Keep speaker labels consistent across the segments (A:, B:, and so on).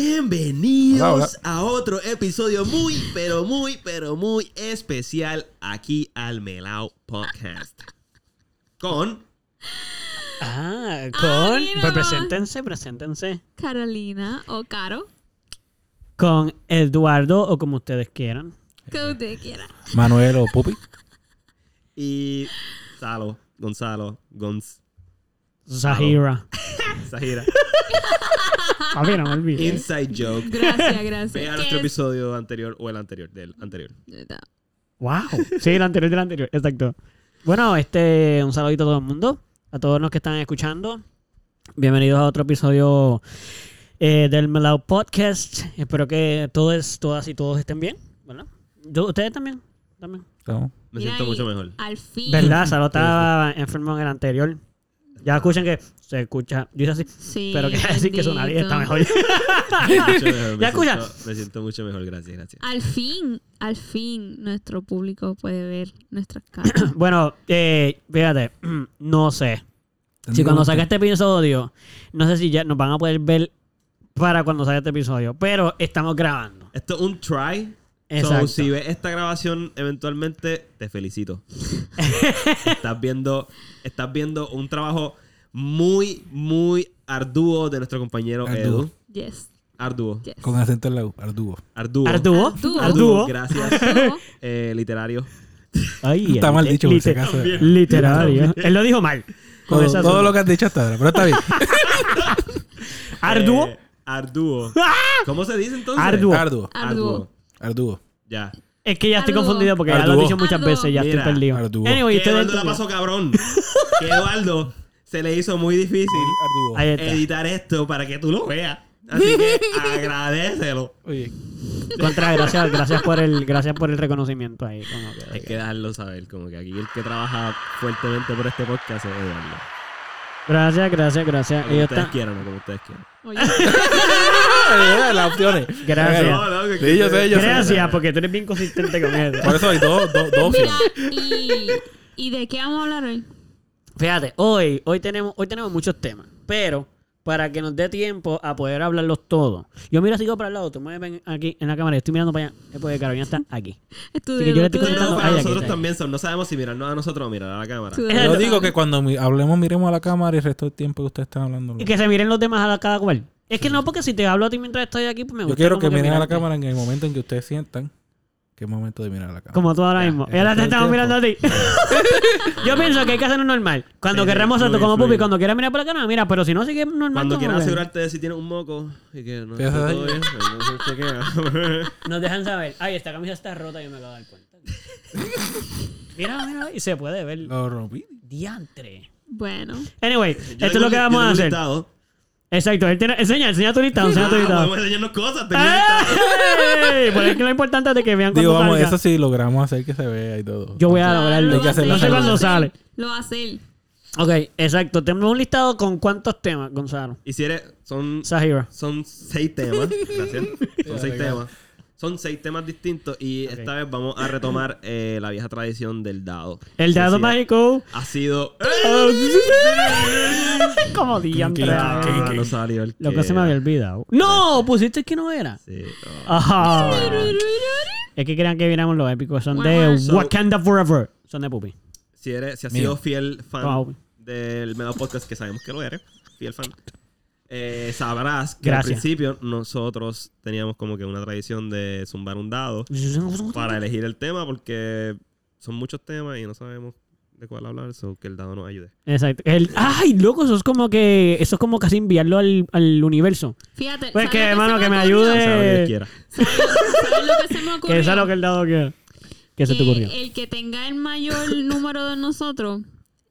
A: Bienvenidos
B: Hola, hola.
A: a otro episodio muy, pero muy, pero muy especial aquí al Melao Podcast. Con
C: Ah, con. pues preséntense, preséntense.
D: Carolina o Caro,
C: Con Eduardo o como ustedes quieran.
D: que usted quiera.
B: Manuel o Pupi.
A: y Salo, Gonzalo, Gonz,
C: Zahira.
A: Zahira.
C: Papi, no me olvides.
A: Inside joke.
D: Gracias, gracias.
A: Vea
D: ¿Qué
A: nuestro
D: es?
A: episodio anterior o el anterior, del anterior.
C: Wow. Sí, el anterior del anterior, exacto. Bueno, este, un saludito a todo el mundo, a todos los que están escuchando. Bienvenidos a otro episodio eh, del Melao Podcast. Espero que todos, todas y todos estén bien, ¿verdad? Yo- Ustedes también, también.
B: ¿Cómo?
A: Me
D: Mira
A: siento
D: ahí,
A: mucho mejor.
D: Al fin.
C: ¿Verdad? Salo estaba enfermo en el anterior. Ya escuchan que se escucha. Yo hice así,
D: Sí.
C: pero quiere decir que su nariz está mejor.
A: Mucho mejor, me
C: ¿Ya escucha?
A: siento- Me siento mucho mejor, gracias, gracias.
D: Al fin, al fin, nuestro público puede ver nuestras caras.
C: bueno, eh, fíjate, no sé. Si cuando salga este episodio, no sé si ya nos van a poder ver para cuando salga este episodio, pero estamos grabando.
A: Esto es un try.
C: Exacto.
A: So, si ves esta grabación eventualmente, te felicito. estás viendo, estás viendo un trabajo muy, muy arduo de nuestro compañero
B: Arduo.
A: Edu.
D: Yes.
A: Arduo.
D: Yes.
B: Con acento en la U, Arduo.
A: Arduo.
C: Arduo.
D: Arduo.
C: Arduo.
A: Gracias.
D: Arduo.
A: Eh, literario.
C: Ay,
B: Está
C: el
B: mal dicho, por si acaso.
C: Literario. Él lo dijo mal. Con
B: Todo, lo que has dicho hasta ahora, pero está bien.
C: Arduo.
A: Eh, arduo. ¿Cómo se dice entonces?
C: Arduo.
B: Arduo.
D: Arduo.
B: Arduo.
A: Ya.
C: Es que ya estoy
D: Arduo.
C: confundido porque ya lo he dicho muchas
D: Arduo.
C: veces, ya
A: Mira,
C: estoy perdido.
B: Arduo.
C: Anyway,
A: Que
C: ustedes
A: Eduardo la pasó cabrón. que Eduardo se le hizo muy difícil editar esto para que tú lo veas. Así que agradecelo.
B: Oye,
C: Contra, gracias, gracias por el, gracias por el reconocimiento ahí. como que-
A: Hay que dejarlo saber, como que aquí el que trabaja fuertemente por este podcast es Eduardo.
C: Gracias, gracias, gracias.
A: Como
C: Ellos
A: ustedes
C: están-
A: quieran, no como ustedes quieran.
D: Oye,
B: Eh, las opciones.
C: Gracias.
A: No, no, que-
B: Sí, yo sé, yo sé.
C: Gracias, porque tú eres bien consistente con eso.
B: Por eso hay dos, dos, dos
D: mira,
B: opciones.
D: y, ¿y de qué vamos a hablar hoy?
C: Fíjate, hoy, hoy tenemos, hoy tenemos muchos temas, pero para que nos dé tiempo a poder hablarlos todos. Yo miro así para el lado, tú me ven aquí en la cámara, yo estoy mirando para allá, es porque Carolina está aquí.
D: Estudio,
C: que yo le estoy
A: para
C: aquí
A: nosotros también son. No sabemos si mirarnos a nosotros o mirar a la cámara.
C: Exacto.
B: Yo digo que cuando mi- hablemos, miremos a la cámara y el resto del tiempo que ustedes están hablando.
C: Y que se miren los demás a la cada cual. Es que no, porque si te hablo a ti mientras estoy aquí, pues me
B: Yo
C: gusta.
B: quiero
C: como
B: que miren a la cámara en el momento en que ustedes sientan que es momento de mirar a la cámara.
C: Como tú ahora
A: Ya,
C: mismo.
B: ya,
C: Y ahora te estamos mirando a ti. Yo pienso que hay que hacerlo normal. Cuando
A: Sí,
C: querramos hacerlo como pupi, cuando quieras mirar por la cámara, mira, pero si no, sigue normal.
A: Cuando quieras asegurarte de si tienes un moco y que no
B: ¿Qué
A: está todo bien, pues no.
C: Nos dejan saber. Ay, esta camisa está rota y me acabo de dar cuenta. mira, mira, y se puede ver.
B: Lo rompí.
C: Diantre.
D: Bueno,
C: Anyway,
A: Yo
C: esto es lo que vamos
A: yo
C: a hacer.
A: listado.
C: Exacto. Él tiene, enseña, enseña tu listado, enseña tu
A: Ah,
C: listado.
A: podemos enseñarnos cosas.
C: Por es que lo importante es de que vean
B: Digo,
C: cuando
B: vamos,
C: salga.
B: eso sí logramos hacer que se vea y todo.
C: Yo voy a lograrlo.
D: lo
B: Hay que
D: va a
B: hacerlo
C: No sé cuándo
D: a
C: sale.
D: Lo va a hacer.
C: Ok, exacto. Tenemos un listado con cuántos temas, Gonzalo.
A: Y si eres, son,
C: Sahira.
A: son seis temas. Gracias. Son seis temas. Son seis temas distintos y esta vez vamos a retomar eh, la vieja tradición del dado.
C: El dado mágico.
A: Ha sido...
C: Como diantre.
B: ¿Qué, qué,
A: Ah, no salió el
C: Lo
A: que
C: se me había olvidado. ¡No! Pusiste que no era.
A: Sí. oh.
C: Es que querían que viéramos los épicos. Son de
A: So-
C: Wakanda Forever. Son de Pupi.
A: Si, eres, si has
B: Mío.
A: sido fiel fan del Medo Podcast, que sabemos que lo eres, fiel fan, eh, sabrás que
C: Gracias.
A: al principio nosotros teníamos como que una tradición de zumbar un dado para elegir el tema porque son muchos temas y no sabemos de cuál hablar, so que el dado nos ayude.
C: Exacto. El, ¡Ay, loco! Eso es como que... Eso es como casi enviarlo al, al universo.
D: Fíjate.
C: Pues
D: ¿sabes
C: que, hermano, que me ayude.
A: Que sea lo que Dios quiera.
D: ¿Sabes sabes lo que se me ocurrió?
C: Que eso es lo que el dado quiere. ¿Qué se te ocurrió?
D: El que tenga el mayor número de nosotros,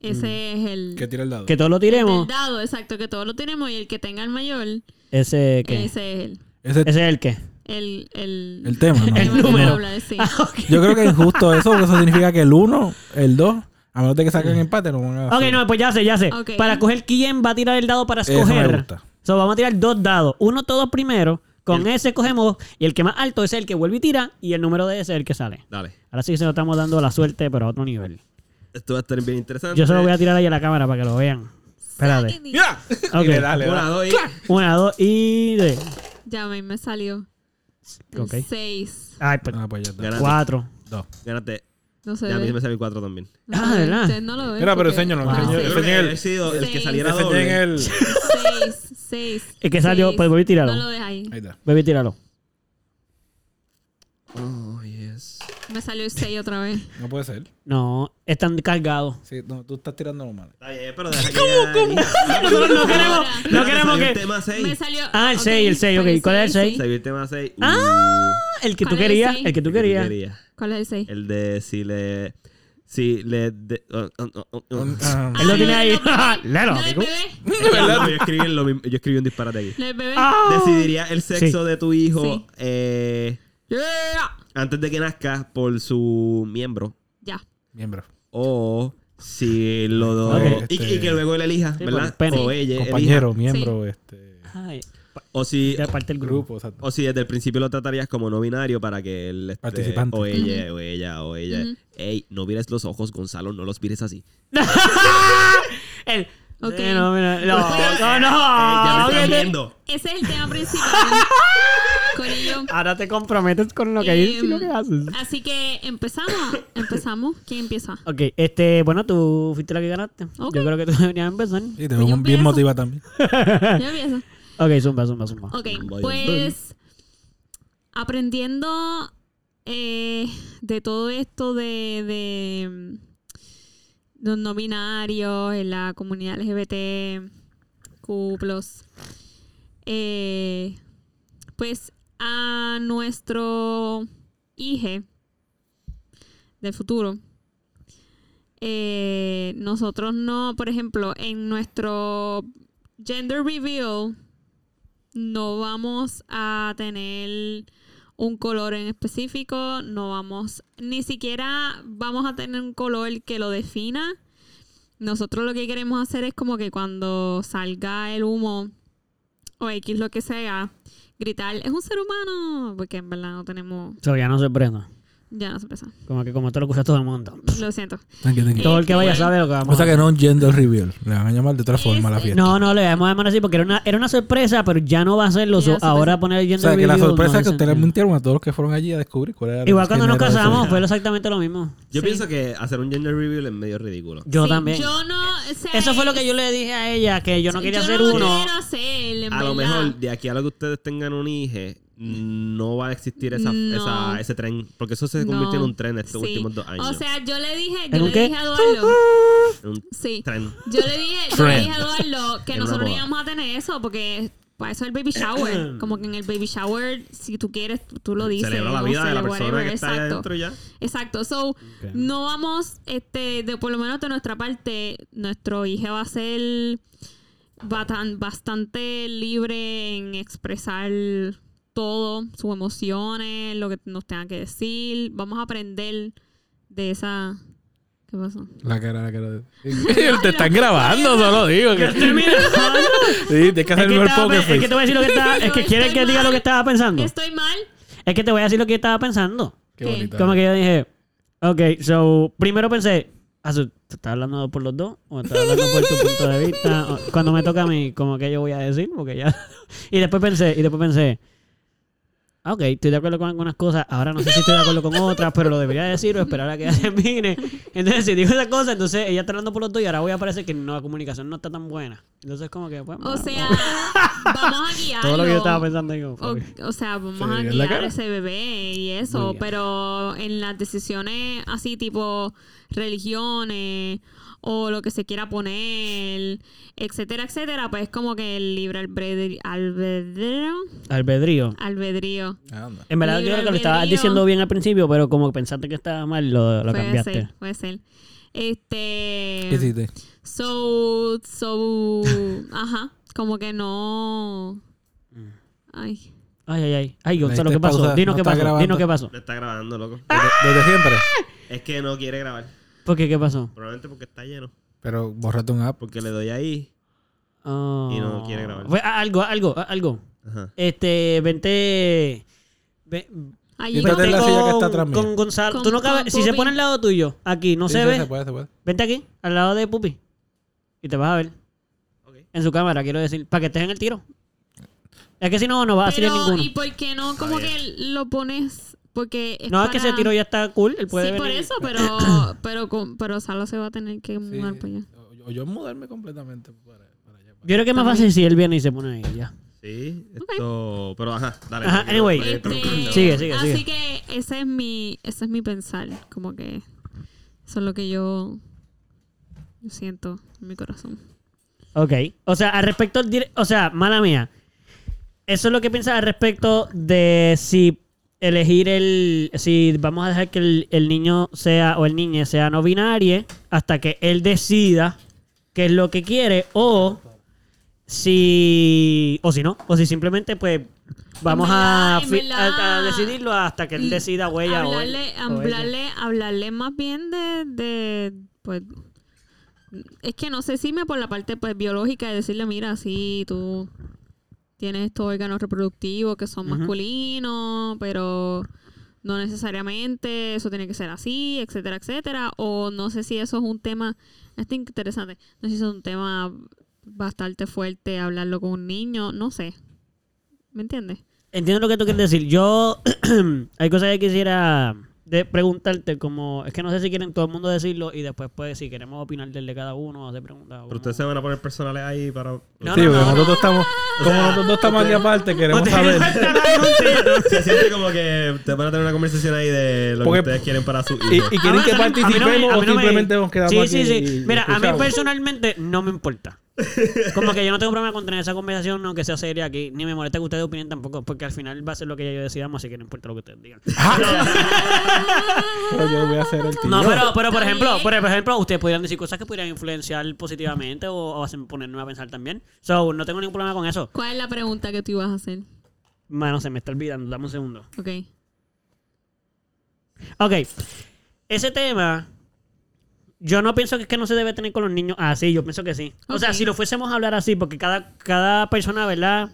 D: ese es el...
B: ¿Qué tira el dado?
C: Que todos lo
D: el
C: tiremos.
D: del dado, exacto, que todos lo tenemos y el que tenga el mayor,
C: Ese ¿qué?
D: ese es el...
B: Ese,
C: Ese es el qué.
D: El, el,
B: el tema, ¿no?
C: El
D: tema que
C: número.
D: hablar, sí.
C: Ah.
B: Yo creo que es injusto eso, porque eso significa que el 1, el 2, a menos de que saquen empate, no van a
C: Ok, no, pues ya sé, ya sé. Para escoger quién va a tirar el dado para
B: Eso me
C: escoger.
B: gusta.
C: So, vamos a tirar dos dados. Uno todos primero. Con ese cogemos. Y el que más alto es el que vuelve y tira. Y el número de ese es el que sale.
A: Dale.
C: Ahora sí que se lo estamos dando la suerte, pero a otro nivel.
A: Esto va a estar bien interesante.
C: Yo se lo voy a tirar ahí a la cámara para que lo vean. Espérate.
B: ¡Ya!
C: Ok.
B: Y le da, le da.
A: Una, dos y...
C: Una, dos y. De.
D: Ya me, me salió.
C: Ok.
D: 6.
C: Ay, pues,
B: Ah, pues ya está.
C: Cuatro.
B: Dos.
A: Ganaste.
D: No se
A: Ya a mí me salió 4 también.
D: No
C: Ah. ¿verdad?
D: Ustedes no lo ven.
B: Mira, pero enséñalo,
C: Wow.
A: que
B: enseña el-
A: sido el que
D: Seis.
A: saliera doble.
B: el...
D: 6. 6.
C: Es que salió, pues voy a tirarlo.
D: No lo dejes ahí.
B: Ahí está.
C: Baby, tíralo.
A: Oh, yes.
D: Me salió el 6 otra vez.
B: No puede ser.
C: No, están cargados.
B: Sí, no, tú estás tirando mal.
A: Está bien, pero deja que ¿Cómo,
C: Nosotros no queremos, no queremos
A: El
C: que...
A: tema
D: Me
A: 6.
D: salió.
C: Ah, el
D: ok,
C: seis, el seis,
D: pues
C: ok. ¿Cuál es el seis?
A: Salió el tema 6.
C: Ah, El que tú
D: ¿Cuál es el
C: querías, el que tú querías.
D: ¿Cuál es el 6?
A: El de si le. Si le. de- oh, oh, oh, oh, oh.
B: Ah,
C: Él lo tiene ahí.
D: El.
A: No, yo, escribí lo mismo- yo escribí un disparate aquí.
D: El.
C: Ah.
A: Decidiría el sexo
C: Sí.
A: de tu hijo
D: Sí.
A: eh,
D: Yeah.
A: antes de que nazca por su miembro.
D: Ya.
B: Miembro.
A: O si lo do-
C: Ok.
A: y,
B: Este-
A: y que luego él elija,
C: Sí, por el
A: ¿verdad?
C: pene.
A: O ella. elija.
B: Compañero, miembro, este...
C: Ay,
A: O si,
C: de parte del grupo.
B: Grupo, exacto.
A: o si desde el principio lo tratarías como no binario para que él. este,
B: Participante.
A: O ella, o ella, o ella. Ey, no mires los ojos, Gonzalo, no los mires así.
C: El-
D: Ok.
C: Sí, no, mira, no, no,
A: Eh, ya
C: no.
A: me están.
D: Ese es el tema principal.
C: Ahora te comprometes con lo que dices y lo que haces.
D: Así que empezamos. Empezamos. ¿Quién empieza?
C: Ok, este, bueno, tú fuiste la que ganaste.
D: Ok.
C: Yo creo que tú deberías empezar.
B: Sí, te
D: Pues
B: veo
D: yo
B: bien
D: empiezo.
B: motivada también.
D: Yo empiezo.
C: Ok, zumba, zumba, zumba.
D: Ok, pues aprendiendo eh, de todo esto de, de los no binarios en la comunidad LGBT, Q+, eh, pues a nuestro hijo del futuro, eh, nosotros no, por ejemplo, en nuestro gender reveal, no vamos a tener un color en específico, no vamos, ni siquiera vamos a tener un color que lo defina. Nosotros lo que queremos hacer es como que cuando salga el humo o X lo que sea, gritar, es un ser humano, porque en verdad no tenemos,
C: So, ya no se prenda.
D: Ya no se.
C: Como que como esto lo escucha todo el mundo.
D: Lo siento.
B: Tranqui, tranqui.
C: Todo el que vaya
D: Este,
C: sabe lo que vamos
B: O sea
C: a
B: que
C: hacer.
B: no un gender reveal. Le van a llamar de otra forma a la fiesta.
C: No, no, le vamos a llamar así porque era una, era una sorpresa, pero ya no va a serlo. So, ahora poner el
B: o
C: gender
B: sea que la
C: reveal
B: sorpresa
C: no
B: es que ustedes
C: sentido.
B: mintieron a todos los que fueron allí a descubrir cuál era el
C: Igual cuando nos
B: género de ese-
C: casamos fue exactamente lo mismo.
A: Yo
D: Sí.
A: pienso que hacer un gender reveal es medio ridículo.
C: Yo
D: Sí,
C: también.
D: Yo no, o sea,
C: Eso fue lo que yo le dije a ella, que yo no quería hacer
D: no
C: uno.
D: quiero hacer, en
A: A lo
D: verdad.
A: mejor de aquí a lo que ustedes tengan un hijo, no va a existir esa,
D: No.
A: esa- ese tren. Porque eso se convirtió
D: No.
A: en un tren estos
D: Sí.
A: últimos dos años.
D: O sea, yo le dije,
C: ¿En
D: yo le
C: qué?
D: dije a Eduardo.
A: Un
D: Sí.
A: tren.
D: Yo le dije, yo le dije a Eduardo que
A: En
D: nosotros no íbamos a tener eso porque para eso es el baby shower. Como que en el baby shower, si tú quieres, tú, lo dices.
A: Celebra la vida de la persona
D: whatever,
A: que está
D: exacto.
A: adentro ya.
D: Exacto. So, no vamos, este, de por lo menos de nuestra parte, nuestro hijo va a ser bastante libre en expresar todo, sus emociones, lo que nos tenga que decir. Vamos a aprender de esa. ¿Qué pasó?
B: La cara, la cara. Te están grabando, solo digo. Que... sí, tienes que hacer
C: Es que,
B: el
C: estaba
B: poker
C: es que te voy a decir lo que estaba... Es que quieres que diga
D: mal.
C: lo que estaba pensando.
D: ¿Estoy mal?
C: Es que te voy a decir lo que estaba pensando.
B: Qué
D: ¿Qué?
B: bonita.
C: Como que yo dije... Ok, so... Primero pensé... ah, ¿Te estás hablando por los dos? ¿O estás hablando por tu punto de vista? Cuando me toca a mí, como que yo voy a decir, porque ya... y después pensé... Y después pensé... Ok, estoy de acuerdo con algunas cosas. Ahora no sé si estoy de acuerdo con otras, pero lo debería decir o esperar a que ella termine. Entonces, si digo esa cosa, entonces ella está hablando por los dos y ahora voy a parecer que no, la comunicación no está tan buena. Entonces, como que, pues,
D: O sea, vamos a guiarlo.
C: todo lo que yo estaba pensando, digo,
D: O, o sea, vamos
B: Sí,
D: a
B: en
D: guiar a ese bebé y eso, pero en las decisiones así tipo religiones o lo que se quiera poner, etcétera, etcétera, pues como que el libre albedrío, albedrío,
C: albedrío.
B: Anda.
C: En verdad, yo creo que lo estabas diciendo bien al principio, pero como pensaste que estaba mal, lo, lo
D: puede
C: cambiaste.
D: ser, puede ser. Este.
B: ¿Qué hiciste?
D: So, so, ajá, como que no. Ay.
C: Ay, ay, ay. Ay, Gonzalo, ¿qué pasó?
B: pausa,
C: Dinos
B: no
C: qué pasó.
B: grabando.
C: Dinos qué pasó.
A: Está grabando, loco.
B: Desde, desde siempre.
A: Es que no quiere grabar.
C: ¿Por qué? ¿Qué pasó?
A: Probablemente porque está lleno.
B: Pero borrate un app.
A: Porque le doy ahí.
C: Oh.
A: Y no quiere grabar.
C: Fue algo, algo, algo.
A: Ajá.
C: Este, vente. ve-
D: Allí
C: vente
B: la
C: con,
B: silla que está atrás
C: con Gonzalo.
D: Con-
C: Tú no cabes-
D: con
C: si se pone al lado tuyo, aquí, no
B: Sí,
C: se
B: sí,
C: ve.
B: Se puede, se puede.
C: Vente aquí, al lado de Pupi. Y te vas a ver. En su cámara, quiero decir. Para que estés en el tiro. Es que si no, no va a salir ninguno.
D: ¿y por qué no como que lo pones? Porque es
C: No, es que
D: para-
C: ese tiro ya está cool. Él puede
D: Sí, por eso, pero pero con- pero Salo se va a tener que
B: Sí,
D: mudar para allá.
B: o- yo mudarme completamente para, para allá.
C: Yo creo que es más fácil si él viene y se pone ahí ya.
A: Sí, esto. Pero ajá, dale.
C: Ajá, anyway.
D: Este,
C: Sigue, sigue,
D: así
C: sigue.
D: que ese es mi ese es mi pensar, como que eso es lo que yo siento en mi corazón.
C: Ok. O sea, al respecto, o sea, mala mía. Eso es lo que piensas al respecto de si elegir el, si vamos a dejar que el, el niño sea o el niño sea no binario hasta que él decida qué es lo que quiere o si, o si no, o si simplemente pues vamos a,
D: verdad,
C: a- a decidirlo hasta que él decida o ella o él,
D: hablarle,
C: o
D: hablarle, hablarle más bien de, de pues es que no sé si me por la parte pues biológica de decirle mira sí tú tienes estos órganos reproductivos que son masculinos pero no necesariamente eso tiene que ser así etcétera etcétera o no sé si eso es un tema este interesante no sé si es un tema bastante fuerte hablarlo con un niño no sé ¿me entiendes?
C: Entiendo lo que tú quieres decir. Yo, hay cosas que quisiera de preguntarte, como, es que no sé si quieren todo el mundo decirlo y después, pues, si queremos opinar del de cada uno, hacer preguntas.
A: Pero ustedes se van a poner personales ahí para.
C: No,
B: sí,
C: no,
B: nosotros estamos, como nosotros dos estamos aquí aparte, queremos saber.
A: Se siente como que te van a tener una conversación ahí de lo
B: Porque-
A: que ustedes quieren para su
B: Y,
A: hijo.
B: y quieren que participemos o simplemente nos quedamos
C: Sí,
B: aquí.
C: sí, sí. Mira, a mí personalmente no me importa. Como que yo no tengo problema con tener esa conversación, aunque sea seria aquí. Ni me molesta que ustedes opinen tampoco, porque al final va a ser lo que ya yo decidamos, así que no importa lo que ustedes digan.
B: Pero yo voy a hacer el tío.
C: No, pero, pero por ejemplo, por ejemplo, ustedes podrían decir cosas que podrían influenciar positivamente o, o hacer ponerme a pensar también. So, no tengo ningún problema con eso.
D: ¿cuál es la pregunta que tú ibas a hacer?
C: Mano, se me está olvidando. Dame un segundo.
D: ok
C: Ok. Ese tema. Yo no pienso que es que no se debe tener con los niños así, yo pienso que sí. O sea, si lo fuésemos a hablar así, porque cada, cada persona, ¿verdad?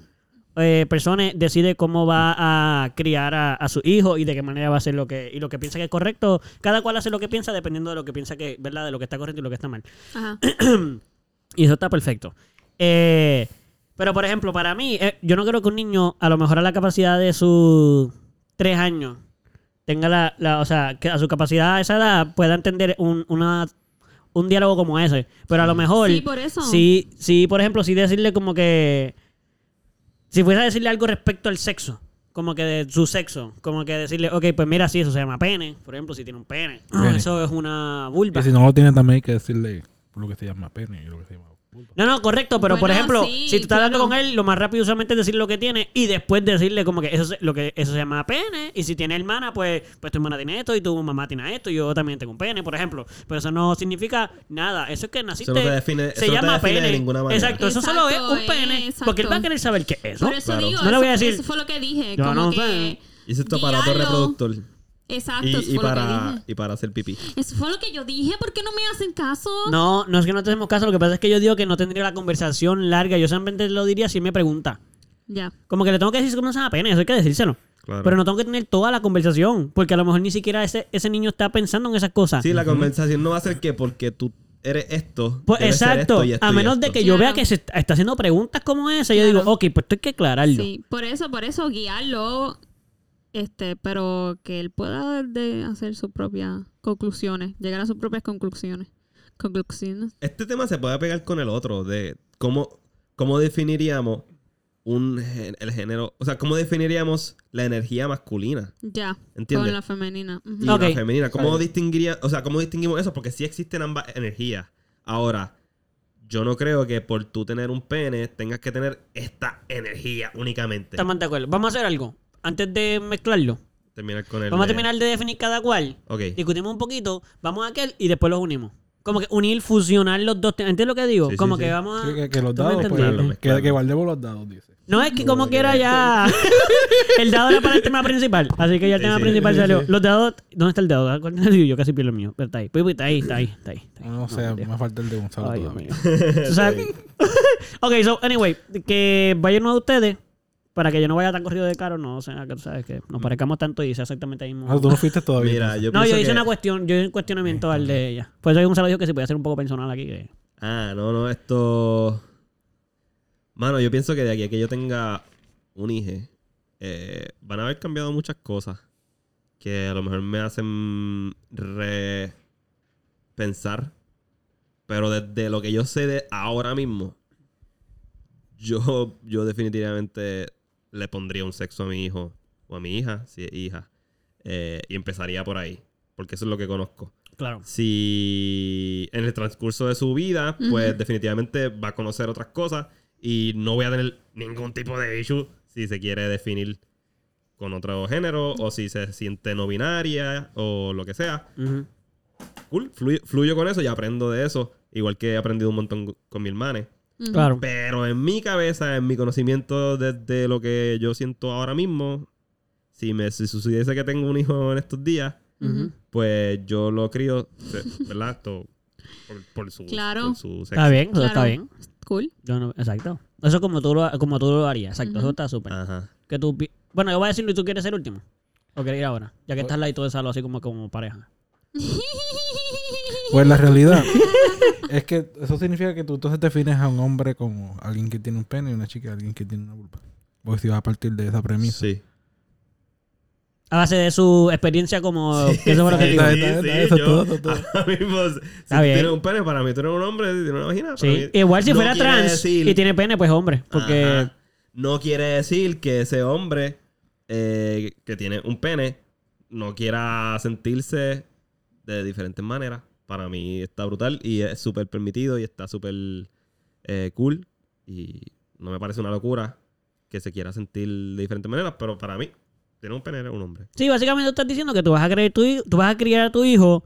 C: Eh, persona decide cómo va a criar a, a su hijo y de qué manera va a hacer lo que y lo que piensa que es correcto. Cada cual hace lo que piensa dependiendo de lo que piensa que, ¿verdad? De lo que está correcto y lo que está mal.
D: Ajá.
C: Y eso está perfecto. Eh, pero, por ejemplo, para mí, eh, yo no creo que un niño, a lo mejor a la capacidad de sus tres años, tenga la, la- o sea, que a su capacidad a esa edad pueda entender un, una, un diálogo como ese. Pero a lo mejor,
D: Sí, por eso.
C: sí, sí, por ejemplo, sí decirle como que, si fuese a decirle algo respecto al sexo, como que de su sexo, como que decirle, ok, pues mira, sí, eso se llama pene, por ejemplo, si tiene un pene,
B: Pene.
C: eso es una vulva.
B: Que si no lo tiene también hay que decirle lo que se llama pene y lo que se llama.
C: No, no, correcto, pero por ejemplo,
D: sí,
C: si tú estás hablando
D: claro.
C: con él, lo más rápido usualmente es decirle lo que tiene y después decirle como que eso, se- lo que eso se llama pene y si tiene hermana, pues, pues tu hermana tiene esto y tu mamá tiene esto y yo también tengo un pene, por ejemplo. Pero eso no significa nada, eso es que naciste,
A: Eso no te define-
C: se
A: eso no te
C: llama
A: define de
C: pene.
A: ninguna manera.
C: Exacto, eso solo es un pene, porque él va a querer saber qué es eso.
D: Por eso
A: Claro.
D: digo,
C: No le voy a
D: eso,
C: decir-
D: eso fue lo que dije.
C: Yo
D: como
C: no
D: que
C: sé.
A: Y eso es tu aparato reproductor.
D: Exacto,
A: Y,
D: eso
A: y
D: fue lo que
A: para,
D: dije.
A: y para hacer pipí.
D: Eso fue lo que yo dije. ¿Por qué no me hacen caso?
C: No, no es que no te hacemos caso, lo que pasa es que yo digo que no tendría la conversación larga, yo solamente lo diría si él me pregunta.
D: Ya.
C: Como que le tengo que decir cómo se llama pene, eso hay que decírselo.
A: Claro.
C: Pero no tengo que tener toda la conversación, porque a lo mejor ni siquiera ese, ese niño está pensando en esas cosas.
A: Sí, la conversación no va a ser que porque tú eres esto.
C: Pues exacto,
A: esto y esto
C: a menos de que yo vea que se está, está haciendo preguntas como esa, yo digo, ok, pues esto hay que aclararlo.
D: Sí, por eso, por eso guiarlo. Este, pero que él pueda de hacer sus propias conclusiones, llegar a sus propias conclusiones. Conclusiones.
A: Este tema se puede pegar con el otro, de cómo, cómo definiríamos un, gen- el género, o sea, cómo definiríamos la energía masculina
D: Ya.
A: ¿Entiendes?
D: Con la femenina. Ujú.
A: y
C: Ok.
A: la femenina. ¿Cómo distinguiría, o sea, cómo distinguimos eso? Porque sí existen ambas energías. Ahora, yo no creo que por tú tener un pene tengas que tener esta energía únicamente.
C: Estamos de acuerdo. Vamos a hacer algo. Antes de mezclarlo,
A: Terminar con el
C: vamos a
A: de-
C: terminar de definir cada cual.
A: Ok.
C: Discutimos un poquito, vamos a aquel y después los unimos. Como que unir, fusionar los dos temas. ¿Entiendes lo que digo?
A: Sí, sí,
C: como
A: sí.
C: que vamos a.
B: Sí, que, que los
C: ¿Tú me
B: dados, pues,
C: entendiste?
A: Mezclarlo,
B: que, que guardemos los dados, dice.
C: No, es que como quiera ya. el dado era para el tema principal. Así que ya el
A: Sí,
C: tema
A: sí,
C: principal
A: sí,
C: salió.
A: sí.
C: Los dados. ¿Dónde está el dado? ¿Cuál es el tuyo? Yo casi pierdo el mío. Pero está ahí. Pues, pues, Está ahí, está ahí, está ahí. Está ahí.
B: No, sé, me falta el de Gonzalo
C: Ay, Dios
B: todavía.
C: mío. ¿Tú sabes? ok, so, anyway, que vayan uno de ustedes para que yo no vaya tan corrido de caro, no, o sea, que tú sabes que nos parezcamos tanto y sea exactamente ahí mismo.
B: Ah, tú no fuiste todavía.
A: Mira, yo
C: no, yo hice
A: que-
C: una cuestión, yo hice un cuestionamiento al de ella. Por eso Gonzalo dijo que se puede hacer un poco personal aquí. Que...
A: Ah, no, no, esto. Mano, yo pienso que de aquí a que yo tenga un hijo, eh, van a haber cambiado muchas cosas que a lo mejor me hacen repensar. Pero desde lo que yo sé de ahora mismo, yo, yo definitivamente le pondría un sexo a mi hijo o a mi hija, si es hija, eh, y empezaría por ahí, porque eso es lo que conozco.
C: Claro.
A: Si en el transcurso de su vida, pues definitivamente va a conocer otras cosas y no voy a tener ningún tipo de issue si se quiere definir con otro género o si se siente no binaria o lo que sea. Cool, fluyo, fluyo con eso y aprendo de eso, igual que he aprendido un montón con mi hermana.
C: Claro.
A: Pero en mi cabeza, en mi conocimiento desde lo que yo siento ahora mismo, si me si sucediese que tengo un hijo en estos días, pues yo lo crío, ¿verdad? Por, por su,
D: Claro.
A: por su sexo.
C: Está bien, eso
D: Claro.
C: está bien.
D: Cool.
C: Yo no- exacto. Eso es como tú lo, como tú lo harías. Exacto, eso está súper.
A: Ajá.
C: Que tú pi- bueno, yo voy a decirlo y tú quieres ser último. ¿O quieres ir ahora? Ya que estás al lado de Salo así como, como pareja.
B: Pues la realidad es que eso significa que tú entonces defines a un hombre como alguien que tiene un pene y una chica alguien que tiene una vulva. Porque si vas a partir de esa premisa.
A: Sí.
C: A base de su experiencia como... que eso fue lo que
A: Sí,
C: digo.
B: Está
A: sí,
B: está
A: sí,
B: bien, eso es
A: yo-
B: todo, todo.
A: Ahora mismo, si
C: Está
A: tienes un pene, para mí tú eres un hombre, si tienes una vagina. para
C: Sí.
A: mí-
C: Igual si
A: no
C: fuera trans
A: decir-
C: y tiene pene, pues hombre. Porque...
A: Ajá. No quiere decir que ese hombre eh, que tiene un pene no quiera sentirse de diferentes maneras. Para mí está brutal y es súper permitido y está súper eh, cool. Y no me parece una locura que se quiera sentir de diferentes maneras, pero para mí, tiene un pene, eres un hombre.
C: Sí, básicamente estás diciendo que tú vas a creer tu tú vas a criar a tu hijo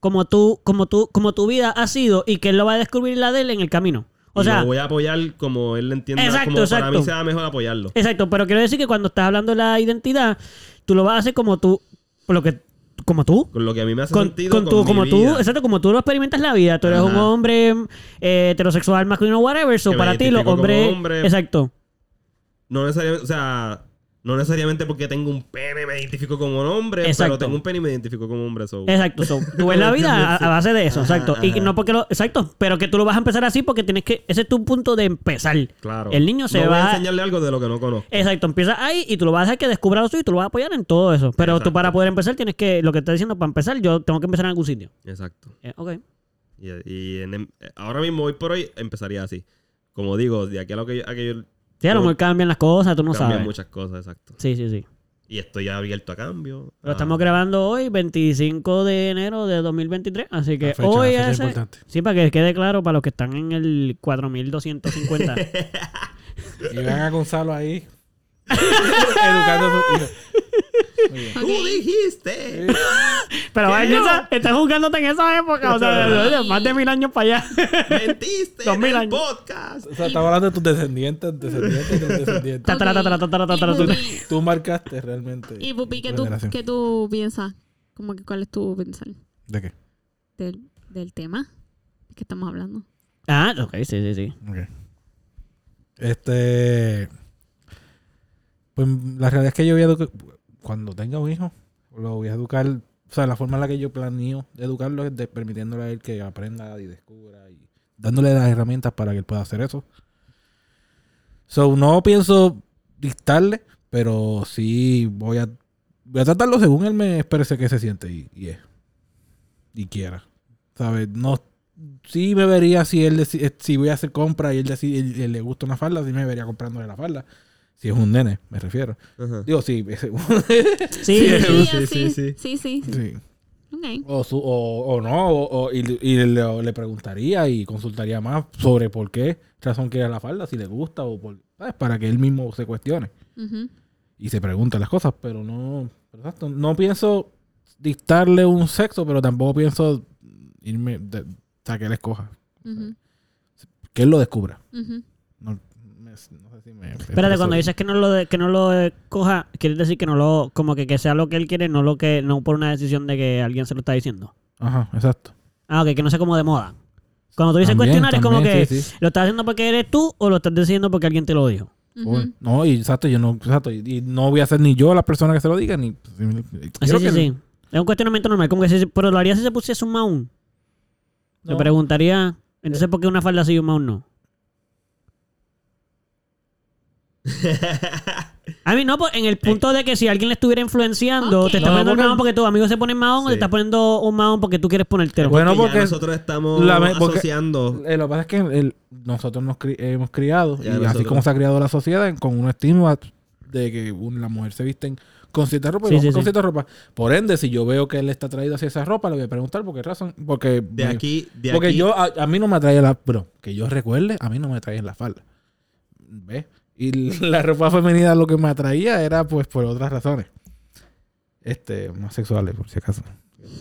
C: como tú, como tú, como tu vida ha sido y que él lo va a descubrir la de él en el camino. O
A: y
C: sea,
A: lo voy a apoyar como él le entienda,
C: Exacto,
A: como para mí sea mejor apoyarlo.
C: exacto, pero quiero decir que cuando estás hablando de la identidad, tú lo vas a hacer como tú, por lo que, como tú.
A: Con lo que a mí me hace
C: Con,
A: sentido
C: con
A: con
C: tu,
A: mi
C: como tú, exacto, como tú lo experimentas la vida. Tú eres un hombre eh, heterosexual, masculino, whatever. So
A: Que
C: para ti, los hombres.
A: hombre.
C: Exacto.
A: No necesariamente, o sea, no necesariamente porque tengo un pene me identifico como un hombre,
C: Exacto.
A: pero tengo un pene y me identifico como hombre. So.
C: Exacto. So, tú ves la vida a, a base de eso,
A: Ajá,
C: exacto. Y no porque lo. Exacto. Pero que tú lo vas a empezar así porque tienes que. Ese es tu punto de empezar.
A: Claro.
C: El niño se
A: no Voy
C: va-
A: a enseñarle algo de lo que no conozco.
C: Exacto, empieza ahí y tú lo vas a hacer que descubra lo suyo y tú lo vas a apoyar en todo eso. Pero tú para poder empezar tienes que, lo que estás diciendo, para empezar, yo tengo que empezar en algún sitio.
A: Exacto.
C: Eh, ok.
A: Y, y en- ahora mismo, hoy por hoy, empezaría así. Como digo, de aquí a lo que yo, a que yo
C: Sí, a lo mejor cambian las cosas, tú no
A: cambian
C: sabes.
A: muchas cosas, exacto.
C: Sí, sí, sí.
A: Y estoy abierto a cambio.
C: Lo
A: a-
C: estamos grabando hoy, 25 de enero de 2023. Así que
B: fecha,
C: hoy ese-
B: importante.
C: Sí, para que quede claro para los que están en el 4250.
B: Y ven a Gonzalo ahí. Educando a su hija. Okay.
A: Tú dijiste.
C: Pero vaya, estás jugándote en esa época, o sea, más de mil años para allá.
A: Mentiste.
C: Dos mil años.
A: Podcast.
B: O sea, estamos hablando de tus descendientes, descendientes, tus descendientes. Tú marcaste realmente.
D: Y Pupi, ¿qué tú, piensas? Como que cuál es tu pensar.
B: ¿De qué?
D: Del, tema que estamos hablando.
C: Ah, ok, sí, sí, sí.
B: Okay. Este. Pues la realidad es que yo voy a educar. Cuando tenga un hijo, lo voy a educar. O sea, la forma en la que yo planeo educarlo es permitiéndole a él que aprenda y descubra y dándole las herramientas para que él pueda hacer eso. So, no pienso dictarle, pero sí voy a. Voy a tratarlo según él me exprese que se siente y, y es. Y quiera. ¿Sabes? No sí me vería si él si voy a hacer compra y él, decide, él- él le gusta una falda, sí me vería comprándole la falda. Si es un nene, me refiero.
A: Ajá.
B: Digo, sí.
C: Sí,
A: Sí,
C: sí,
A: sí,
D: Sí,
A: sí,
D: sí,
A: sí.
D: sí, sí.
B: sí.
D: Ok.
B: O, su- o, o no, o, o- y, y le, le preguntaría y consultaría más sobre por qué razón quiere la falda, si le gusta o por, ¿sabes? para que él mismo se cuestione y se pregunte las cosas, pero no, exacto, no pienso dictarle un sexo, pero tampoco pienso irme, de, o sea, que él escoja, que él lo descubra.
D: Ujú.
B: No, me
C: Espérate, cuando dices que no lo de- que no lo eh, coja, quieres decir que no lo, como que, que sea lo que él quiere, no lo que, no por una decisión de que alguien se lo está diciendo.
B: Ajá, exacto.
C: Ah, ok, que no sea como de moda. Cuando tú dices
B: También,
C: cuestionar es como
B: también,
C: que
B: sí, sí.
C: lo estás haciendo porque eres tú o lo estás diciendo porque alguien te lo dijo.
B: Uy, No, y exacto, yo no, exacto, y, y no voy a ser ni yo la persona que se lo diga, ni...
C: Ah,
B: quiero
C: sí,
B: que-
C: sí, sí. Es un cuestionamiento normal. Como que si, pero lo haría si se pusiese un maun.
B: No.
C: preguntaría, entonces, ¿por qué una falda sí y un maun no? A mí no, pues, en el punto de que si alguien le estuviera influenciando, te está
B: No,
C: poniendo el
B: porque-
C: mahón porque tus amigos se ponen mahón o te
A: Sí.
C: estás poniendo un mahón porque tú quieres ponértelo.
B: Bueno,
A: Porque ya
B: porque
A: nosotros estamos
B: la me- porque-
A: asociando.
B: Eh, lo que pasa es que el- nosotros nos cri- hemos criado,
A: Ya
B: y así como se ha criado la sociedad, con un estigma de que un- la mujer se visten con cierta ropa y
C: Sí,
B: los
C: sí,
B: hombres con
C: sí.
B: cierta ropa. Por ende, si yo veo que él está traído hacia esa ropa, le voy a preguntar por qué razón. Porque,
A: De
B: me-
A: aquí, de
B: porque
A: aquí.
B: yo, a, a mí no me atrae la. Bro, que yo recuerde, a mí no me atrae la falda. ¿Ves? Y la ropa femenina lo que me atraía era pues por otras razones. Este, más sexuales, por si acaso.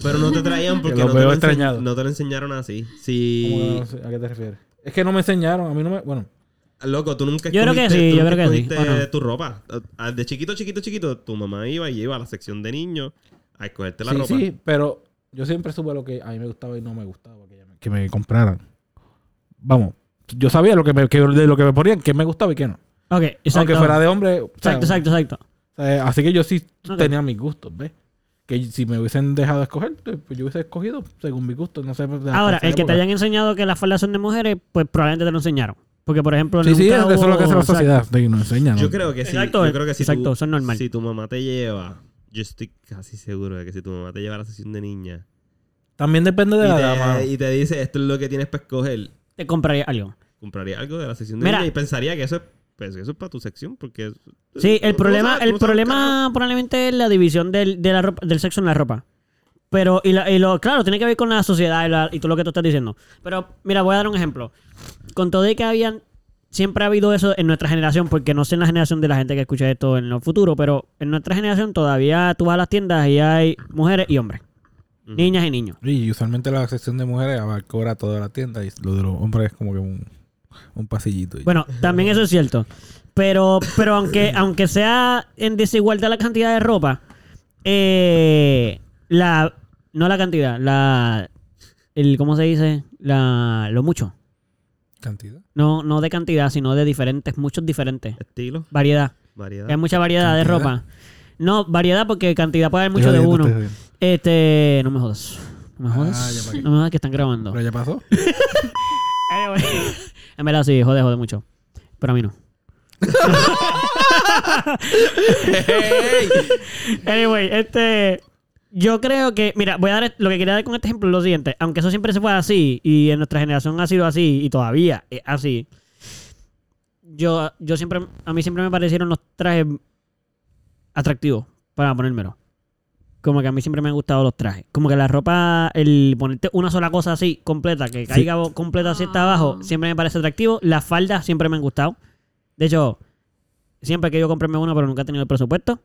A: Pero no te traían porque
B: lo
A: no, te
B: veo
A: lo no te lo enseñaron así.
B: ¿Cómo que
A: Si.
B: no sé? ¿A qué te refieres? Es que no me enseñaron, a mí no me. Bueno,
A: Loco, tú nunca
C: Yo creo que
A: escogiste-
C: sí, yo creo que sí,
A: escogiste
C: ¿o no?
A: tu ropa. De chiquito, chiquito, chiquito, tu mamá iba y iba a la sección de niños a escogerte la
B: sí,
A: ropa.
B: sí, pero yo siempre supe lo que a mí me gustaba y no me gustaba que, ella me, que me compraran. Vamos, yo sabía lo que me, que- de lo que me ponían, que me gustaba y que no.
C: Ok, exacto.
B: Aunque fuera de hombre. o sea,
C: Exacto, exacto, exacto.
B: o sea, así que yo sí tenía mis gustos, ¿ves? Que si me hubiesen dejado escoger, pues yo hubiese escogido según mis gustos. No sé. pues, de-
C: Ahora, el que te hayan enseñado que las faldas son de mujeres, pues probablemente te lo enseñaron. Porque, por ejemplo,
B: Sí, sí,
C: nunca
B: eso es lo que hace la sociedad. Que nos enseñan. ¿no?
A: Yo creo que sí.
C: Exacto,
A: yo creo que si
C: exacto,
A: tú,
C: eso es normal.
A: Si tu mamá te lleva, yo estoy casi seguro de que si tu mamá te lleva a la sesión de niña
B: También depende de
A: y
B: la edad,
A: te, y te dice esto es lo que tienes para escoger,
C: Te compraría algo.
A: compraría algo de la sesión de
C: Mira.
A: niña y pensaría que eso es, pues, eso es para tu sección porque
C: Sí, el
A: tú- tú
C: problema,
A: sabes-
C: el problema probablemente es la división del, de la ropa- del sexo en la ropa. Pero, y, la- y lo, claro, tiene que ver con la sociedad y, la- y todo lo que tú estás diciendo. Pero, mira, voy a dar un ejemplo. Con todo y que habían, siempre ha habido eso en nuestra generación, porque no sé en la generación de la gente que escucha esto en el futuro, pero en nuestra generación todavía tú vas a las tiendas y hay mujeres y hombres, niñas y niños.
B: Y usualmente la sección de mujeres abarca ahora toda la tienda y lo de los hombres es como que un, un pasillito. y-
C: Bueno, también eso es cierto. Pero, pero aunque, aunque sea en desigualdad la cantidad de ropa, eh, la, no la cantidad, la, el, ¿cómo se dice? La, lo mucho.
B: ¿Cantidad?
C: No, no de cantidad, sino de diferentes, muchos diferentes.
A: estilo,
C: Variedad.
A: variedad.
C: Hay mucha variedad de ropa. No, variedad porque cantidad puede haber mucho de uno. Este, no me jodas. No me
B: Ah,
C: jodas.
B: qué.
C: no me jodas que están grabando.
B: ¿Pero ya pasó?
C: En verdad sí, jode, jode mucho. Pero a mí no. anyway, este. Yo creo que. Mira, voy a dar. Lo que quería dar con este ejemplo es lo siguiente. Aunque eso siempre se fue así, y en nuestra generación ha sido así, y todavía es así. Yo, yo siempre. A mí siempre me parecieron los trajes atractivos para ponérmelo. Como que a mí siempre me han gustado los trajes. Como que la ropa, el ponerte una sola cosa así, completa, que caiga completa así hasta abajo,
D: Ah.
C: siempre me parece atractivo. Las faldas siempre me han gustado. De hecho, siempre he querido comprarme una, pero nunca he tenido el presupuesto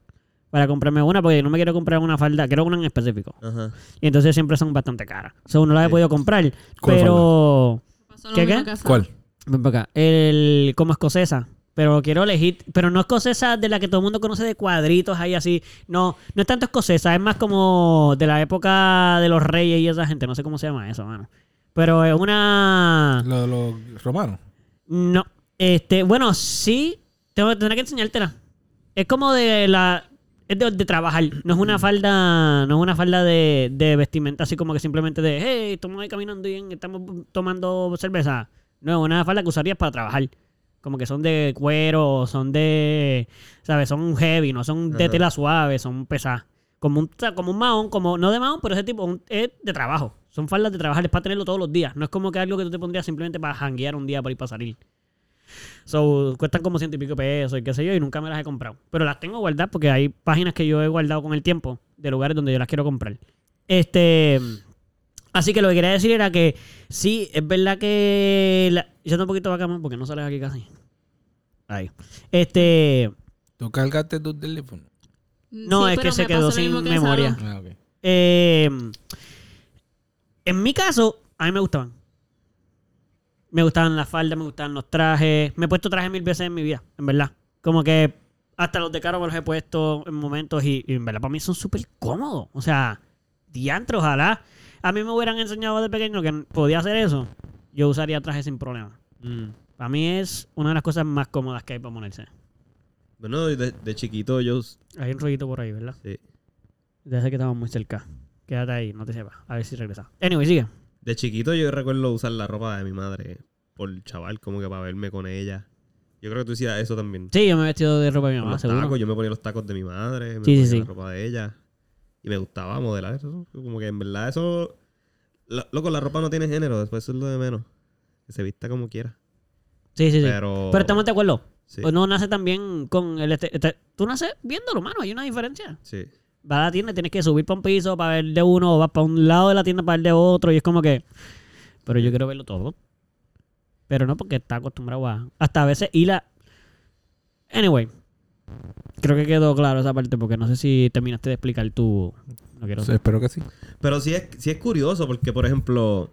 C: para comprarme una, porque no me quiero comprar una falda, quiero una en específico.
A: Ajá.
C: Y entonces siempre son bastante caras. O sea, no las he
A: Sí.
C: podido comprar.
B: ¿Cuál
C: pero.
D: Lo
C: ¿Qué, qué?
B: ¿Cuál?
C: Ven para acá. El, como escocesa. Pero quiero elegir. Pero no escocesa de la que todo el mundo conoce de cuadritos ahí así. No, no es tanto escocesa. Es más como de la época de los reyes y esa gente. No sé cómo se llama eso, mano. Pero es una.
B: Lo de los romanos.
C: No. Este, bueno, sí. Tengo, tendré que enseñártela. Es como de la. Es de, de trabajar. No es una falda. No es una falda de, de vestimenta así como que simplemente de. Hey, estamos ahí caminando y estamos tomando cerveza. No, es una falda que usarías para trabajar. Como que son de cuero, son de. ¿Sabes? Son heavy, no son de
A: Ajá.
C: tela suave, son pesadas. Como un, como un mahón, como, no de mahón, pero ese tipo un- es de trabajo. Son faldas de trabajar, es para tenerlo todos los días. No es como que algo que tú te pondrías simplemente para janguear un día para ir para salir. So, cuestan como ciento y pico pesos y qué sé yo, y nunca me las he comprado. Pero las tengo guardadas porque hay páginas que yo he guardado con el tiempo de lugares donde yo las quiero comprar. Este. Así que lo que quería decir era que sí, es verdad que. la- yo un poquito acá más porque no sales aquí casi. Ahí. Este.
B: ¿Tú cargaste tu teléfono?
C: No,
D: Sí,
C: es que se
D: me
C: quedó sin
D: que
C: memoria.
B: Ah, ok.
C: Eh, en mi caso, a mí me gustaban. Me gustaban las faldas, me gustaban los trajes. Me he puesto trajes mil veces en mi vida, en verdad. Como que hasta los de caro me los he puesto en momentos y, y en verdad para mí son súper cómodos. O sea, diantro, ojalá. A mí me hubieran enseñado de pequeño que podía hacer eso. Yo usaría trajes sin problema.
A: Mm.
C: Para mí es una de las cosas más cómodas que hay para ponerse.
A: Bueno, de, de chiquito yo...
C: Hay un rollito por ahí, ¿verdad?
A: sí.
C: Desde que estamos muy cerca. Quédate ahí, no te sepas. A ver si regresa. Anyway, sigue.
A: De chiquito yo recuerdo usar la ropa de mi madre por chaval, como que para verme con ella. Yo creo que tú decías eso también.
C: Sí, yo me he vestido de ropa de mi mamá,
A: los
C: seguro.
A: tacos, yo me ponía los tacos de mi madre, me
C: Sí, sí,
A: ponía
C: sí.
A: la ropa de ella. Y me gustaba modelar eso. Como que en verdad eso... lo- Loco, la ropa no tiene género, después eso es lo de menos. Que se vista como quiera.
C: Sí, sí, sí.
A: Pero...
C: Pero estamos de acuerdo.
A: Sí,
C: no nace también con el... Este, este- tú naces viéndolo, mano. Hay una diferencia.
A: sí.
C: Vas a la tienda y tienes que subir para un piso para ver de uno o vas para un lado de la tienda para ver de otro. Y es como que... Pero yo quiero verlo todo. Pero no porque está acostumbrado a... Hasta a veces ir a... Anyway. Creo que quedó claro esa parte porque no sé si terminaste de explicar tu... No quiero
B: Sí, espero que sí.
A: Pero sí es, sí es curioso porque, por ejemplo,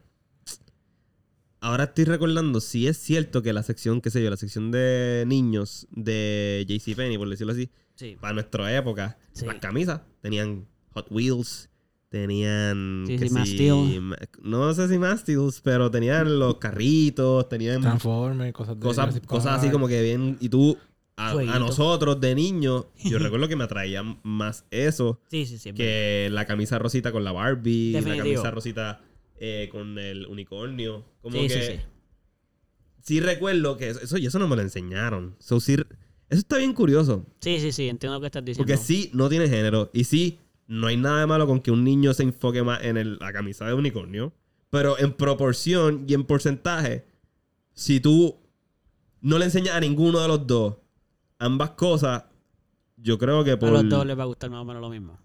A: ahora estoy recordando, sí es cierto que la sección, qué sé yo, la sección de niños de JCPenney, por decirlo así,
C: Sí.
A: para nuestra época,
C: Sí.
A: las camisas tenían Hot Wheels, tenían...
C: Sí,
A: que No sé si más Steels, pero tenían los carritos, tenían
B: Transformers, cosas de
A: cosas, cosas así como que bien... Y tú... A, nosotros de niños, yo recuerdo que me atraía más eso
C: Sí, sí, sí.
A: que la camisa rosita con la Barbie, la camisa rosita eh, con el unicornio. Como
C: Sí,
A: que
C: sí, sí.
A: sí recuerdo que eso, y eso no me lo enseñaron. So, sí- eso está bien curioso.
C: Sí, sí, sí. Entiendo lo que estás diciendo.
A: Porque sí, no tiene género. Y sí, no hay nada de malo con que un niño se enfoque más en el- la camisa de unicornio. Pero en proporción y en porcentaje, si tú no le enseñas a ninguno de los dos ambas cosas, yo creo que por...
C: A los dos les va a gustar más o menos lo mismo.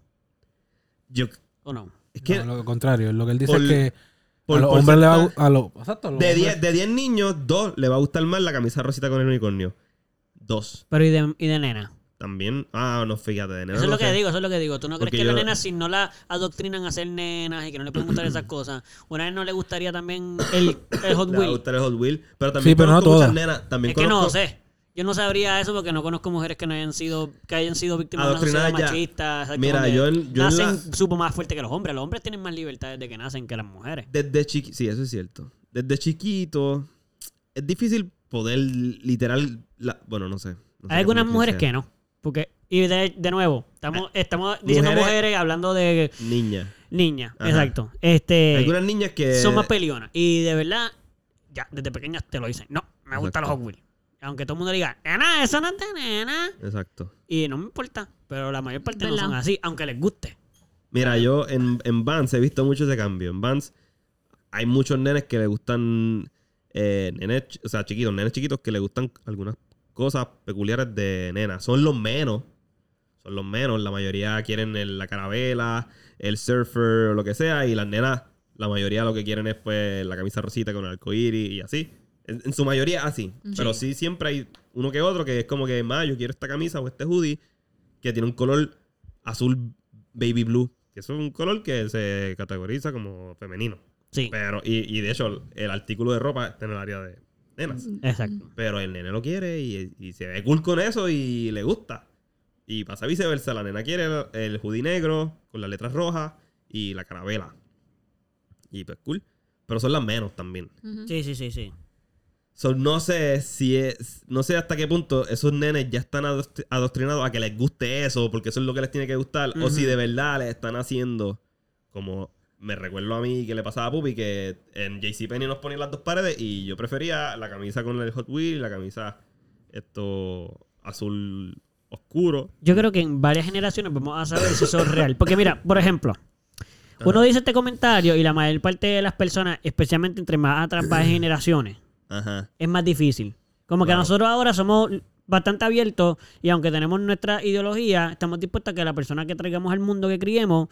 A: yo-
C: ¿O no?
A: es que
B: No, lo contrario, lo que él dice
A: por-
B: es que
A: por
B: a los hombres le va a los, exacto, a los
A: De
B: hombres-
A: 10 de 10 niños, 2 le va a gustar más la camisa rosita con el unicornio. 2.
C: Pero ¿y de, y de nena?
A: También. Ah, no, fíjate. De nena
C: Eso es lo que
A: sé.
C: digo, eso es lo que digo. ¿Tú no crees que las
A: yo-
C: nenas, si no la adoctrinan a ser nenas y que no le pueden gustar esas cosas, una vez no le gustaría también el, el Hot
A: Le va a
C: Wheel?
A: gustar el Hot Wheel. Pero también
B: Sí, pero no
A: muchas nenas. También
C: Es que no sé. Yo no sabría eso porque no conozco mujeres que no hayan sido, que hayan sido víctimas de una sociedad
A: ya.
C: machista.
A: Mira, yo en- yo en
C: nacen
A: la-
C: supo más fuerte que los hombres. Los hombres tienen más libertad desde que nacen que las mujeres.
A: Desde chiquito. Sí, eso es cierto. Desde chiquito. Es difícil poder literal. la- Bueno, no sé. no sé
C: Hay algunas mujeres que no. Porque, y de, de nuevo, estamos, estamos diciendo
A: mujeres-
C: mujeres hablando de
A: Niñas.
C: niñas. Exacto. Este,
A: Algunas niñas que.
C: son más pelionas. Y de verdad, ya desde pequeñas te lo dicen. No, me gustan los. Hot Wheels. Aunque todo el mundo diga, nena, eso no es de nena.
A: Exacto.
C: Y no me importa. Pero la mayor parte no
D: ¿Verdad?
C: son así, aunque les guste.
A: Mira, yo en, en Vans he visto mucho ese cambio. En Vans hay muchos nenes que le gustan. eh, nenes, o sea, chiquitos, nenes chiquitos que le gustan algunas cosas peculiares de nenas. Son los menos. Son los menos. La mayoría quieren el- la carabela, el surfer o lo que sea. Y las nenas, la mayoría lo que quieren es pues la camisa rosita con el arcoíris y así. En, en su mayoría así. Pero sí siempre hay uno que otro que es como que, más yo quiero esta camisa o este hoodie que tiene un color azul baby blue. Que eso es un color que se categoriza como femenino.
C: Sí,
A: Pero, y, y de hecho, el artículo de ropa está en el área de nenas.
C: exacto.
A: Pero el nene lo quiere y, y se ve cool con eso y le gusta. Y pasa viceversa. La nena quiere el, el hoodie negro con las letras rojas y la carabela. Y pues cool. Pero son las menos también.
C: Sí, sí, sí, sí.
A: So, no sé si es. No sé hasta qué punto esos nenes ya están adoctrinados a que les guste eso, porque eso es lo que les tiene que gustar. O si de verdad les están haciendo como. Me recuerdo a mí que le pasaba a Pupi que en JCPenney nos ponían las dos paredes y yo prefería la camisa con el Hot Wheel y la camisa esto azul oscuro.
C: Yo creo que en varias generaciones vamos a saber si eso es real. Porque mira, por ejemplo, uno dice este comentario y la mayor parte de las personas, especialmente entre más atrás generaciones,
A: Ajá.
C: es más difícil. Como que nosotros ahora somos bastante abiertos y aunque tenemos nuestra ideología, estamos dispuestos a que la persona que traigamos al mundo que criemos,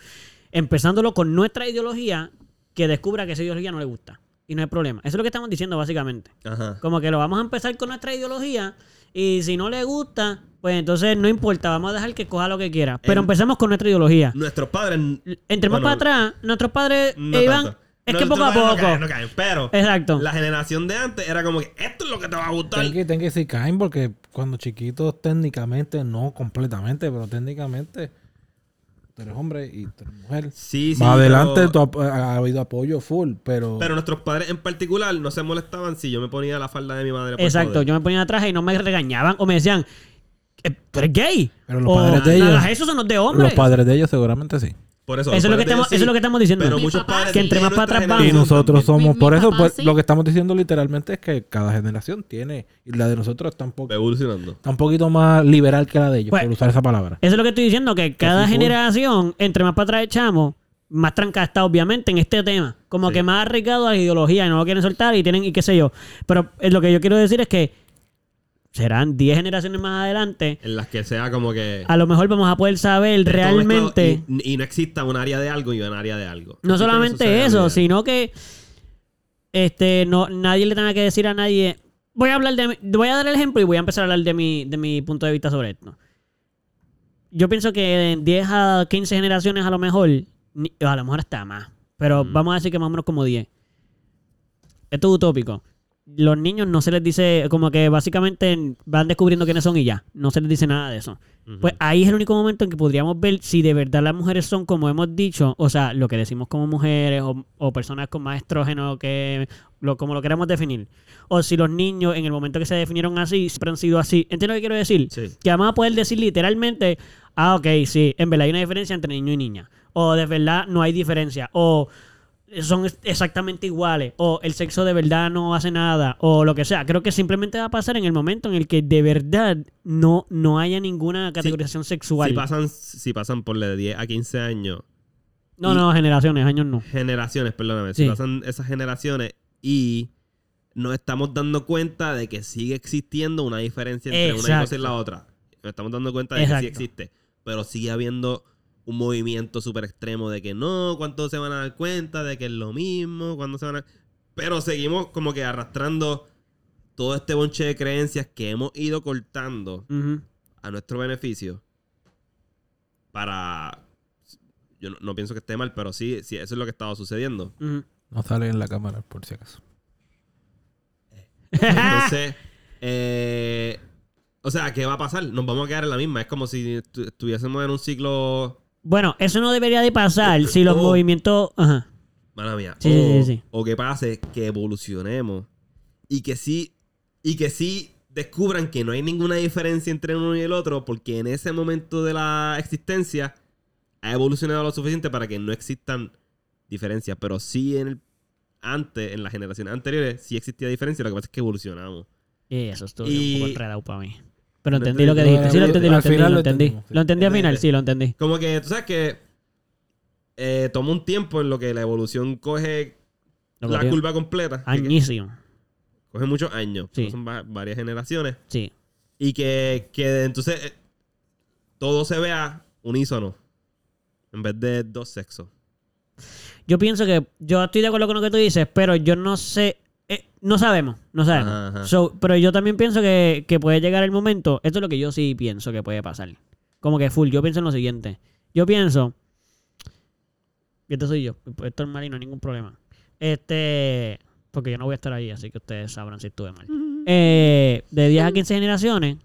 C: empezándolo con nuestra ideología, que descubra que esa ideología no le gusta. Y no hay problema. Eso es lo que estamos diciendo básicamente.
A: Ajá.
C: Como que lo vamos a empezar con nuestra ideología y si no le gusta, pues entonces no importa, vamos a dejar que coja lo que quiera. Pero
A: En-
C: empecemos con nuestra ideología.
A: Nuestros padres.
C: Entre más
A: bueno,
C: para atrás, nuestros padres
A: no
C: eh, iban...
A: tanto.
C: Es
A: No,
C: que poco a poco.
A: padres No caen, no caen, pero.
C: Exacto.
A: La generación de antes era como que esto es lo que te va a gustar.
B: Ten que, ten que sí caen porque cuando chiquitos técnicamente, no completamente, pero técnicamente tú eres hombre y tú eres mujer.
A: Sí, sí.
B: Más adelante
A: pero-
B: tú ap- ha habido apoyo full, pero,
A: Pero nuestros padres en particular no se molestaban si yo me ponía la falda de mi madre. por
C: Exacto. Yo me ponía atrás y no me regañaban o me decían, "Eh, ¿tú eres gay?
B: Pero los
C: O,
B: padres de
C: "No
B: ellos-
C: hagas eso son los de hombres.
B: los padres de ellos seguramente sí.
A: Por eso,
C: Eso es lo que estamos,
A: decir,
C: eso es lo que estamos diciendo.
A: Pero muchos
D: papá
A: padres
C: Que entre más para atrás vamos.
B: Y nosotros
A: también.
B: somos,
D: Mi-
B: por
D: mi
B: eso,
D: papá
B: pues,
D: sí.
B: lo que estamos diciendo literalmente es que cada generación tiene, y la de nosotros está un, poco, está un poquito más liberal que la de ellos,
C: Pues,
B: por usar esa palabra.
C: Eso es lo que estoy diciendo, que cada generación, entre más para atrás echamos, más trancada está obviamente en este tema. Como
A: Sí.
C: que más arriesgado a la ideología y no lo quieren soltar y tienen, y qué sé yo. Pero eh, lo que yo quiero decir es que serán 10 generaciones más adelante.
A: En las que sea como que.
C: A lo mejor vamos a poder saber realmente.
A: Y, y no exista un área de algo y un área de algo.
C: No
A: Así
C: solamente eso, sino que este no nadie le tenga que decir a nadie. Voy a hablar de voy a dar el ejemplo y voy a empezar a hablar de mi, de mi punto de vista sobre esto. Yo pienso que en 10 a 15 generaciones a lo mejor, a lo mejor hasta más, pero
A: Mm.
C: vamos a decir que más o menos como 10. Esto es utópico. Los niños no se les dice, como que básicamente van descubriendo quiénes son y ya. No se les dice nada de eso. Pues ahí es el único momento en que podríamos ver si de verdad las mujeres son como hemos dicho, o sea, lo que decimos como mujeres o, o personas con más estrógeno, que lo, como lo queramos definir. O si los niños en el momento que se definieron así, siempre han sido así. ¿Entiendes lo que quiero decir?
A: Sí.
C: Que vamos a poder decir literalmente, ah, ok, sí, en verdad hay una diferencia entre niño y niña. O de verdad no hay diferencia. O son exactamente iguales. O el sexo de verdad no hace nada. O lo que sea. Creo que simplemente va a pasar en el momento en el que de verdad no, no haya ninguna categorización sexual.
A: Si pasan, si pasan por de 10 a 15 años,
C: no, no, generaciones, años no.
A: generaciones, perdóname,
C: Sí.
A: si pasan esas generaciones y nos estamos dando cuenta de que sigue existiendo una diferencia entre una cosa y la otra. Nos estamos dando cuenta de
C: Exacto.
A: que sí existe, pero sigue habiendo un movimiento súper extremo de que no, ¿cuántos se van a dar cuenta de que es lo mismo? ¿Cuándo se van a...? Pero seguimos como que arrastrando todo este bonche de creencias que hemos ido cortando a nuestro beneficio para... Yo no, no pienso que esté mal, pero sí, sí, eso es lo que estaba sucediendo.
B: No sale en la cámara, por si acaso.
A: Entonces, eh, o sea, ¿qué va a pasar? Nos vamos a quedar en la misma. Es como si estu- estuviésemos en un ciclo...
C: Bueno, eso no debería de pasar si los
A: Oh.
C: movimientos... Ajá.
A: Mala mía.
C: Sí,
A: o,
C: sí, sí, sí.
A: o que pase que evolucionemos y que sí... Y que sí descubran que no hay ninguna diferencia entre uno y el otro porque en ese momento de la existencia ha evolucionado lo suficiente para que no existan diferencias. Pero sí en el... Antes, en las generaciones anteriores, sí existía diferencia. Lo que pasa es que evolucionamos.
C: Eso estuvo
A: Y-
C: un poco enredado para mí. Pero entendí lo que dijiste. Sí, lo entendí, lo entendí, lo entendí. Lo entendí al final, sí, lo entendí.
A: Como que, tú sabes que eh, toma un tiempo en lo que la evolución coge la curva completa. que-
C: Añísimo.
A: coge muchos años.
C: Sí.
A: Son va- varias generaciones.
C: Sí.
A: Y que, que entonces eh, todo se vea unísono. En vez de dos sexos.
C: Yo pienso que yo estoy de acuerdo con lo que tú dices, pero yo no sé, eh, no sabemos, no sabemos.
A: Ajá, ajá.
C: So, pero yo también pienso que, que puede llegar el momento, esto es lo que yo sí pienso que puede pasar. Como que full, yo pienso en lo siguiente. Yo pienso, y este soy yo, esto es mal y no hay ningún problema. Este, porque yo no voy a estar ahí, así que ustedes sabrán si estuve mal. Eh, de 10 a 15 generaciones,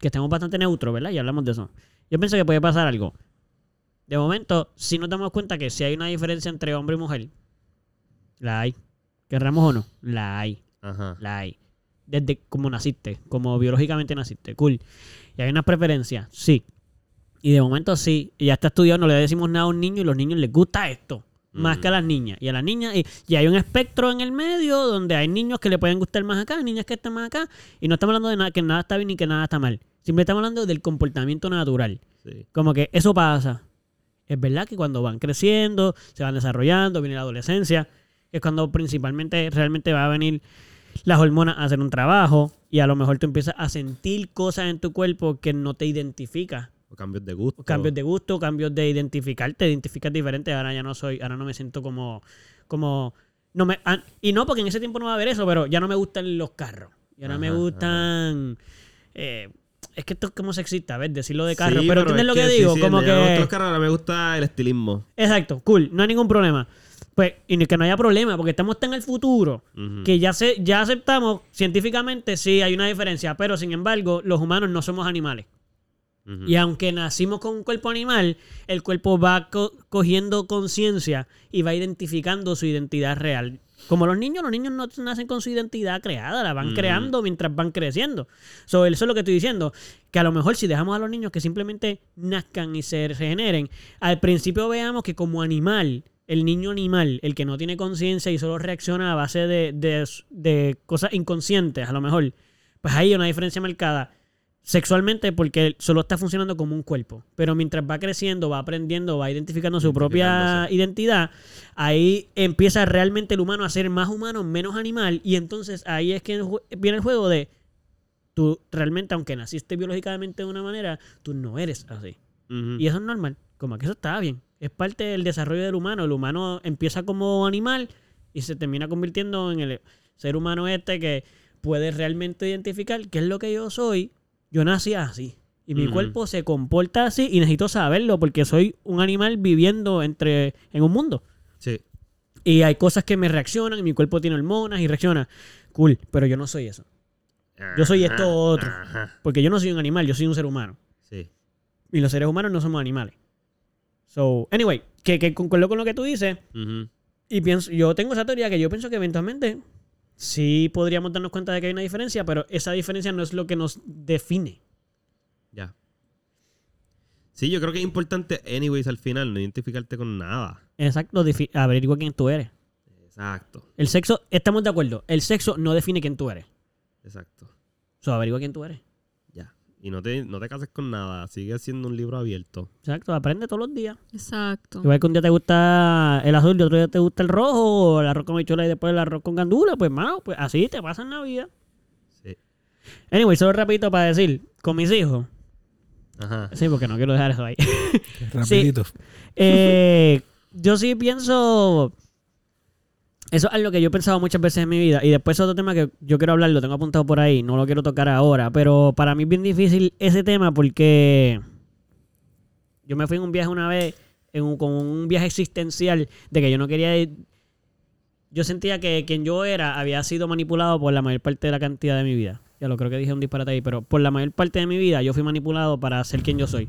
C: que estemos bastante neutros, ¿verdad? Y hablamos de eso. Yo pienso que puede pasar algo. De momento, si nos damos cuenta que si hay una diferencia entre hombre y mujer, la hay. Querramos o no, la hay.
A: Ajá.
C: La hay. Desde como naciste, como biológicamente naciste. Cool. Y hay unas preferencias, sí. Y de momento sí. Y ya está estudiado, no le decimos nada a un niño y los niños les gusta esto. Más que a las niñas. Y a las niñas, y, y hay un espectro en el medio donde hay niños que le pueden gustar más acá, niñas que están más acá. Y no estamos hablando de nada, que nada está bien ni que nada está mal. Siempre estamos hablando del comportamiento natural.
A: Sí.
C: Como que eso pasa. Es verdad que cuando van creciendo, se van desarrollando, viene la adolescencia, es cuando principalmente realmente va a venir las hormonas a hacer un trabajo y a lo mejor tú empiezas a sentir cosas en tu cuerpo que no te identifica.
A: O cambios de gusto.
C: Cambios de gusto, cambios de identificarte, identificas diferente. Ahora ya no soy, ahora no me siento como, como, no me, ah, y no porque en ese tiempo no va a haber eso, pero ya no me gustan los carros. Y ahora me gustan, eh, es que esto es como sexista, ¿ves? Decirlo de carro.
A: Sí,
C: pero ¿entiendes
A: es
C: lo que, digo?
A: sí,
C: como que...
A: carros, ahora me gusta el estilismo.
C: Exacto, cool, no hay ningún problema. Pues, y que no haya problema, porque estamos tan en el futuro que ya, se, ya aceptamos científicamente, sí, hay una diferencia, pero sin embargo, los humanos no somos animales. Y aunque nacimos con un cuerpo animal, el cuerpo va co- cogiendo conciencia y va identificando su identidad real. Como los niños, los niños no nacen con su identidad creada, la van creando mientras van creciendo. So, eso es lo que estoy diciendo. Que a lo mejor si dejamos a los niños que simplemente nazcan y se regeneren, al principio veamos que como animal, el niño animal, el que no tiene conciencia y solo reacciona a base de, de- de cosas inconscientes, a lo mejor, pues ahí hay una diferencia marcada sexualmente porque solo está funcionando como un cuerpo. Pero mientras va creciendo, va aprendiendo, va identificando su propia identidad, ahí empieza realmente el humano a ser más humano, menos animal. Y entonces ahí es que viene el juego de tú realmente, aunque naciste biológicamente de una manera, tú no eres así. Y eso es normal. Como que eso está bien. Es parte del desarrollo del humano. El humano empieza como animal y se termina convirtiendo en el ser humano este que puede realmente identificar qué es lo que yo soy. Yo nací así. Y mi cuerpo se comporta así y necesito saberlo porque soy un animal viviendo entre en un mundo.
A: Sí.
C: Y hay cosas que me reaccionan y mi cuerpo tiene hormonas y reacciona. Cool, pero yo no soy eso. Yo soy esto otro. Porque yo no soy un animal, yo soy un ser humano.
A: Sí.
C: Y los seres humanos no somos animales. So, anyway, que, que concuerdo con lo que tú dices. Y pienso, yo tengo esa teoría que yo pienso que eventualmente sí podríamos darnos cuenta de que hay una diferencia, pero esa diferencia no es lo que nos define.
A: Ya. Sí, yo creo que es importante, anyways, al final, no identificarte con nada.
C: Exacto, averigua quién tú eres.
A: Exacto.
C: El sexo, estamos de acuerdo, el sexo no define quién tú eres.
A: Exacto.
C: So, averigua quién tú eres.
A: Y no te, no te cases con nada. Sigue siendo un libro abierto.
C: Exacto, aprende todos los días.
D: Exacto.
C: Igual que un día te gusta el azul y otro día te gusta el rojo, o el arroz con habichuela y después el arroz con gandula, pues mano, pues así te pasa en la vida.
A: Sí.
C: Anyway, solo repito para decir, con mis hijos,
A: Ajá.
C: sí, porque no quiero dejar eso ahí.
B: Rapidito.
C: Eh, yo sí pienso. Eso es algo que yo he pensado muchas veces en mi vida. Y después otro tema que yo quiero hablar, lo tengo apuntado por ahí, no lo quiero tocar ahora. Pero para mí es bien difícil ese tema porque yo me fui en un viaje una vez, en un, como un viaje existencial, de que yo no quería ir. Yo sentía que quien yo era había sido manipulado por la mayor parte de la cantidad de mi vida. Ya lo creo que dije un disparate ahí, pero por la mayor parte de mi vida yo fui manipulado para ser quien yo soy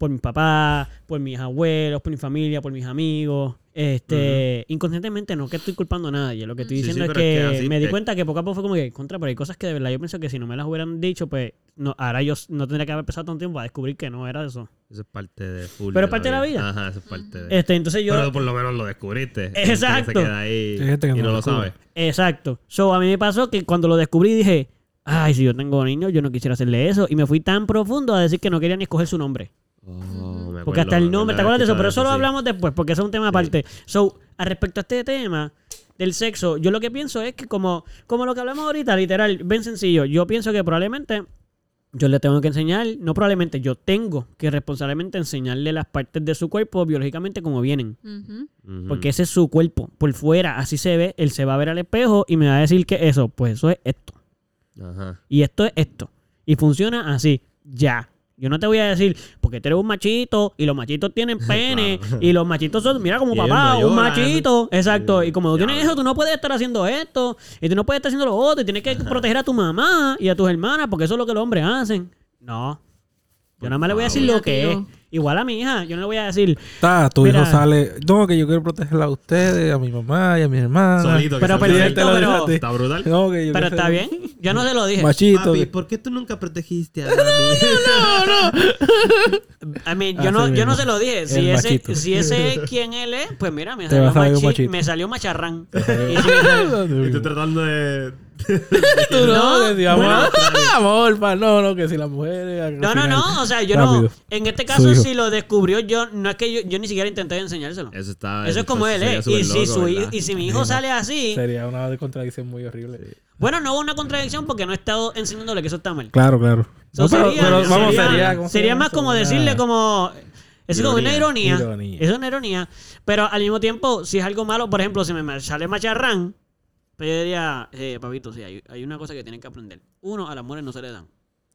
C: por mis papás, por mis abuelos, por mi familia, por mis amigos. Este, inconscientemente no que estoy culpando a nadie. Lo que estoy diciendo
A: sí,
C: es que,
A: así
C: me di
A: es.
C: cuenta que poco a poco fue como que contra, pero hay cosas que de verdad yo pienso que si no me las hubieran dicho, pues no, ahora yo no tendría que haber empezado tanto tiempo a descubrir que no era eso.
A: Eso es parte de full
C: Pero es parte de la vida.
A: Ajá, eso es parte de.
C: Este, entonces yo.
A: Pero por lo menos lo descubriste. Que
C: Exacto.
A: Se queda ahí
B: que
A: y
B: no
A: no
B: lo
A: lo sabe.
C: Exacto. So, a mí me pasó que cuando lo descubrí dije, ay, si yo tengo niños, yo no quisiera hacerle eso. Y me fui tan profundo a decir que no quería ni escoger su nombre.
A: Oh, me
C: Porque
A: acuerdo,
C: hasta el nombre, ¿te acuerdas de eso? Pero eso lo hablamos después, porque eso es un tema aparte. So, a respecto a este tema del sexo, yo lo que pienso es que como, como lo que hablamos ahorita, literal, bien sencillo, yo pienso que probablemente yo le tengo que enseñar, no probablemente, yo tengo que responsablemente enseñarle las partes de su cuerpo biológicamente como vienen. Porque ese es su cuerpo. Por fuera, así se ve, él se va a ver al espejo y me va a decir que eso, pues eso es esto.
A: Ajá.
C: Y esto es esto. Y funciona así. Ya. Yo no te voy a decir, porque tú eres un machito y los machitos tienen pene
A: Claro.
C: y los machitos son, mira como
A: Y
C: papá, un machito. Exacto. Y como tú tienes eso, tú no puedes estar haciendo esto y tú no puedes estar haciendo lo otro y tienes que proteger a tu mamá y a tus hermanas porque eso es lo que los hombres hacen. No. Yo nada más le voy a decir lo que es. Igual a mi hija, yo no le voy a decir,
B: Está, tu
C: Mira.
B: hijo sale. No, que yo quiero protegerla a ustedes, a mi mamá y a mi hermana.
A: Solito. que
C: Pero perfecto, pero-
A: Está brutal.
B: No, que yo
C: pero está bien. Yo no se lo dije.
B: Machito.
A: Papi,
B: que-
A: ¿por qué tú nunca protegiste a mí?
C: I mean, yo,
B: Así
C: no, yo no se lo dije. Si
B: El
C: ese,
B: machito.
C: si ese es quien él es, pues mira, me salió,
B: a
C: machi- me salió macharrán. Y si me
A: Y estoy tratando de.
B: Tú no,
C: No,
B: amor,
C: bueno.
B: amor, pa, no, no, que si las mujeres.
C: No, no,
B: final-
C: no. O sea, yo no. En este caso, si lo descubrió yo, no es que yo, yo ni siquiera intenté enseñárselo.
A: Eso está.
C: Eso es como él, ¿eh? Y si,
A: loco,
C: su y si mi hijo sale así,
B: Sería una contradicción muy horrible.
C: bueno, no hubo una contradicción porque no he estado enseñándole que eso está mal.
B: Claro, claro.
C: So,
B: No, pero,
C: sería,
B: pero vamos,
C: sería-
B: sería. ¿cómo se
C: sería
B: llama
C: más
B: eso?
C: como
B: Una-
C: decirle como... Es como una ironía.
B: Ironía.
C: Es una ironía. Pero al mismo tiempo, si es algo malo, por ejemplo, si me sale macharrán, pues yo diría, eh, papito, sí, hay, hay una cosa que tienen que aprender. Uno, a las mujeres no se le dan.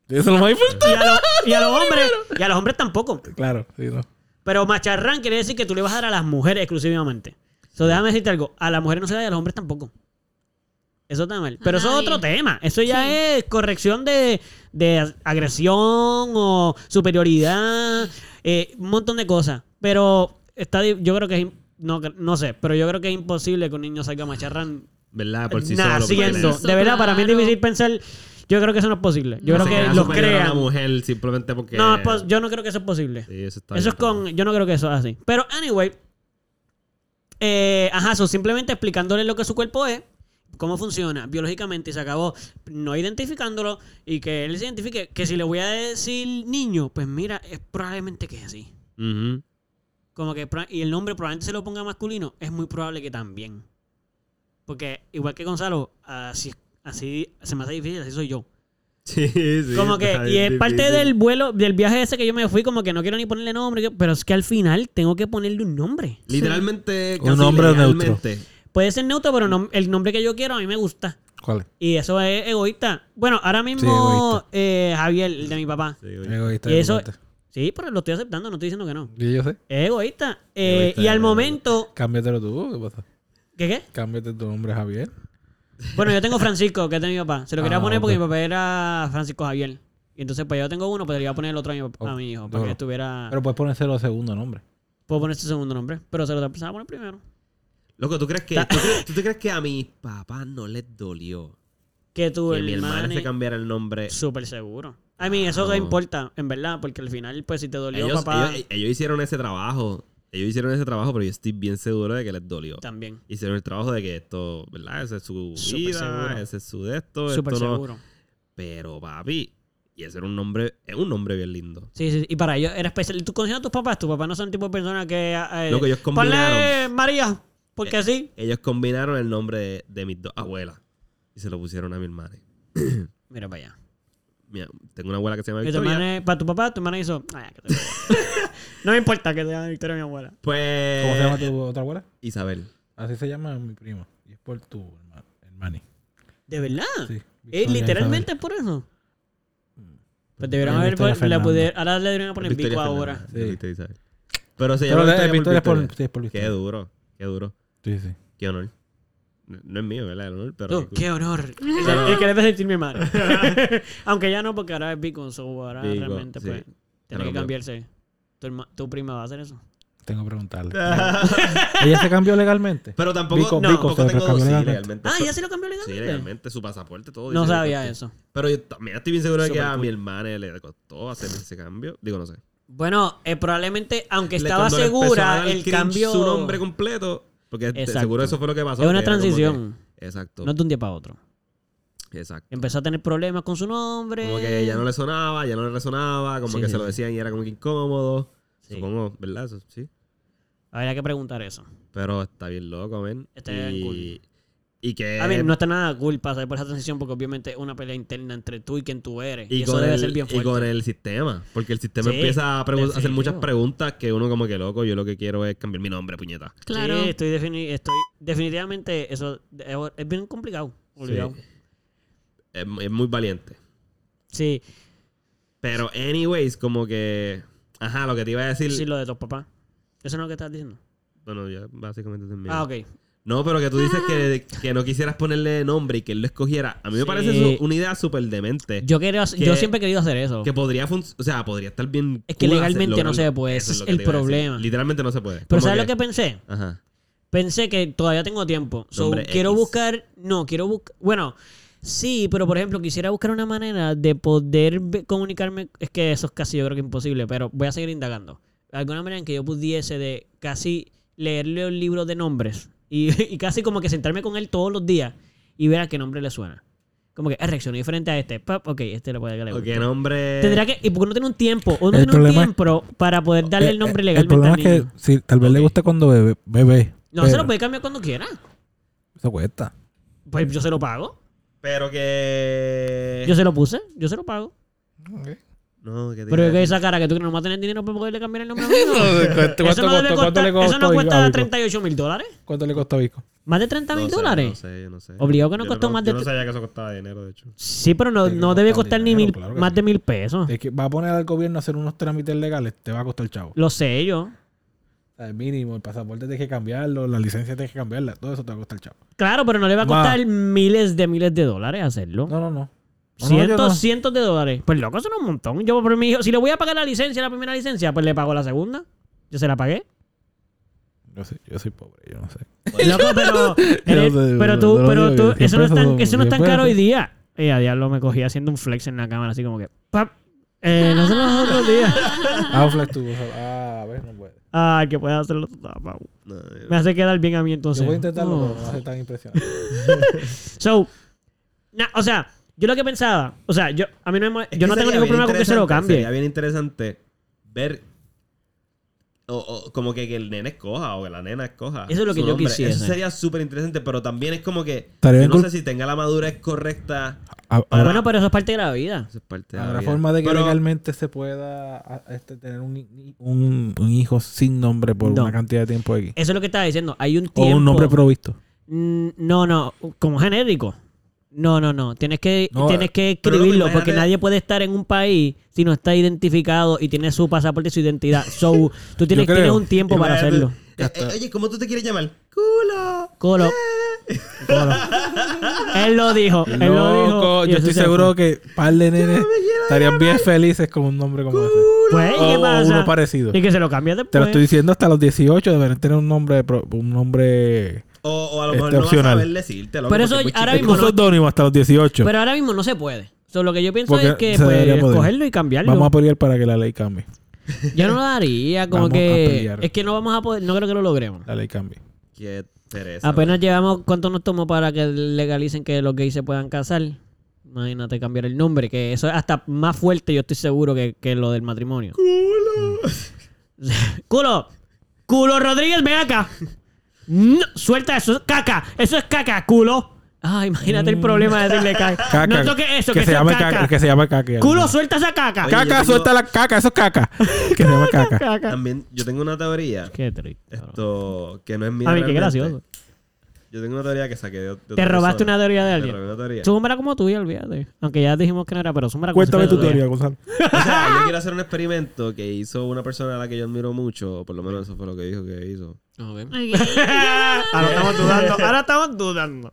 B: Eso es lo más importante.
C: Y a, lo- y a los hombres, y a los hombres tampoco.
B: Claro, sí, no.
C: Pero macharrán quiere decir que tú le vas a dar a las mujeres exclusivamente. So, déjame decirte algo. A las mujeres no se le da y a los hombres tampoco. Eso está mal. Pero eso es otro tema. Eso ya
D: Sí.
C: es corrección de, de agresión o superioridad. eh, un montón de cosas. Pero está, yo creo que es No, no sé, pero yo creo que es imposible que un niño salga macharrán
A: ¿Verdad? Por sí solo.
C: naciendo. De verdad, para mí es difícil pensar. Yo creo que eso no es posible. Yo
A: no
C: creo que
A: crea
C: los crean.
A: una mujer simplemente porque...
C: No, pues, yo no creo que eso es posible.
A: Sí, eso está
C: Eso es
A: bien,
C: con. Yo no creo que eso es así. Pero, anyway. eh, ajá, eso simplemente explicándole lo que su cuerpo es, cómo funciona biológicamente y se acabó no identificándolo y que él se identifique. Que si le voy a decir niño, pues mira, es probablemente que es así. Como que. Y el nombre probablemente se lo ponga masculino, es muy probable que también. Porque, igual que Gonzalo, así, así se me hace difícil, así soy yo.
A: Sí, sí.
C: Como que, y es parte del vuelo, del viaje ese que yo me fui, como que no quiero ni ponerle nombre, pero es que al final tengo que ponerle un nombre.
A: Literalmente,
B: Un
A: casi
B: nombre
A: legalmente.
C: Puede ser neutro, pero no- el nombre que yo quiero a mí me gusta.
B: ¿Cuál?
C: Y eso es egoísta. Bueno, ahora mismo eh, Javier, el de mi papá.
A: Sí.
B: Egoísta.
C: Y eso-. Sí, pero lo estoy aceptando, no estoy diciendo que no.
B: Y yo sé.
C: Es egoísta. Eh,
A: Egoísta,
C: y al momento...
B: Cámbiatelo tú. ¿Qué pasa?
C: ¿Qué qué?
B: Cámbiate tu nombre, Javier.
C: Bueno, yo tengo Francisco, que es de mi papá. Se lo quería
B: Ah,
C: poner porque
B: ok.
C: mi papá era Francisco Javier. Y entonces, pues yo tengo uno, podría poner el otro a mi, papá- a mi hijo, para
B: duro.
C: que estuviera...
B: Pero puedes ponérselo segundo nombre.
C: Puedo poner su segundo nombre, pero se lo empezaba a poner primero.
A: Loco, ¿tú crees que, tú, crees, tú te crees que a mis papás no les dolió
C: Que tu
A: que mi hermana
C: hermana...
A: se cambiara el nombre?
C: Súper seguro. A mí eso
A: No.
C: importa, en verdad, porque al final, pues si te dolió,
A: Ellos,
C: papá,
A: ellos, ellos hicieron ese trabajo. Ellos hicieron ese trabajo, pero yo estoy bien seguro de que les dolió.
C: también.
A: Hicieron el trabajo de que esto, ¿verdad? Ese es su vida,
C: seguro.
A: ese es su de esto,
C: Súper
A: esto no.
C: seguro.
A: Pero, papi, y ese era un nombre, es un nombre bien lindo.
C: Sí, sí, y para ellos era especial. ¿Tú conoces a tus papás? Tus papás no son tipo de personas que... eh,
A: Lo que ellos
C: Ponle
A: combinaron.
C: María, porque
A: Eh,
C: sí.
A: Ellos combinaron el nombre de, de mis dos abuelas y se lo pusieron a mi hermana.
C: Mira para allá.
A: Mira, tengo una abuela que se llama
C: Y tu
A: Victoria.
C: hermana, para tu papá, tu hermana hizo... "Ay, que te- no me importa que te llame Victoria mi abuela.
A: Pues.
B: ¿Cómo se llama tu otra abuela?
A: Isabel.
B: Así se llama mi primo. Y es por tu herma- hermani.
C: ¿De verdad?
B: Sí.
C: Eh,
B: Victoria
C: literalmente es por eso. Pues debieron
B: Eh,
C: haber...
B: Victoria
C: puder- ahora le deberían poner
A: Victoria
C: Vico
A: Fernanda,
C: ahora.
B: Sí.
A: Victoria Isabel. Pero se llama
B: la-
A: Victoria,
B: Victoria es
A: por
B: por,
A: Victoria.
B: sí, es por
A: Qué
B: Victoria.
A: duro, qué duro.
B: Sí, sí.
A: Qué honor. No, no es mío, ¿verdad? El honor, pero.
C: Tú, qué honor. El, el que debe sentir mi madre. Aunque ya no, porque ahora es Vico, so ahora
A: Vico,
C: realmente
A: sí.
C: pues tiene que cambiarse. Tu, herma- tu prima va a hacer eso.
B: Tengo que preguntarle. ¿Ella se cambió legalmente?
A: Pero tampoco,
B: Vico,
A: no,
B: Vico,
A: tampoco
B: se
A: tengo. Sí,
B: legalmente.
A: legalmente.
C: Ah, ya se lo cambió
A: Sí,
C: legalmente.
A: legalmente, su pasaporte, todo.
C: No sabía
A: que-
C: eso.
A: Pero yo también estoy bien seguro de que a
C: cool.
A: mi hermana le costó hacer ese cambio. Digo, no sé.
C: Bueno, eh, probablemente, aunque estaba
A: le
C: segura, el
A: cringe
C: cambio.
A: Su nombre completo. Porque
C: Exacto.
A: seguro eso fue lo que pasó.
C: es una
A: que-
C: transición.
A: Exacto.
C: No es de un día para otro.
A: Exacto.
C: Empezó a tener problemas con su nombre.
A: Como que ya no le sonaba, ya no le resonaba, como
C: Sí,
A: que
C: sí,
A: se lo decían y era como que incómodo. Supongo, ¿verdad? Eso, sí.
C: Habría que preguntar eso.
A: Pero está bien loco, men.
C: Está bien
A: y,
C: cool.
A: Y que...
C: A ver, no está nada cool pasar por esa transición porque obviamente es una pelea interna entre tú y quien tú eres. Y,
A: y,
C: eso
A: con
C: debe
A: el,
C: ser bien
A: y
C: fuerte.
A: con el sistema. Porque el sistema
C: Sí,
A: empieza a, hacer muchas preguntas que uno como que loco, yo lo que quiero es cambiar mi nombre, puñeta.
D: Claro.
C: Sí, estoy, defini- estoy definitivamente eso es, es bien complicado. Obligado.
A: Sí. Es, es muy valiente.
C: Sí,
A: Pero, anyways, como que... Ajá, lo que te iba a decir...
C: sí, lo de tus papás. Eso no es lo que estás diciendo.
A: Bueno, ya básicamente terminé.
C: Ah, ok.
A: No, pero que tú dices que, que no quisieras ponerle nombre y que él lo escogiera. A mí me
C: Sí.
A: parece su- una idea súper demente.
C: Yo, quiero,
A: Que-
C: yo siempre he querido hacer eso.
A: Que podría funcionar. O sea, podría estar bien.
C: Es que
A: cool
C: legalmente no se puede, ese es el problema.
A: Literalmente no se puede.
C: Pero ¿sabes lo que pensé?
A: Ajá.
C: Pensé que todavía tengo tiempo. So, quiero
A: X.
C: buscar. No, quiero buscar. Bueno, sí, pero por ejemplo, quisiera buscar una manera de poder comunicarme. Es que eso es casi yo creo que imposible, pero voy a seguir indagando. Alguna manera en que yo pudiese de casi leerle un libro de nombres y, y casi como que sentarme con él todos los días y ver a qué nombre le suena. Como que eh, reaccionó diferente a este. Pap, ok, este le puede que le
A: O
C: guste.
A: qué nombre.
C: Tendría que. Y porque no tiene un tiempo. O no
B: El
C: tiene un
B: problema
C: tiempo para poder darle el nombre
B: Eh, eh,
C: legalmente
B: El problema
C: al
B: es que tal vez le guste cuando bebe. bebé
C: No, se lo puede cambiar cuando quiera.
B: Eso cuesta.
C: Pues yo se lo pago.
A: Pero que.
C: Yo se lo puse, yo se lo pago.
A: No, que te
C: Pero que
A: decir.
C: esa cara que tú que no vas a tener dinero para poderle cambiar el nombre a mi hijo.
B: ¿Cuánto,
C: Eso no, debe
B: costó, cuánto
C: costar-
B: le costó
C: eso no cuesta
B: Vico?
C: 38 mil dólares.
B: ¿Cuánto le costó a Vico?
C: ¿Más de 30 mil
A: No
C: dólares?
A: No sé, yo no sé.
C: Obligado que no
A: Yo
C: costó más de
A: Yo no sabía que eso costaba dinero, de hecho.
C: Sí, pero no, no debe
B: costar
C: ni mil,
B: claro
C: más
B: sí.
C: de mil pesos.
B: Es que va a poner al gobierno a hacer unos trámites legales, te va a costar chavo.
C: Lo sé yo.
B: El mínimo, el pasaporte tienes que cambiarlo, la licencia tienes que cambiarla, todo eso te va a costar chavo.
C: Claro, pero no le va a costar miles de miles de dólares hacerlo.
B: No, no, no. No,
C: cientos,
B: no.
C: cientos de dólares. Pues loco, eso no es un montón. Yo por mi hijo, si le voy a pagar la licencia, la primera licencia, pues le pago la segunda. Yo se la pagué.
B: Yo soy, yo soy pobre, yo no sé.
C: Loco, pero,
B: Yo sé,
C: pero tú,
B: no
C: pero tú, eso no es tan, eso no es tan caro hoy día. Y a diablo me cogí haciendo un flex en la cámara, así como que, pap, eh, no son los otros días.
B: Ah, un flex tú. Ah, a ver, no puede.
C: Ay, que puedas hacerlo tú, Me hace quedar bien a mí entonces.
B: Yo voy a intentarlo,
C: Oh.
B: pero no va a ser tan impresionante.
C: So, na- o sea, yo lo que pensaba, o sea, yo a mí no me- yo no tengo ningún problema con que se lo
A: interesante, Sería
C: cambie.
A: bien interesante ver. O, o como que, que el nene escoja o que la nena escoja.
C: Eso es lo que yo
A: nombre.
C: quisiese.
A: Eso sería súper interesante, pero también es como que. Yo no sé si tenga la madurez correcta.
B: A-
A: Para-
B: Ahora,
C: Bueno, pero eso es parte de la vida.
A: Eso es parte de la
B: habrá
A: vida.
B: forma de que
A: Pero-
B: legalmente se pueda a- este, tener un, un, un hijo sin nombre por
C: No.
B: una cantidad de tiempo aquí.
C: Eso es lo que estaba diciendo. Hay un
B: O
C: tiempo.
B: un nombre provisto.
C: No, no, como genérico. No, no, no. Tienes que,
B: No,
C: tienes que escribirlo porque nadie puede estar en un país si no está identificado y tiene su pasaporte y su identidad. So, tú tienes, tienes un tiempo para hacerlo.
A: eh, eh, oye, ¿cómo tú te quieres llamar? ¡Culo!
C: Colo. Colo. él lo dijo. Él lo dijo.
B: Yo estoy
C: se
B: seguro
C: fue.
B: que par de nenes estarían bien felices con un nombre como ese.
C: Pues, ¿y ¿qué
B: O, uno parecido.
C: Y que se lo cambie después.
B: Te lo estoy diciendo hasta los 18 deberían tener un nombre pro- un nombre
A: O, o a lo
B: Este,
A: mejor no vas a saber decirte. loco,
C: Pero eso ahora mismo no-
B: hasta los 18.
C: Pero ahora mismo no se puede. So, lo que yo pienso
B: Porque
C: es que
B: se
C: pues, cogerlo y cambiarlo.
B: Vamos a pelear para que la ley cambie.
C: Yo no lo haría, como
B: Vamos
C: que es que no vamos a poder, no creo que lo logremos.
B: La ley cambie.
A: Qué pereza.
C: Apenas llevamos cuánto nos tomó para que legalicen que los gays se puedan casar. Imagínate cambiar el nombre, que eso es hasta más fuerte, yo estoy seguro, que, que lo del matrimonio. ¡Culo! ¡Culo! ¡Culo Rodríguez, ven acá! No, suelta eso, es caca. Eso es caca, culo. Ah, imagínate el problema de decirle caca.
B: Caca.
C: No toques eso, que,
B: se llame
C: caca.
B: caca. Que se llama caca.
C: Culo, suelta esa caca.
A: Oye,
B: Caca,
A: tengo-
B: suelta la caca. Eso es caca. que se llama caca.
C: Caca.
A: También, yo tengo una teoría.
C: Qué triste.
A: Esto, que no es mía.
C: A mí, qué gracioso.
A: Yo tengo una teoría que saqué de, de otra
C: Te robaste
A: persona.
C: una teoría de alguien.
A: robé una teoría.
C: Como tuya, olvídate. Aunque ya dijimos que no era, pero súmela como
B: Cuéntame tu teoría, Gonzalo.
A: O sea, yo quiero hacer un experimento que hizo una persona a la que yo admiro mucho, o por lo menos eso fue lo que dijo que hizo.
C: Ahora estamos dudando. Ahora estamos dudando.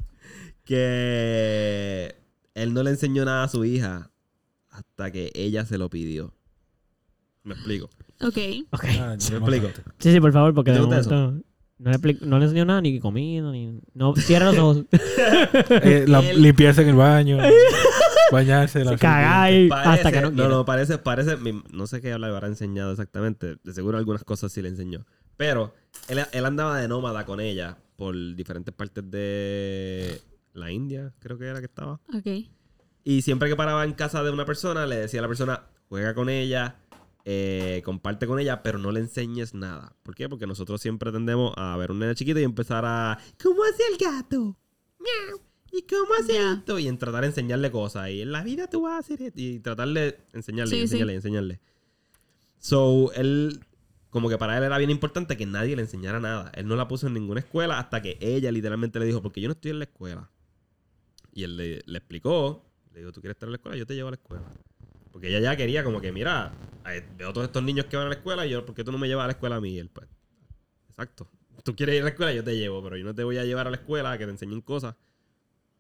A: Que él no le enseñó nada a su hija hasta que ella se lo pidió. Me explico.
D: Ok.
C: Ok.
B: Ah,
A: ¿Me explico?
C: Sí, sí, por favor, porque
A: ¿Te
C: de
A: gusta eso?
C: momento no le, no le enseñó nada, ni comida, ni... No, cierra los ojos.
B: Eh, la-
A: Él-
B: limpiarse en el baño. bañarse. la
C: Cagáis hasta que no
A: no,
C: quiera.
A: no, parece, parece, mi- no sé qué le habrá enseñado exactamente. De seguro algunas cosas sí le enseñó. Pero él, él andaba de nómada con ella por diferentes partes de la India, creo que era que estaba.
D: Ok.
A: Y siempre que paraba en casa de una persona, le decía a la persona, juega con ella, eh, comparte con ella, pero no le enseñes nada. ¿Por qué? Porque nosotros siempre tendemos a ver un nene chiquito y empezar a... ¿Cómo hace el gato? Miau. ¿Y cómo hace
D: Ya.
A: esto? Y en tratar de enseñarle cosas. Y en la vida tú vas a hacer esto. Y tratar de enseñarle,
D: Sí,
A: enseñarle, enseñarle. So, él... Como que para él era bien importante que nadie le enseñara nada. Él no la puso en ninguna escuela hasta que ella literalmente le dijo, porque yo no estoy en la escuela. Y él le, le explicó, le dijo, ¿tú quieres estar en la escuela? Yo te llevo a la escuela. Porque ella ya quería como que, mira, eh, veo todos estos niños que van a la escuela y yo, ¿por qué tú no me llevas a la escuela a mí? Y él, pues, exacto. Tú quieres ir a la escuela, yo te llevo, pero yo no te voy a llevar a la escuela a que te enseñen cosas.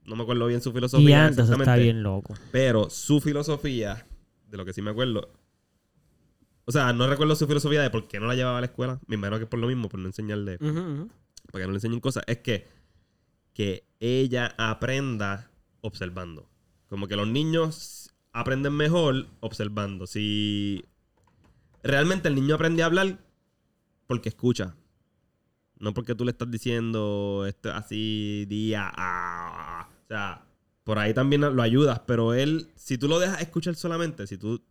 A: No me acuerdo bien su
C: Y
A: filosofía.
C: antes está bien loco.
A: Pero su filosofía, de lo que sí me acuerdo, o sea, no recuerdo su filosofía de por qué no la llevaba a la escuela. Me imagino que es por lo mismo, por no enseñarle
C: ujú.
A: para que no le enseñen cosas, es que, que ella aprenda observando. Como que los niños aprenden mejor observando. Si realmente el niño aprende a hablar porque escucha. No porque tú le estás diciendo esto es así día a... O sea, por ahí también lo ayudas, pero él, si tú lo dejas escuchar solamente, si tú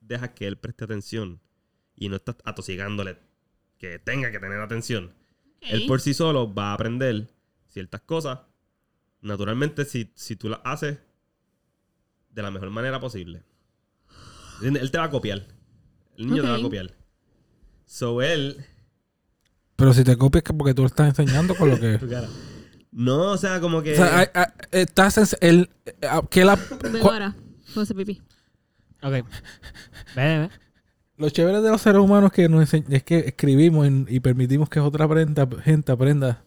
A: dejas que él preste atención y no estás atosigándole que tenga que tener atención, él por sí solo va a aprender ciertas cosas. Naturalmente, si, si tú las haces de la mejor manera posible. Él te va a copiar. El niño te va a copiar. So él.
B: Pero si te copias es porque tú lo estás enseñando con lo que...
A: No, o sea, como que.
B: O sea, estás en- el, eh, que la,
D: Vengo
B: cua-
D: ahora. Voy a hacer pipí.
C: Ok. Ve, ve.
B: lo chévere de los seres humanos que nos es que escribimos y permitimos que otra aprenda- gente aprenda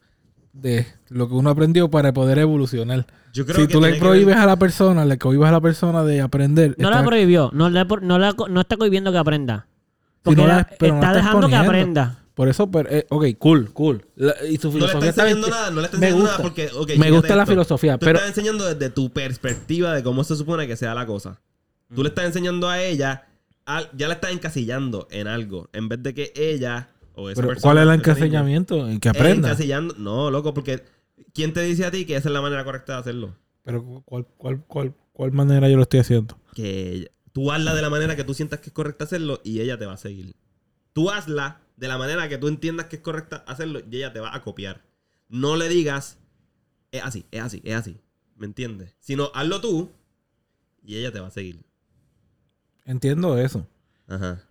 B: de lo que uno aprendió para poder evolucionar.
A: yo creo
B: Si
A: que
B: tú le
A: que
B: prohíbes a la persona, le cohibes a la persona de aprender.
C: No la prohibió. No, la, no, la, no está cohibiendo que aprenda. Porque
B: no la- pero
C: está dejando que aprenda.
B: Por eso, pero, eh, ok, cool, cool. La- y su
A: No le está
B: filosofía
A: enseñando nada, no le está enseñando
B: gusta.
A: nada porque, ok,
B: me gusta la
A: esto.
B: filosofía,
A: Tú
B: pero
A: estás enseñando desde tu perspectiva de cómo se supone que sea la cosa. Tú le estás enseñando a ella, ya la estás encasillando en algo, en vez de que ella o esa
B: pero
A: persona,
B: ¿cuál es el encasillamiento? En que aprenda.
A: encasillando. No, loco, porque ¿quién te dice a ti que esa es la manera correcta de hacerlo?
B: Pero ¿cuál, cuál, cuál, cuál manera yo lo estoy haciendo?
A: Que tú hazla de la manera que tú sientas que es correcta hacerlo y ella te va a seguir. Tú hazla de la manera que tú entiendas que es correcta hacerlo y ella te va a copiar. No le digas, es así, es así, es así. ¿Me entiendes? Sino hazlo tú y ella te va a seguir.
B: Entiendo eso.
A: Ajá.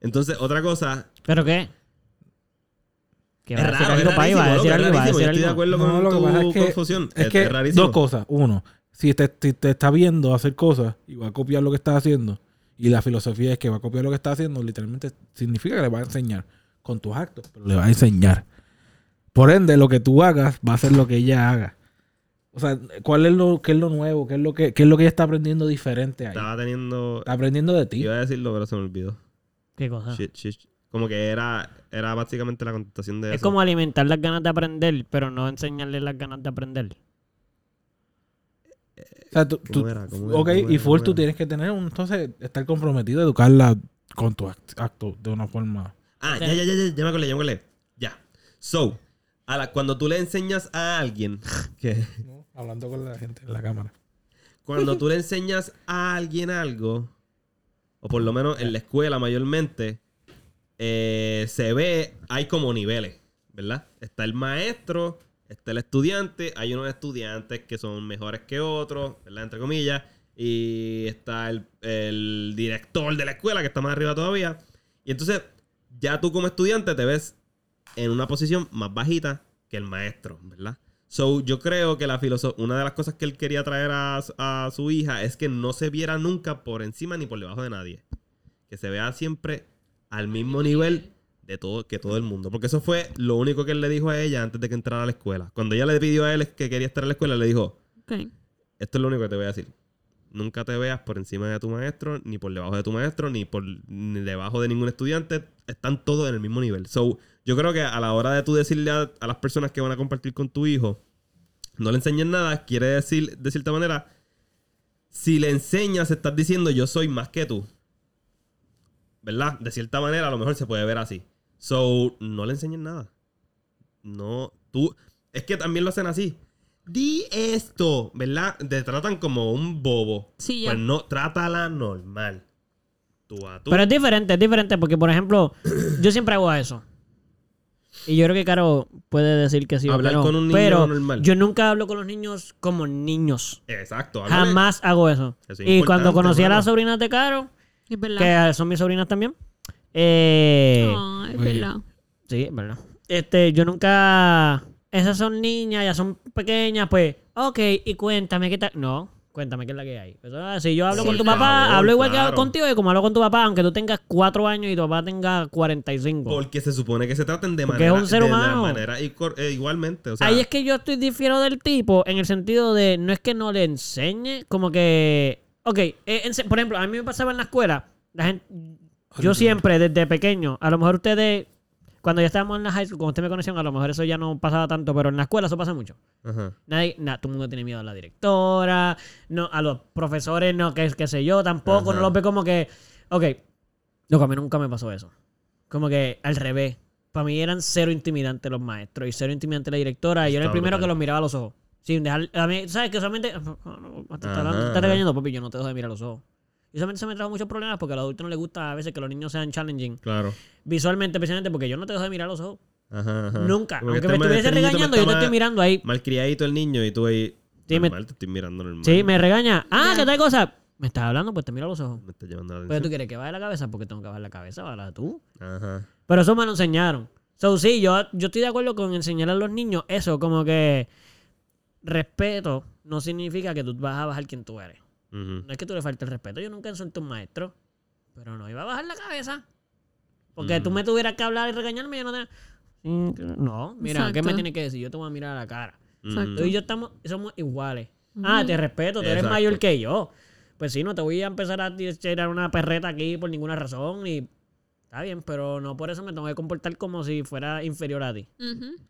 A: Entonces, otra cosa.
C: ¿Pero qué? Que
A: Es
C: va a decir
A: raro, es
C: algo va a
A: rarísimo,
C: decir
A: loco, es
C: algo, va a
A: rarísimo.
C: decir
A: Yo estoy de
C: algo.
A: acuerdo
B: No,
A: con
B: lo que pasa
A: tu
B: es que-
A: confusión.
B: Es que
A: rarísimo.
B: dos cosas. Uno, si te, te- te está viendo hacer cosas y va a copiar lo que estás haciendo, y la filosofía es que va a copiar lo que estás haciendo, literalmente significa que le va a enseñar con tus actos, pero le va a enseñar. Por ende, lo que tú hagas va a ser lo que ella haga. O sea, ¿cuál es lo, qué es lo nuevo? ¿Qué es lo que, qué es lo que ella está aprendiendo diferente ahí?
A: Estaba teniendo.
B: Está aprendiendo de ti.
A: Iba a decirlo, pero se me olvidó.
C: ¿Qué cosa?
A: Shit, shit. Como que era, era básicamente la contestación de
C: Es
A: eso.
C: como alimentar las ganas de aprender, pero no enseñarle las ganas de aprender.
B: O sea, tú,
A: ¿Cómo
B: tú-
A: era? ¿Cómo era?
B: ok,
A: ¿Cómo
B: y
A: era?
B: full
A: ¿Cómo
B: tú
A: era?
B: tienes que tener, un, entonces, estar comprometido a educarla con tus act- actos de una forma...
A: Ah, ya, ya, ya, ya, ya me acordé, ya me acordé. Ya. So, a la- cuando tú le enseñas a alguien que
B: Hablando con la gente en la cámara.
A: cuando tú le enseñas a alguien algo, o por lo menos en la escuela mayormente, eh, se ve, hay como niveles, ¿verdad? Está el maestro, está el estudiante, hay unos estudiantes que son mejores que otros, ¿verdad? Entre comillas, y está el, el director de la escuela que está más arriba todavía. Y entonces, ya tú como estudiante te ves en una posición más bajita que el maestro, ¿verdad? So, yo creo que la una de las cosas que él quería traer a, su- a su hija es que no se viera nunca por encima ni por debajo de nadie. Que se vea siempre al mismo nivel de todo, que todo el mundo. Porque eso fue lo único que él le dijo a ella antes de que entrara a la escuela. Cuando ella le pidió a él que quería estar en la escuela, le dijo,
D: Ok.
A: esto es lo único que te voy a decir. Nunca te veas por encima de tu maestro, ni por debajo de tu maestro, ni por ni debajo de ningún estudiante. Están todos en el mismo nivel. So, yo creo que a la hora de tú decirle a, a las personas que van a compartir con tu hijo, no le enseñes nada, quiere decir, de cierta manera, si le enseñas, estás diciendo yo soy más que tú. ¿Verdad? De cierta manera, a lo mejor se puede ver así. So, no le enseñes nada. No, tú. Es que también lo hacen así. Di esto, ¿verdad? Te tratan como un bobo.
D: Sí, ya.
A: Pues no, trátala normal. Tú a tú.
C: Pero es diferente, es diferente, porque por ejemplo, yo siempre hago eso. Y yo creo que Caro puede decir que sí. o
A: Hablar
C: que no,
A: con un niño
C: pero
A: normal.
C: yo nunca hablo con los niños como niños.
A: Exacto. háblale.
C: Jamás hago eso.
A: Eso es
C: y cuando
A: importante,
C: conocí a las sobrinas de Caro,
D: Es verdad.
C: que son mis sobrinas también, eh,
D: Ah, es
B: Oye.
D: verdad.
C: Sí, es verdad. Este, yo nunca. Esas son niñas, ya son pequeñas, pues. Ok, y cuéntame qué tal. No, cuéntame qué es la que hay. Pues, ah, si yo hablo
D: Sí,
C: con tu papá, hablo igual que
A: claro.
C: contigo y como hablo con tu papá, aunque tú tengas cuatro años y tu papá tenga 45.
A: Porque se supone que se traten de
C: Porque es
A: manera,
C: un ser
A: de
C: humano.
A: manera eh, igualmente. O sea,
C: Ahí es que yo estoy difiero del tipo en el sentido de no es que no le enseñe, como que. Ok, eh, por ejemplo, a mí me pasaba en la escuela, la gente. Yo siempre, desde pequeño, a lo mejor ustedes, cuando ya estábamos en la high school, cuando ustedes me conocían, a lo mejor eso ya no pasaba tanto, pero en la escuela eso pasa mucho.
A: Ajá.
C: Nadie, na- todo el mundo tiene miedo a la directora, no, a los profesores, no, que qué sé yo, tampoco,
A: Ajá.
C: no los ve como que. Ok, loco, a mí nunca me pasó eso. Como que al revés. Para mí eran cero intimidantes los maestros y cero intimidante la directora. Y yo era el primero que los miraba a los ojos. Sin dejar. A mí, ¿sabes? Que solamente. Te está,
A: Ajá,
C: hablando- te está
A: ajá.
C: regañando, papi. Yo no te dejo de mirar a los ojos. Y se me trajo muchos problemas porque a los adultos no les gusta a veces que los niños sean challenging.
A: Claro.
C: Visualmente, especialmente porque yo no te dejo de mirar los ojos.
A: Ajá, ajá.
C: Nunca. Aunque me estuviese
A: este me
C: regañando, yo te estoy mirando ahí.
A: Malcriadito el niño y tú ahí.
C: Sí, me-
A: normal, te estoy mirando normal.
C: Sí, me regaña. Ah. ¿qué tal cosa? Me estás hablando, pues te miro a los ojos.
A: Me está llevando la
C: Pero tú quieres que baje la cabeza porque tengo que bajar la cabeza, ¿verdad? Tú.
A: Ajá.
C: Pero eso me lo enseñaron. So, sí, yo, yo estoy de acuerdo con enseñar a los niños eso, como que respeto no significa que tú vas a bajar quien tú eres. No es que tú le faltes el respeto. Yo nunca insulté a un maestro, pero no iba a bajar la cabeza. Porque tú
A: Mm.
C: me tuvieras que hablar y regañarme, yo no te... Sí, No, mira, ¿qué me tienes que decir? Yo te voy a mirar a la cara.
D: Exacto.
C: Tú y yo estamos, somos iguales. Ah, te respeto, tú eres
A: Exacto.
C: mayor que yo. Pues sí, no te voy a empezar a tirar una perreta aquí por ninguna razón y... Está bien, pero no por eso me tengo que comportar como si fuera inferior a ti.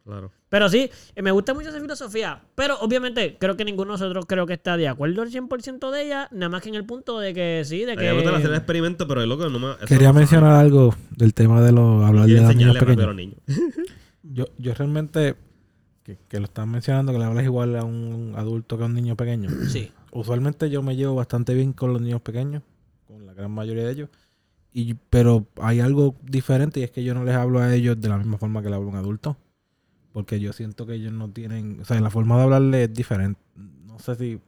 A: Claro.
C: Pero sí, me gusta mucho esa filosofía. Pero obviamente, creo que ninguno de nosotros creo que está de acuerdo al 100% de ella. Nada más que en el punto de que sí, de
A: A mí me gusta hacer el
C: que.
A: experimento, pero es lo que no me... eso
B: Quería
A: no me
B: mencionar algo del tema de los hablar de los niños
A: a
B: pequeños.
A: los niños.
B: Yo, yo realmente, que, que lo están mencionando, que le hablas igual a un adulto que a un niño pequeño.
C: Sí.
B: Usualmente yo me llevo bastante bien con los niños pequeños, con la gran mayoría de ellos. Y, pero hay algo diferente y es que yo no les hablo a ellos de la misma forma que le hablo a un adulto. Porque yo siento que ellos no tienen... O sea, la forma de hablarle es diferente. No sé si...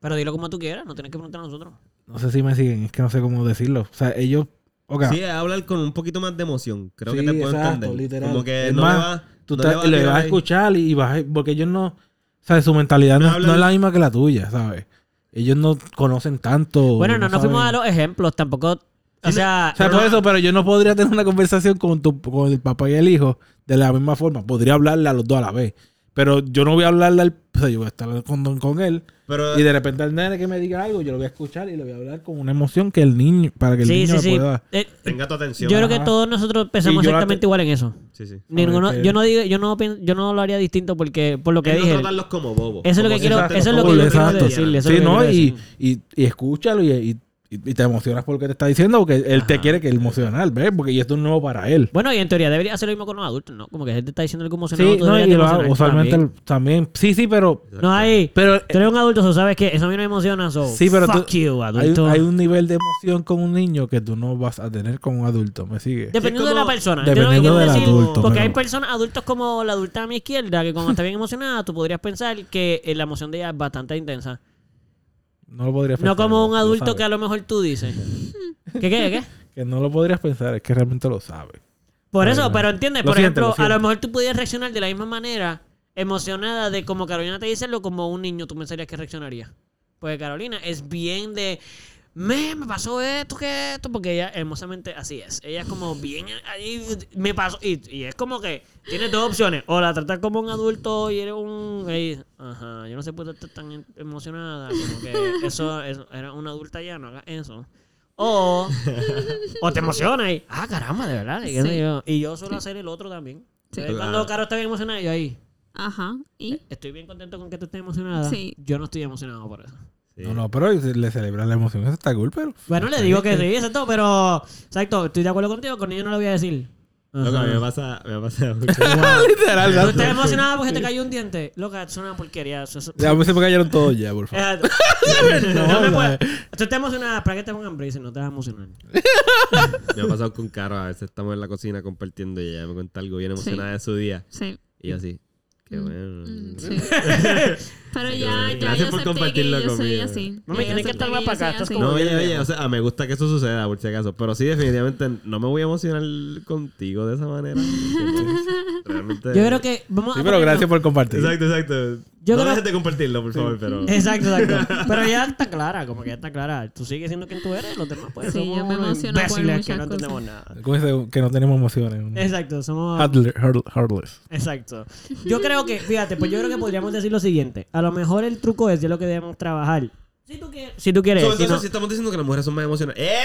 C: Pero dilo como tú quieras, no tienes que preguntar a nosotros.
B: No sé si me siguen. Es que no sé cómo decirlo. O sea, ellos... ok,
A: Sí, es hablar con un poquito más de emoción. Creo que
B: Sí,
A: te puedo
B: exacto,
A: entender.
B: literal.
A: Como que
B: Es
A: no
B: más,
A: le va...
B: Tú
A: no
B: te-
A: le vas a
B: le vas a escuchar y vas a- porque ellos no, ¿sabes? Su mentalidad no, no es la misma que la tuya, ¿sabes? Ellos no conocen tanto.
C: Bueno, no nos fuimos a los ejemplos, tampoco. O sea,
B: O sea, por eso, pero yo no podría tener una conversación con, tu, con el papá y el hijo de la misma forma. Podría hablarle a los dos a la vez. Pero yo no voy a hablarle al... O sea, yo voy a estar con, con él
A: Pero
B: y de repente el nene que me diga algo, yo lo voy a escuchar y le voy a hablar con una emoción que el niño... Para que el
C: sí,
B: niño
C: sí,
B: me
C: sí.
B: pueda...
C: Eh,
A: tenga tu atención.
C: yo creo que todos nosotros pensamos exactamente
B: te-
C: igual en eso.
A: Sí, sí.
C: Ninguno, yo no digo, yo no yo no lo haría distinto porque por lo que
A: Es no
C: dije.
A: tratarlos como bobos.
C: Eso es lo que quiero- eso es lo que yo quiero decirle,
B: Sí, ¿no? Y, y, y escúchalo y, y, y te emocionas por lo que te está diciendo porque él te quiere que emocionar, ¿ves? Porque esto es nuevo para él.
C: Bueno, y en teoría debería hacer lo mismo con los adultos, ¿no? Como que él te está diciendo algo emocionado.
B: Sí, no, y lo hago usualmente
C: también.
B: también. Sí, sí, pero...
C: No hay.
B: pero
C: Tú eres un adulto, so sabes que eso a mí no me emociona. So
B: Sí, pero
C: fuck
B: tú-
C: you,
B: hay,
C: adulto.
B: hay un nivel de emoción con un niño que tú no vas a tener con un adulto. ¿Me sigue?
C: Dependiendo de la persona.
B: Dependiendo
C: que
B: del
C: decir,
B: adulto,
C: Porque hay personas, adultos como la adulta a mi izquierda, que cuando está bien emocionada, tú podrías pensar que eh, la emoción de ella es bastante intensa.
B: No lo podrías
C: No
B: pensar.
C: como un adulto
B: sabes.
C: que a lo mejor tú dices. ¿Qué, qué, qué?
B: Que no lo podrías pensar, es que realmente lo sabe.
C: Por eso,
B: no.
C: pero entiendes,
B: Lo
C: por ejemplo,
B: lo
C: a lo mejor tú pudieras reaccionar de la misma manera, emocionada de como Carolina te dice lo como un niño tú pensarías que reaccionaría. Porque Carolina es bien de me, me pasó esto, que esto, porque ella hermosamente así es. Ella es como bien ahí, me pasó, y, y es como que tiene dos opciones. O la tratas como un adulto y eres un. ajá, yo no sé por qué estás tan em- emocionada. Como que eso, eso era una adulta ya, no hagas eso. O, o te emociona y, ah, caramba, de verdad. Y,
D: Sí.
C: yo, y yo suelo hacer el otro también.
D: Sí.
C: Cuando Caro está bien emocionada, yo ahí,
D: Ajá. ¿Y?
C: estoy bien contento con que tú estés emocionada.
D: Sí.
C: Yo no estoy emocionado por eso.
A: Sí.
B: No, no, pero le celebras la emoción. Eso está cool, pero...
C: Bueno, le digo que sí, exacto, pero. Exacto, estoy de acuerdo contigo, con ellos no lo voy a decir.
A: Loco, a mí me pasa, me pasa mucho.
B: Literal,
C: ¿Tú
B: ¿verdad?
C: estás emocionada porque te cayó un diente? Loca, eso es una porquería. Eso, eso-
B: Ya, mí se me cayeron todos ya, por favor.
C: Exacto. no, me
B: no,
C: puedes- Tú estás emocionada, ¿para qué te pongan braces? No te vas a emocionar.
A: me ha pasado con Caro. A veces estamos en la cocina compartiendo y ella me cuenta algo bien emocionada de su día.
D: Sí.
A: Y yo así, qué
D: Mm,
A: bueno.
D: mm, sí. Pero ya, ya
A: Gracias
D: yo
A: por compartirlo
D: que yo soy
A: conmigo.
D: así. Yo
C: tienes que estar más para acá, estás como-
A: No, oye, oye, o sea, me gusta que eso suceda, por si acaso. Pero sí, definitivamente no me voy a emocionar contigo de esa manera. ¿entiendes? Realmente.
C: Yo creo que. Vamos
B: Sí,
C: a
B: pero
C: ponernos-
B: gracias por compartir.
A: Exacto, exacto.
C: Yo
A: no
C: creo-
A: dejes de compartirlo, por favor, pero.
C: Exacto, exacto. Pero ya está clara, como que ya está clara. Tú sigues siendo quien tú eres, los demás pues
D: Sí,
C: somos
D: yo me emociono por
C: que no
D: cosas.
C: entendemos nada.
B: Como dice, que no tenemos emociones.
C: Exacto, somos...
B: Heart- Heartless.
C: Exacto. Yo creo que, fíjate, pues yo creo que podríamos decir lo siguiente. A lo mejor el truco es de lo que debemos trabajar. Si tú quieres. Si tú quieres.
A: So,
C: si
A: entonces,
C: no-
A: si estamos diciendo que las mujeres son más emocionales. ¡Eh!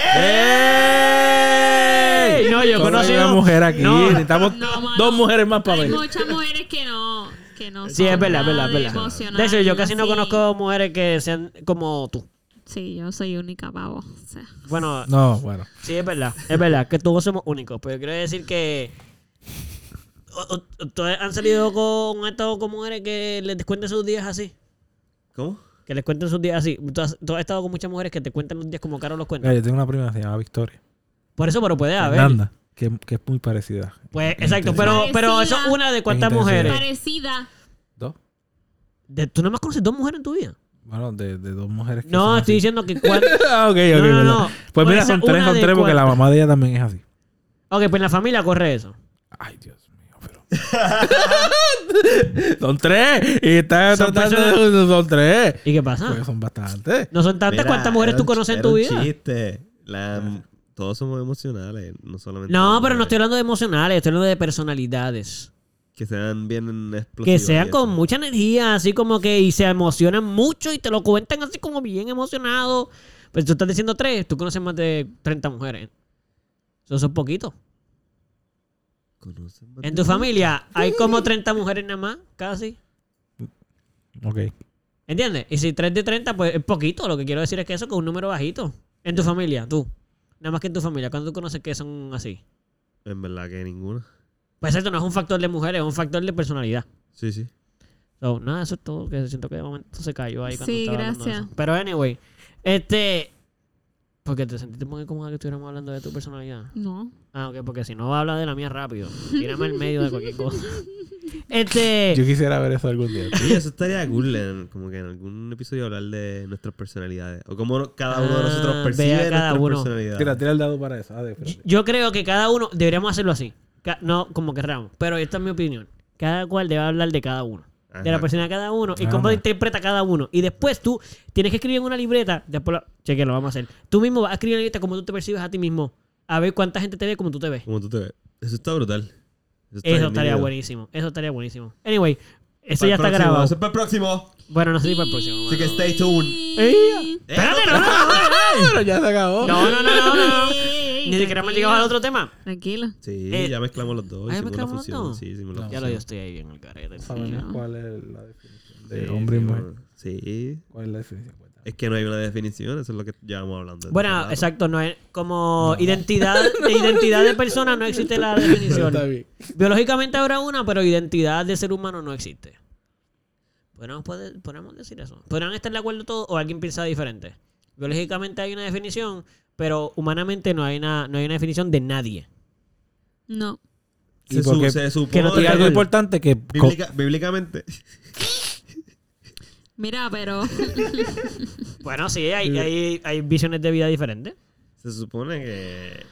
C: ¡Ey! No, yo
B: hay una mujer aquí.
C: No.
B: Necesitamos
D: No,
B: dos mujeres más para
D: Hay
B: ver.
D: muchas mujeres que no. Que no
C: Sí, es
D: son
C: verdad, es verdad,
D: nada
C: es verdad. De hecho, yo casi no conozco mujeres que sean como tú.
D: Sí, yo soy única, pavo. O sea,
C: Bueno,
B: No, bueno.
C: sí, es verdad. Es verdad que todos somos únicos. Pero quiero decir que. ¿Ustedes han salido con, estado con mujeres que les cuenten sus días así?
A: ¿Cómo?
C: Que les cuenten sus días así. ¿Tú has, tú has estado con muchas mujeres que te cuentan los días como Caro los cuenta?
B: Mira, yo tengo una prima que se llama Victoria.
C: Por eso, pero puede haber.
B: Fernanda, que, que es muy parecida.
C: Pues, exacto. Pero, pero eso es una de cuántas mujeres.
D: parecida.
B: ¿Dos?
C: De- ¿Tú nada más conoces dos mujeres en tu vida?
B: Bueno, de, de dos mujeres que
C: No,
B: son
C: estoy
B: así.
C: diciendo que cuál.
B: ah, ok, ok.
C: No, no, no.
B: Pues mira, son tres, son tres porque la mamá de ella también es así.
C: ok, pues en la familia corre eso.
B: Ay, Dios mío, pero. son tres. Y está
C: Son
B: tratando
C: personas-
B: de. Son tres.
C: ¿Y qué pasa?
B: Pues son bastantes.
C: No son tantas
A: Mira,
C: cuántas mujeres
A: era
C: tú
A: un-
C: conoces en
A: era
C: tu
A: un
C: vida.
A: chiste. La- todos somos emocionales, no solamente.
C: No, pero no estoy hablando de emocionales, estoy hablando de personalidades.
A: Que sean bien explosivos.
C: Que sean con mucha energía, así como que y se emocionan mucho y te lo cuentan así como bien emocionado. Pues tú estás diciendo tres, tú conoces más de 30 mujeres. Eso es poquito.
A: ¿Conocen más
C: En tu familia hay como 30 mujeres nada más, casi.
B: Ok.
C: ¿Entiendes? Y si 3 de 30, pues es poquito. Lo que quiero decir es que eso con un número bajito. En tu familia, tú. Nada más que en tu familia. ¿Cuándo tú conoces que son así?
A: En verdad que ninguna.
C: Pues esto no es un factor de mujeres, es un factor de personalidad.
A: Sí, sí.
C: So, nada, eso es todo. Que siento que de momento se cayó ahí cuando
D: Sí,
C: estaba hablando de
D: gracias.
C: eso. Pero anyway, este. Porque te sentiste muy cómoda que estuviéramos hablando de tu personalidad.
D: No.
C: Ah, ok, porque si no va a hablar de la mía rápido. Tírame al medio de cualquier cosa. Este.
B: Yo quisiera ver eso algún día.
A: Sí, eso estaría cool, en- como que en algún episodio hablar de nuestras personalidades. O cómo cada uno de nosotros
C: Ah,
A: percibe
C: cada
A: nuestra
C: uno.
A: personalidad.
B: Tira, tira el dado para eso. Ah, de.
C: Yo creo que cada uno deberíamos hacerlo así. No como querramos. Pero esta es mi opinión. Cada cual debe hablar de cada uno. De la persona de cada uno y
B: Ajá.
C: cómo interpreta cada uno. Y después tú tienes que escribir en una libreta. Después lo, cheque, lo vamos a hacer. Tú mismo vas a escribir en la libreta cómo tú te percibes a ti mismo. A ver cuánta gente te ve como tú te ves.
A: Como tú te ves. Eso está brutal.
C: Eso estaría buenísimo. Eso estaría buenísimo. Anyway, eso
A: Para
C: ya está
A: próximo,
C: grabado.
A: Eso es para el próximo.
C: Bueno, no sé si para el próximo.
A: Así que stay tuned.
C: ¡Ey! Espérate, no, no, no,
B: Pero ya se acabó.
C: no, no, no, no, no, no. Ni siquiera hemos llegado al otro tema.
D: Tranquilo.
A: Sí,
C: Eh,
A: ya mezclamos los dos.
C: ¿ah, ya
A: hicimos la
C: mezclamos los
A: fusión.
C: dos?
A: Sí, hicimos la
B: No.
C: Ya lo yo estoy ahí bien el.
B: Sabemos
D: Sí.
B: cuál es la definición de
A: Sí,
B: hombre y mujer.
A: Sí.
B: ¿Cuál es la definición?
A: Es que no hay una definición, eso es lo que llevamos hablando.
C: Bueno, exacto, no es como identidad de identidad de persona no existe la definición. Biológicamente habrá una, pero identidad de ser humano no existe. Podemos, poder- podemos decir eso. Podrán estar de acuerdo todos o alguien piensa diferente. Biológicamente hay una definición, pero humanamente no hay una, no hay una definición de nadie.
D: No.
A: Se,
B: ¿Y por
A: su-
B: qué?
A: se supone.
C: que no
B: algo importante que...
A: bíblica- bíblicamente.
D: Mira, pero
C: Bueno, sí, hay, hay, hay visiones de vida diferentes.
A: Se supone que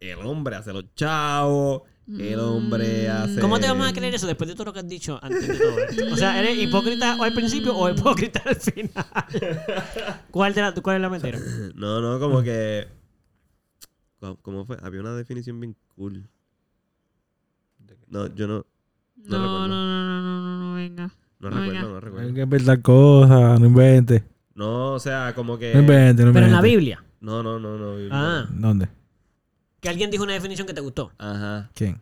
A: el hombre hace los chavos, el hombre hace...
C: ¿Cómo te vamos a creer eso después de todo lo que has dicho antes de todo esto? O sea, ¿eres hipócrita o al principio o hipócrita al final? ¿Cuál, de la, ¿Cuál es la mentira?
A: No, no, como que... ¿Cómo- ¿Cómo fue? Había una definición bien cool. No, yo no...
D: no,
A: recuerdo.
D: no, no, no, no, no, no, venga.
A: No recuerdo, no
B: Hay
A: recuerdo.
B: que inventar cosas, no inventes.
A: No, o sea, como que...
B: No inventes, no inventes.
C: Pero en la Biblia.
A: No, no, no, no.
C: Ah,
B: ¿Dónde?
C: que alguien dijo una definición que te gustó.
A: Ajá.
B: ¿Quién?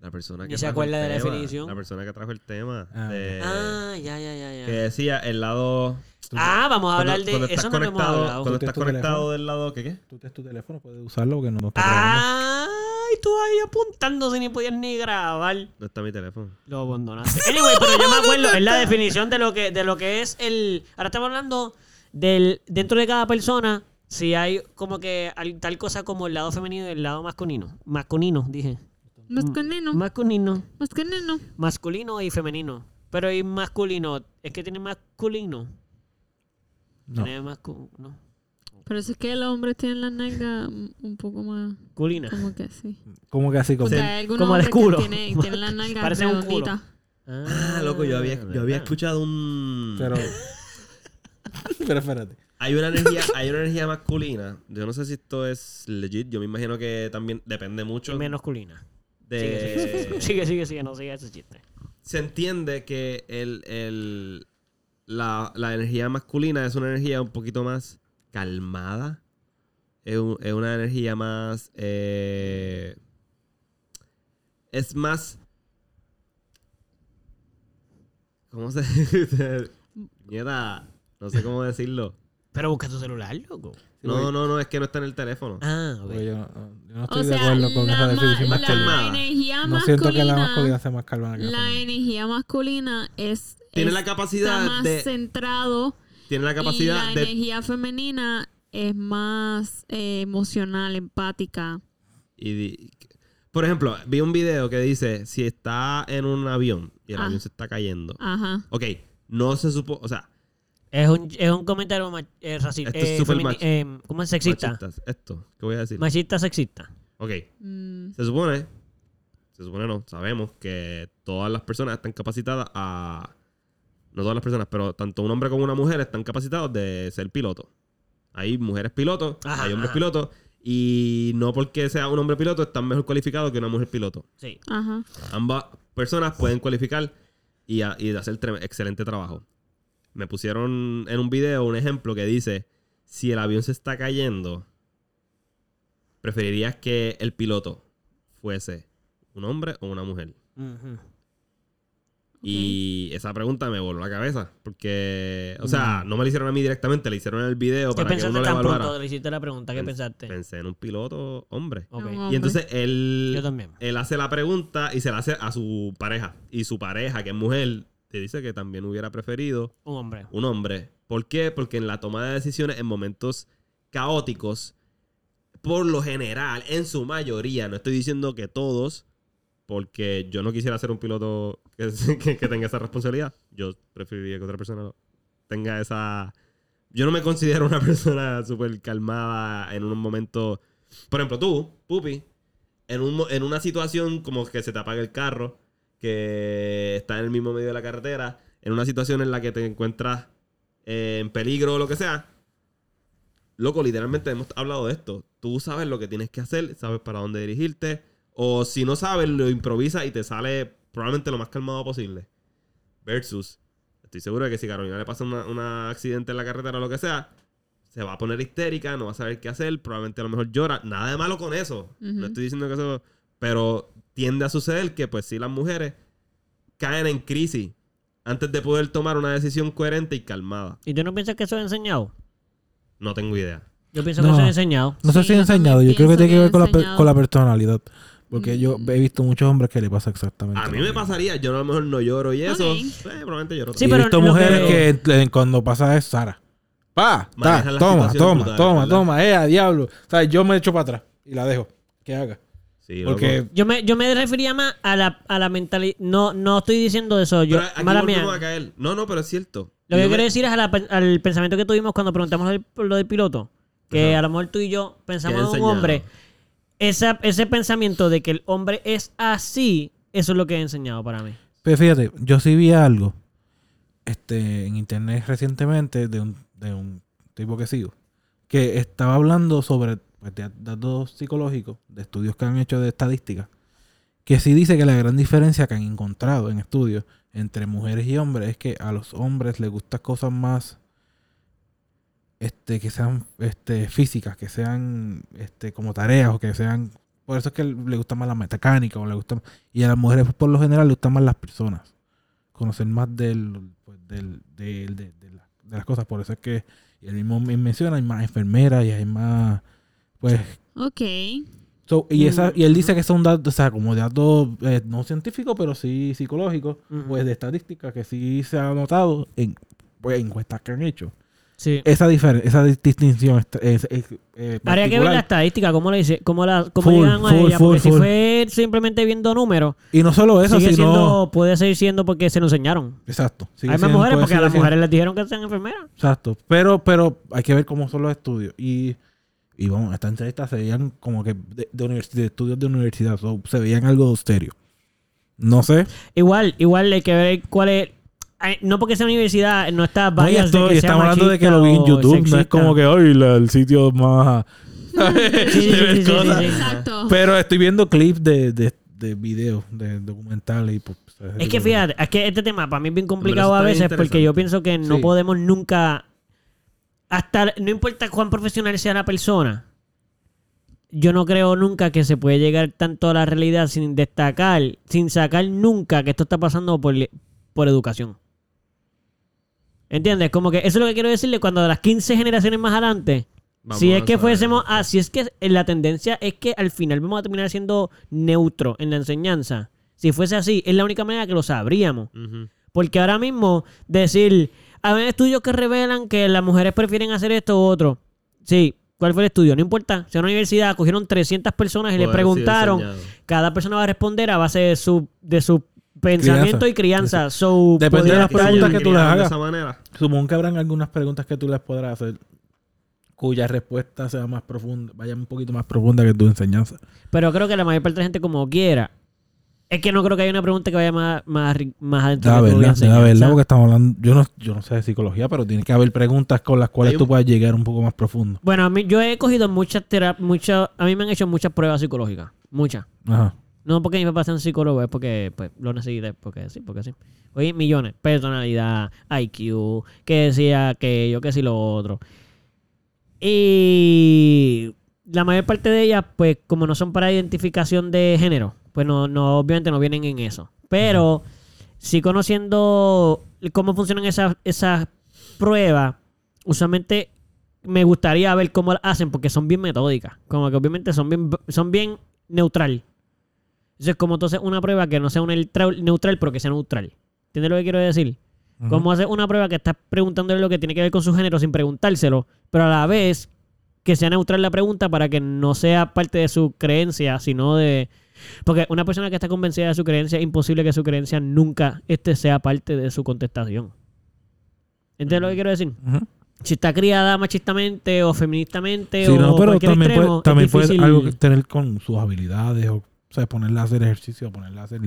A: La persona que
C: se
A: trajo el
C: acuerda de la
A: tema,
C: definición.
A: La persona que trajo el tema.
B: Ah,
A: de-
C: Ah, ya, ya, ya, ya.
A: Que decía el lado...
C: Ah, vamos a
A: cuando-
C: hablar de
A: cuando estás
C: eso no lo hemos
A: conectado,
C: hablado.
A: Cuando estás conectado
B: teléfono.
A: del lado... ¿Qué qué?
B: Tú tienes tu teléfono, puedes usarlo porque no, no está grabando.
C: Ay, tú ahí apuntando si ni podías ni grabar.
A: No está mi teléfono.
C: Lo abandonaste. Anyway, pero yo me acuerdo, es la definición de lo que, de lo que es el. Ahora estamos hablando del. Dentro de cada persona, si hay como que al- tal cosa como el lado femenino y el lado masculino. Masculino, dije.
D: Masculino.
C: Masculino.
D: Masculino.
C: Masculino y femenino. Pero y masculino, es que tiene masculino.
B: No.
C: Tiene mascu- no.
D: Pero si es que los hombres tienen la nalga mm, un poco más.
C: Masculina.
D: Como que sí.
B: ¿Cómo que así? Como...
D: Hay algunos
C: como
D: hombres
C: culo.
D: que tienen, tienen la nalga
C: Parece un culo.
D: redondita.
A: Ah, loco, yo había, yo había escuchado un...
B: Pero... Pero espérate.
A: Hay una energía, hay una energía masculina. Yo no sé si esto es legit. Yo me imagino que también depende mucho
C: Menos masculina.
A: de.
C: Sigue, sigue, sigue, no sigue ese chiste.
A: Se entiende que el, el- la, la energía masculina es una energía un poquito más calmada. Es, un- es una energía más. eh, es más. ¿Cómo se dice? Nieta, no sé cómo decirlo.
C: Pero busca tu celular, loco.
A: No, no, no, es que no está en el teléfono.
C: Ah, ok.
B: Yo, no, yo no estoy
D: O
B: de
D: sea,
B: acuerdo con
D: la,
B: esa definición
A: más
D: la
A: calmada.
D: energía
B: No siento que la
D: masculina.
B: sea más calmada que la
D: La energía masculina es.
A: Tiene
D: es-
A: la capacidad
D: está más
A: de-
D: centrado.
A: Tiene la
D: y
A: capacidad
D: la
A: de
D: energía femenina es más eh, emocional, empática.
A: Y di- por ejemplo, vi un video que dice, si está en un avión y el
D: Ah.
A: avión se está cayendo.
D: Ajá.
A: Ok, no se supo, o sea,
C: Es un, es un comentario eh, racista.
A: Esto es mach-
C: eh, ¿Cómo es sexista?
A: machistas, esto, ¿qué voy a decir?
C: Machista sexista.
A: Ok,
D: Mm,
A: se supone, se supone no, sabemos que todas las personas están capacitadas a, no todas las personas, pero tanto un hombre como una mujer están capacitados de ser pilotos. Hay mujeres pilotos,
C: Ajá,
A: hay hombres
C: ajá.
A: pilotos, y no porque sea un hombre piloto están mejor cualificados que una mujer piloto.
C: Sí.
D: Ajá.
A: Ambas personas pueden cualificar y, a- y hacer excelente trabajo. Me pusieron en un video un ejemplo que dice, si el avión se está cayendo, ¿preferirías que el piloto fuese un hombre o una mujer? Y esa pregunta me voló la cabeza. Porque, o sea, no me la hicieron a mí directamente, le hicieron en el video
C: Mm. ¿Qué
A: para que
C: pensaste
A: uno le
C: tan
A: evaluara.
C: pronto? Le hiciste la pregunta. ¿Qué
A: Pens-
C: pensaste?
A: Pensé en un piloto hombre. Y entonces él,
C: Yo también.
A: él hace la pregunta y se la hace a su pareja. Y su pareja, que es mujer, te dice que también hubiera preferido
C: Un hombre.
A: un hombre. ¿Por qué? Porque en la toma de decisiones, en momentos caóticos, por lo general, en su mayoría, no estoy diciendo que todos, porque yo no quisiera ser un piloto que, tenga esa responsabilidad. Yo preferiría que otra persona tenga esa... Yo no me considero una persona súper calmada en un momento... Por ejemplo, tú, Pupi, en, un, en una situación como que se te apaga el carro, que está en el mismo medio de la carretera, en una situación en la que te encuentras eh, en peligro o lo que sea. Loco, literalmente hemos hablado de esto. Tú sabes lo que tienes que hacer, sabes para dónde dirigirte. O si no sabes, lo improvisas y te sale probablemente lo más calmado posible. Versus, estoy seguro de que si Carolina le pasa una- un accidente en la carretera o lo que sea, se va a poner histérica, no va a saber qué hacer, probablemente a lo mejor llora. Nada de malo con eso.
D: Ujú.
A: No estoy diciendo que eso. Pero tiende a suceder que, pues, sí, las mujeres caen en crisis antes de poder tomar una decisión coherente y calmada.
C: ¿Y tú no piensas que eso es enseñado?
A: No tengo idea.
C: Yo pienso
B: No.
C: que eso es enseñado.
B: No sé
D: Sí,
B: si he
D: yo
B: enseñado. Yo creo que tiene que
D: que
B: ver con la, con la personalidad. Porque yo
D: Mm.
B: he visto muchos hombres que le pasa exactamente.
A: A
B: lo
A: mí me
B: mismo.
A: pasaría, yo a lo mejor no lloro y eso.
D: Ok.
A: eh, probablemente lloro.
C: Sí,
B: y he
C: pero
B: visto
C: que-
B: mujeres que, cuando pasa es Sara. Pa, ta, toma, toma,
A: brutales,
B: toma,
A: ¿verdad?
B: toma, eh, a diablo. O sea, yo me echo para atrás y la dejo. Que haga.
A: Sí.
B: Porque
C: Yo me, yo me refería más a la, a la mentalidad. No, no estoy diciendo eso. Yo,
A: Pero aquí
C: mala mía.
A: a caer. No, no, pero es cierto.
C: Lo que
A: Yo
C: quiero
A: me-
C: decir es a la al pensamiento que tuvimos cuando preguntamos lo del, lo del piloto. Que
A: Ajá.
C: a lo mejor tú y yo pensamos en un hombre. Esa, ese pensamiento de que el hombre es así, eso es lo que he enseñado para mí.
B: Pero fíjate, yo sí vi algo este, en internet recientemente de un, de un tipo que sigo, que estaba hablando sobre pues, datos psicológicos, de estudios que han hecho de estadística, que sí dice que la gran diferencia que han encontrado en estudios entre mujeres y hombres es que a los hombres les gustan cosas más este que sean este físicas, que sean este como tareas o que sean por eso es que le gusta más la mecánica o le gusta y a las mujeres pues, por lo general le gustan más las personas. Conocer más del, pues, del, del- de, de la- de las cosas. Por eso es que y él mismo me menciona hay más enfermeras y hay más pues
D: Ok.
B: so, y esa y él dice que son datos o sea como datos eh, no científicos pero sí psicológicos pues de estadísticas que sí se ha notado en pues, encuestas que han hecho
C: Sí.
B: esa esa distinción es, es, eh,
C: Habría que ver la estadística, cómo le dice, cómo la, cómo
B: Full,
C: llegan a
B: full,
C: ella.
B: full,
C: porque si fue simplemente viendo números,
B: y no solo eso
C: sigue
B: sino
C: siendo, puede seguir siendo porque se lo enseñaron.
B: exacto
C: Hay más
B: siendo-
C: mujeres porque a las
B: siendo-
C: mujeres les dijeron que sean enfermeras.
B: Exacto. Pero, pero hay que ver cómo son los estudios. Y, y vamos, estas entrevistas se veían como que de, de, de estudios de universidad. so, se veían algo serio. No sé.
C: Igual, igual hay que ver cuál es. No porque sea universidad, no está
B: esto-
C: de que sea
B: estamos hablando de que lo vi en YouTube. No es como que hoy el sitio más.
C: Sí, sí, sí, sí, sí, sí.
D: Exacto.
B: Pero estoy viendo clips de, de, de videos, de documentales. Y, pues,
C: Es que fíjate, es que este tema para mí es bien complicado a veces porque yo pienso que no
B: Sí.
C: podemos nunca. Hasta. No importa cuán profesional sea la persona. Yo no creo nunca que se puede llegar tanto a la realidad sin destacar, sin sacar nunca que esto está pasando por, por educación. ¿Entiendes? Como que eso es lo que quiero decirle cuando de las 15 generaciones más adelante,
A: Vamos
C: si es que fuésemos, ah, si es que la tendencia es que al final vamos a terminar siendo neutro en la enseñanza. Si fuese así, es la única manera que lo sabríamos. Porque ahora mismo decir, hay estudios que revelan que las mujeres prefieren hacer esto u otro. Sí, ¿cuál fue el estudio? No importa. Si a una universidad cogieron 300 personas y le
A: Poder
C: preguntaron, cada persona va a responder a base de su, de su pensamiento
B: Crianza.
C: y crianza. So,
B: Depende de las preguntas que tú les
A: criaron de
B: hagas.
A: esa manera.
B: Supongo que habrán algunas preguntas que tú les podrás hacer cuya respuesta sea más profunda, vaya un poquito más profunda que tu enseñanza.
C: Pero creo que la mayor parte de la gente como quiera. Es que no creo que haya una pregunta que vaya más, más, más adentro. Tu
B: verdad, da
C: enseñanza.
B: verdad, porque estamos hablando, yo no, yo no sé de psicología, pero tiene que haber preguntas con las cuales tú puedas llegar un poco más profundo.
C: Bueno, a mí, yo he cogido muchas terapias, muchas, a mí me han hecho muchas pruebas psicológicas. Muchas.
B: Ajá.
C: No porque mis papás sean psicólogos, es porque pues, lo necesité, porque sí, porque sí. Oye, millones. Personalidad, IQ, que decía que yo, que sí lo otro. Y la mayor parte de ellas, pues como no son para identificación de género, pues no, no obviamente no vienen en eso. Pero sí conociendo cómo funcionan esas, esas pruebas, usualmente me gustaría ver cómo las hacen porque son bien metódicas. Como que obviamente son bien, son bien neutral. Eso es como entonces una prueba que no sea un neutral, neutral pero que sea neutral. ¿Entiendes lo que quiero decir?
B: Ujú.
C: Como hacer una prueba que estás preguntándole lo que tiene que ver con su género sin preguntárselo, pero a la vez que sea neutral la pregunta para que no sea parte de su creencia, sino de... Porque una persona que está convencida de su creencia, es imposible que su creencia nunca este sea parte de su contestación. ¿Entiendes lo que quiero decir? Si está criada machistamente o feministamente
B: Sí,
C: o
B: no, pero
C: cualquier
B: también
C: extremo,
B: puede, también puede algo que tener con sus habilidades, o, o sea, ponerla a hacer ejercicio, ponerla a hacer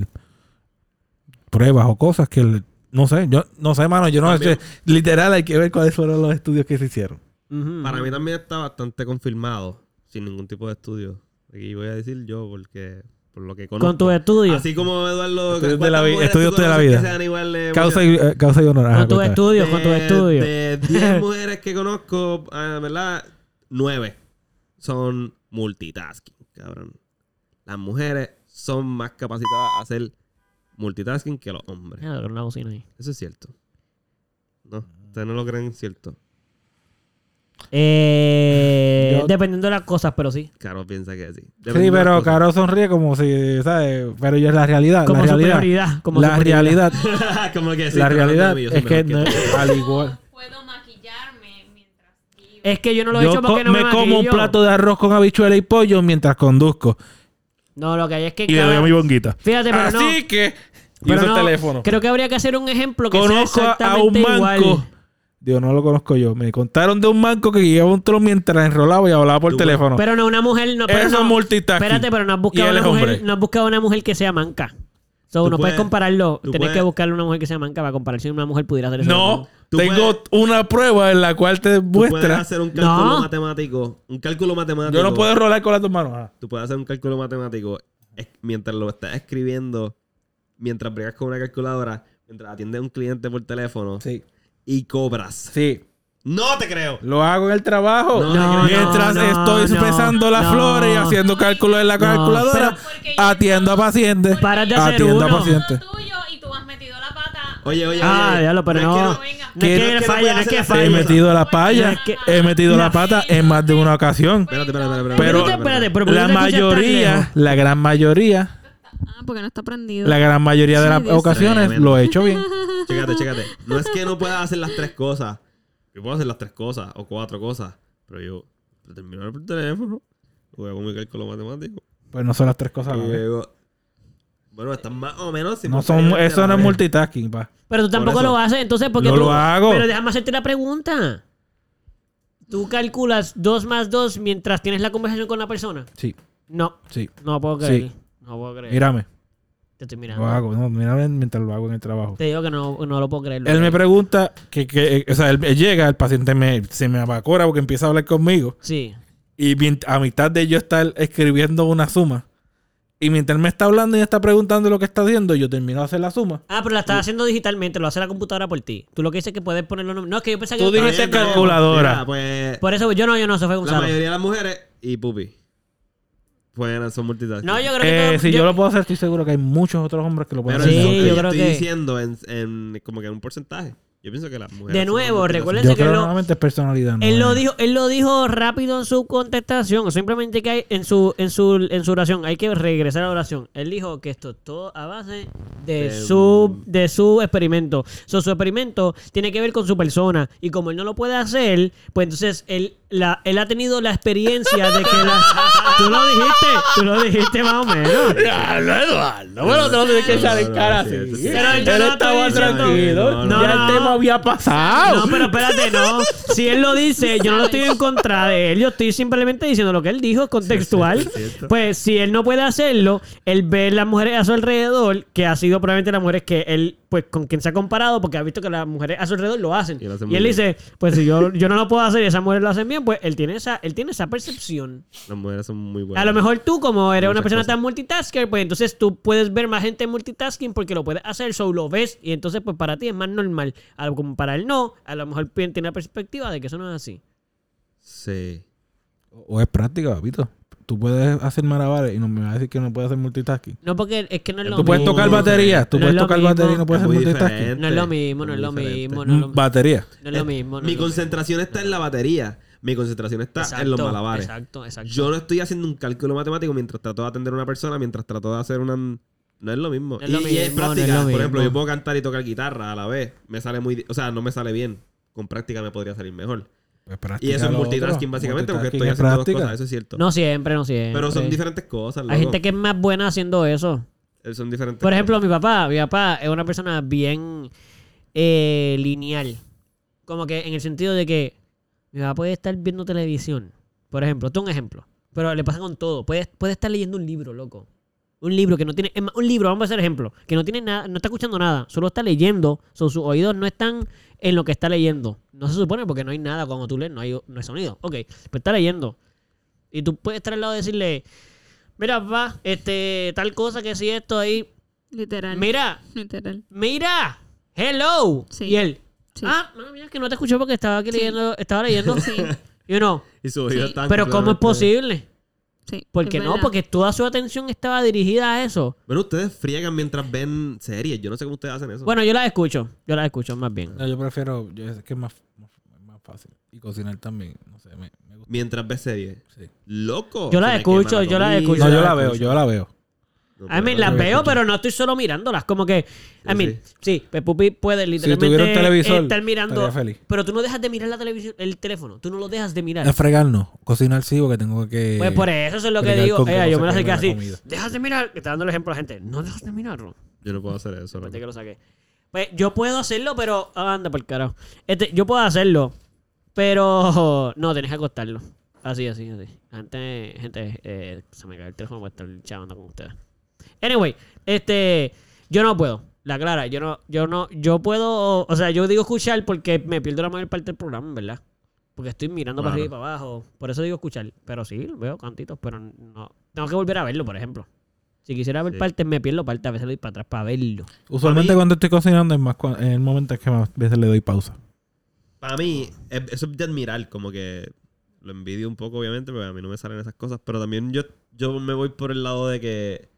B: pruebas o cosas que, le- no sé, yo no sé, mano, yo no
A: También-
B: sé, literal hay que ver cuáles fueron los estudios que se hicieron.
C: Ujú.
A: Para mí también está bastante confirmado, sin ningún tipo de estudio. Aquí voy a decir yo, porque por lo que conozco.
C: Con tus estudios.
A: Así como Eduardo.
B: Estudios de
A: ¿cuántas
B: la vi-
A: mujeres
B: estudios de la vida.
A: que sean igual de
B: Causa y, eh, causa y honor. ajá,
C: Con tus estudios, con tus estudios.
A: De 10 mujeres que conozco, ah, ¿verdad? 9 son multitasking, cabrón. Las mujeres son más capacitadas a hacer multitasking que los hombres.
C: Ah, con una bocina ahí.
A: Eso es cierto. No, ustedes no lo creen cierto.
C: Eh,
B: Yo-
C: Dependiendo de las cosas, pero sí.
A: Caro piensa que sí.
B: Sí, pero Caro sonríe como si, ¿sabes? Pero ya es la realidad.
C: Como
B: la realidad.
C: superioridad. Como
B: la
C: superioridad.
B: realidad,
A: como que sí,
B: la realidad
A: yo soy
B: es que,
A: mejor
B: no-
A: tú.
B: al igual.
D: Puedo maquillarme mientras vivo.
C: Es que yo no lo he
B: Yo
C: hecho porque no me,
B: me como un
C: maquillo.
B: plato de arroz con habichuela y pollo mientras conduzco.
C: No, lo que hay es que...
B: Y le doy
C: cada-
B: a mi bonguita.
C: Fíjate, pero no.
B: Así que... Y
C: Pero no,
B: el teléfono.
C: Creo que habría que hacer un ejemplo que
B: Conozco
C: sea
B: a- a un manco.
C: igual.
B: Digo, no lo conozco yo. Me contaron de un manco que llevaba un tron mientras enrolaba y hablaba por
A: Tú,
B: teléfono.
C: Pero no, una mujer... No, pero
B: Eso
C: no,
B: es multitasking.
C: Espérate, pero no has buscado una mujer, no has buscado una mujer que sea manca. So, no puedes
A: puedes-
C: compararlo.
A: tú
C: Tienes que
A: puedes-
C: buscarle una mujer que sea manca para comparar si una mujer pudiera hacer eso.
B: no,
A: Tú
B: tengo una prueba en la cual te
A: Tú puedes
B: muestra.
A: hacer un cálculo
C: No.
A: matemático. Un cálculo matemático.
B: Yo no puedo enrolar con las dos manos. Ah.
A: Tú puedes hacer un cálculo matemático mientras lo estás escribiendo, mientras bregas con una calculadora, mientras atiendes a un cliente por teléfono
B: Sí.
A: y cobras.
B: Sí.
A: ¡No te creo!
B: Lo hago en el trabajo.
A: No,
C: No,
B: Mientras
C: no,
B: estoy
C: no,
B: pesando las
C: no.
B: flores y haciendo cálculos en la
C: No,
B: calculadora, atiendo a pacientes.
C: Para de hacer
B: Atiendo a
C: uno.
B: pacientes.
D: Todo tuyo y tú has metido la pata.
A: Oye, oye,
C: Ah,
A: oye.
C: diablo, pero
A: es
C: no.
A: que
C: No
D: Venga.
C: es
B: Que-
C: que
A: no es que hacer
B: He metido la palla. He metido
C: La-
B: pata en más de una ocasión.
A: Espérate, espérate, espérate.
B: Pero
C: Espérate, espérate, pero ¿por qué
B: la mayoría, la gran mayoría,
D: Ah, porque no está prendido.
B: la gran mayoría de las ocasiones lo he hecho bien.
A: Chécate, chécate. No es que no puedas hacer las tres cosas. Yo puedo hacer las tres cosas o cuatro cosas. Pero yo termino por teléfono. Voy con mi cálculo matemático.
B: Pues no son las tres cosas. a
A: luego. Bueno, están más o menos.
B: No son, eso
A: a
B: no es multitasking, pa.
C: Pero tú tampoco
A: Por
C: lo haces, entonces porque
B: Yo
C: tú...
B: lo hago.
C: Pero déjame hacerte la pregunta. ¿Tú calculas 2 más 2 mientras tienes la conversación con la persona?
B: Sí,
C: No,
B: sí.
C: no puedo creer.
B: Sí.
C: No puedo creer.
B: Mírame,
C: Te estoy mirando.
B: lo hago. No, mírame mientras lo hago en el trabajo.
C: Te digo que no, no lo puedo creer.
B: Él me pregunta, que, que, eh, o sea, él, él llega, el paciente me, se me abacora porque empieza a hablar conmigo.
C: Sí.
B: Y a mitad de yo estar escribiendo una suma. Y mientras él me está hablando y me está preguntando lo que está haciendo, yo termino de hacer la suma.
C: Ah, pero la estás haciendo digitalmente, lo hace la computadora por ti. Tú lo que dices es que puedes ponerlo... No, es que yo pensaba que...
B: Tú dijiste
A: no,
B: calculadora.
A: mira, pues.
C: Por eso yo no, yo no, se fue
A: La
C: Gonzalo.
A: mayoría de las mujeres y pupi. Pues son multitasking.
C: No, yo creo que...
B: Eh,
C: todo-
B: si yo, lo puedo hacer, estoy seguro que hay muchos otros hombres que lo pueden
A: Pero
C: Sí,
B: hacer.
A: eso,
C: yo
A: yo
C: creo
A: estoy
C: que-
A: diciendo en, en como que en un porcentaje. Yo pienso que las mujeres.
C: De nuevo.
B: Yo
C: que
B: creo
C: lo-
B: es personalidad. ¿no?
C: Él lo dijo, él lo dijo rápido en su contestación. Simplemente que hay en su, en su, en su oración. Hay que regresar a la oración. Él dijo que esto es todo a base de
A: De-
C: su, de su experimento. So, su experimento tiene que ver con su persona. Y como él no lo puede hacer, pues entonces él, la, él ha tenido la experiencia de que la. Tú lo dijiste, tú lo dijiste más o menos.
B: Diablo, Eduardo. Bueno, no tienes que echar en cara así.
A: Sí, sí.
C: Pero yo
B: Él
C: no
B: estaba tranquilo.
A: No,
B: ya
C: no.
B: el tema había pasado.
C: No, pero espérate, no. Si él lo dice, yo no lo estoy en contra de él. Yo estoy simplemente diciendo lo que él dijo, contextual.
A: Sí, sí, cierto.
C: Pues si él no puede hacerlo, él ve las mujeres a su alrededor, que ha sido probablemente las mujeres que él, pues con quien se ha comparado, porque ha visto que las mujeres a su alrededor lo hacen.
A: Y lo hacen
C: Y
A: muy
C: él
A: bien.
C: dice, pues si yo, yo no lo puedo hacer y esas mujeres lo hacen bien, pues él tiene esa, él tiene esa percepción.
A: Las mujeres son muy buenas.
C: A lo mejor tú, como eres una persona
A: cosas.
C: tan multitasker, pues entonces tú puedes ver más gente en multitasking porque lo puedes hacer, solo lo ves y entonces pues para ti es más normal. A lo- como para él no, a lo mejor tiene la perspectiva de que eso no es así.
A: Sí.
B: O es práctica, papito. Tú puedes hacer malabares y no me vas a decir que no puedes hacer multitasking.
C: No, porque es que no es lo
B: Tú
C: mismo.
B: puedes tocar
A: mismo,
B: batería, tú
C: no
B: puedes tocar
C: mismo.
B: batería y no puedes
A: Es
B: hacer multitasking.
A: diferente.
C: No es lo mismo, no es lo
A: diferente.
C: mismo, no es lo mismo.
B: Batería.
C: No es lo mismo. no
A: Mi
C: lo
A: concentración está en la batería. Mi concentración está
C: mismo.
A: en los malabares.
C: Exacto, exacto.
A: Yo no estoy haciendo un cálculo matemático mientras trato de atender a una persona, mientras trato de hacer una... No es lo mismo.
C: No es lo
A: y, y es
C: mismo, no es
A: práctica.
C: lo
A: Por
C: mismo.
A: ejemplo, yo puedo cantar y tocar guitarra a la vez. Me sale muy... O sea, no me sale bien. Con práctica me podría salir mejor.
B: Pues
A: Y eso es multitasking
B: otro.
A: básicamente porque
B: Multitasking
A: estoy
B: es
A: haciendo dos
B: práctica.
A: cosas. Eso es cierto.
C: No siempre, no siempre.
A: Pero son diferentes cosas,
C: Hay gente que es más buena haciendo eso.
A: Eh, Son diferentes
C: Por ejemplo,
A: cosas.
C: mi papá, mi papá es una persona bien eh, lineal. Como que en el sentido de que mi papá puede estar viendo televisión. Por ejemplo, esto es un ejemplo. Pero le pasa con todo. Puede, puede estar leyendo un libro, loco. Un libro que no tiene. es más, Un libro, vamos a hacer ejemplo. Que no tiene nada, no está escuchando nada. Solo está leyendo. Sus oídos no están en lo que está leyendo. No se supone porque no hay nada cuando tú lees, no hay, no hay sonido. Ok, pues está leyendo. Y tú puedes estar al lado y decirle. Mira, papá, este, tal cosa que si esto ahí.
D: Literal.
C: Mira,
D: Literal.
C: mira, hello.
D: Sí.
C: Y él,
D: Sí.
C: ah, no, mira, que no te escuchó porque estaba aquí
D: Sí.
C: leyendo, estaba leyendo.
D: Sí.
C: You know,
A: Y
D: Sí.
A: están
C: pero ¿cómo es posible?
D: Sí.
C: Porque no,
D: verdad.
C: porque toda su atención estaba dirigida a eso.
A: Bueno, ustedes friegan mientras ven series. Yo no sé cómo ustedes hacen eso.
C: Bueno, yo la escucho, yo la escucho más bien.
B: No, yo prefiero, yo, es que es más, más, más fácil. Y cocinar también, no sé, me, me gusta.
A: Mientras ves series.
B: Sí.
A: Loco.
C: Yo la
A: se me
C: escucho, yo la
A: comida.
C: escucho.
B: No, yo la veo, yo la veo.
A: No
C: I mean, las veo, pero no estoy solo mirándolas. Como que, I
A: Sí,
C: mean, sí, pues Pupi puede literalmente
B: televisor,
C: estar mirando.
B: feliz.
C: Pero tú no dejas de mirar la televisión, el teléfono. Tú no lo dejas de mirar.
B: Es fregar no, cocinar sí porque tengo que...
C: Pues por eso eso es lo que digo. Ella, yo me lo acerqué
B: que
C: así. Dejas de mirar. Que está dando el ejemplo a la gente. No dejas de mirarlo.
A: Yo no puedo hacer eso.
C: Espérate que lo saqué. Pues yo puedo hacerlo, pero. ah, Anda por carajo. Este, yo puedo hacerlo, pero. No, tenés que acostarlo. Así, así, así. Gente, gente eh, se me cae el teléfono para estar chavando con ustedes. Anyway, este. Yo no puedo. La clara, yo no, yo no, yo puedo, o sea, yo digo escuchar porque me pierdo la mayor parte del programa, ¿verdad? Porque estoy mirando para arriba y para abajo. Por eso digo escuchar. Pero sí, veo cantitos, pero no. Tengo que volver a verlo, por ejemplo. Si quisiera ver
A: Sí.
C: partes, me pierdo partes. A veces le doy para atrás para verlo.
B: Usualmente
A: mí-
B: cuando estoy cocinando es más en el momento es que más veces le doy pausa.
A: Para mí, es- eso es de admirar, como que lo envidio un poco, obviamente, porque a mí no me salen esas cosas, pero también yo, yo me voy por el lado de que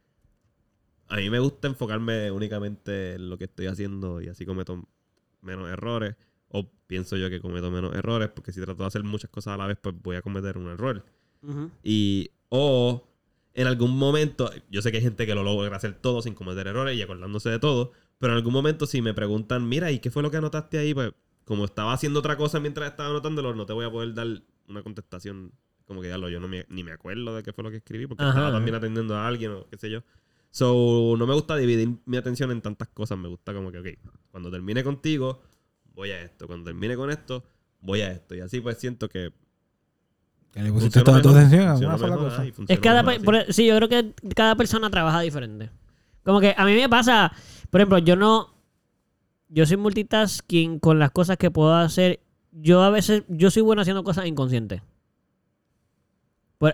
A: a mí me gusta enfocarme únicamente en lo que estoy haciendo y así cometo menos errores, o pienso yo que cometo menos errores, porque si trato de hacer muchas cosas a la vez, pues voy a cometer un error. Y, o en algún momento, yo sé que hay gente que lo logra hacer todo sin cometer errores y acordándose de todo, pero en algún momento si me preguntan, mira, ¿y qué fue lo que anotaste ahí? Pues como estaba haciendo otra cosa mientras estaba anotándolo, no te voy a poder dar una contestación como que ya lo yo no me- ni me acuerdo de qué fue lo que escribí porque
C: Ajá.
A: estaba también atendiendo a alguien o qué sé yo. So, no me gusta dividir mi atención en tantas cosas. Me gusta como que, ok, cuando termine contigo, voy a esto. Cuando termine con esto, voy a esto. Y así pues siento que
B: Que le pusiste toda tu atención a una sola cosa.
A: y
C: Es
A: funciona
C: cada por- e, sí, yo creo que cada persona trabaja diferente. Como que a mí me pasa, por ejemplo, yo no yo soy multitasking con las cosas que puedo hacer. Yo a veces yo soy bueno haciendo cosas inconscientes.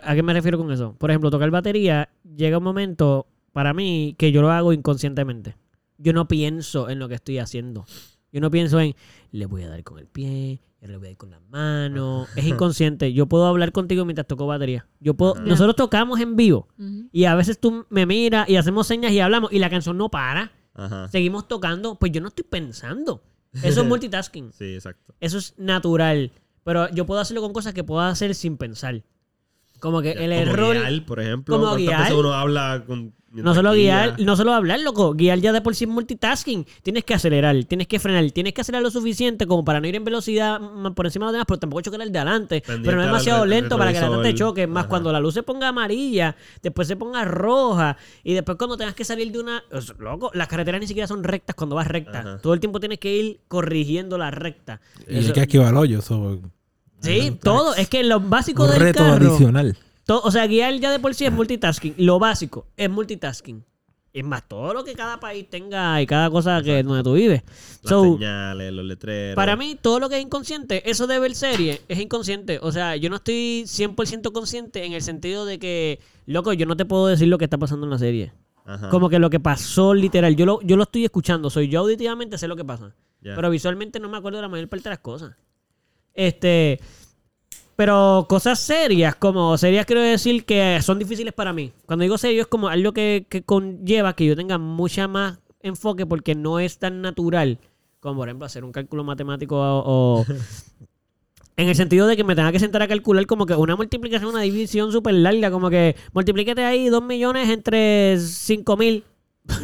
C: ¿A qué me refiero con eso? Por ejemplo, tocar batería llega un momento para mí que yo lo hago inconscientemente. Yo no pienso en lo que estoy haciendo. Yo no pienso en le voy a dar con el pie, le voy a dar con las manos. Es inconsciente. Yo puedo hablar contigo mientras toco batería. Yo puedo, nosotros tocamos en vivo y a veces tú me miras y hacemos señas y hablamos y la canción no para.
A: Ajá.
C: Seguimos tocando, pues yo no estoy pensando. Eso es multitasking.
A: Sí, exacto.
C: Eso es natural. Pero yo puedo hacerlo con cosas que puedo hacer sin pensar. Como que el
A: como
C: error.
A: guiar, por ejemplo.
C: como
A: ¿Cuántas
C: guiar.
A: uno habla con...
C: No solo
A: guía?
C: guiar, no solo hablar, loco. Guiar ya de por sí es multitasking. Tienes que acelerar, tienes que frenar, tienes que acelerar lo suficiente como para no ir en velocidad por encima de los demás, pero tampoco chocar el de adelante.
A: Pendiente
C: pero no
A: al
C: demasiado lento para que la te
A: retrovisor.
C: choque. Más
A: Ajá.
C: cuando la luz se ponga amarilla, después se ponga roja, y después cuando tengas que salir de una. es- Loco, las carreteras ni siquiera son rectas cuando vas recta.
A: Ajá.
C: Todo el tiempo tienes que ir corrigiendo la recta.
B: Y
C: Eso-
B: hay que esquivar hoyos. so-
C: sí, todo. Es que lo básico
B: Un
C: del
B: reto
C: carro.
B: adicional.
C: To- o sea, guiar ya de por sí es multitasking. Lo básico es multitasking. Es más, todo lo que cada país tenga y cada cosa que donde tú vives.
A: Las
C: So,
A: señales, los letreros.
C: para mí, todo lo que es inconsciente, eso de ver serie, es inconsciente. O sea, yo no estoy 100% consciente en el sentido de que, loco, yo no te puedo decir lo que está pasando en la serie.
A: Ajá.
C: Como que lo que pasó literal. Yo lo, yo lo estoy escuchando. Soy yo auditivamente sé lo que pasa. Pero visualmente no me acuerdo de la mayor parte de las cosas. Este. Pero cosas serias, como serias quiero decir que son difíciles para mí. Cuando digo serio es como algo que, que conlleva que yo tenga mucha más enfoque porque no es tan natural como por ejemplo hacer un cálculo matemático o... o- en el sentido de que me tenga que sentar a calcular como que una multiplicación, una división súper larga, como que multiplíquete ahí 2 millones entre 5 mil.
A: Sí,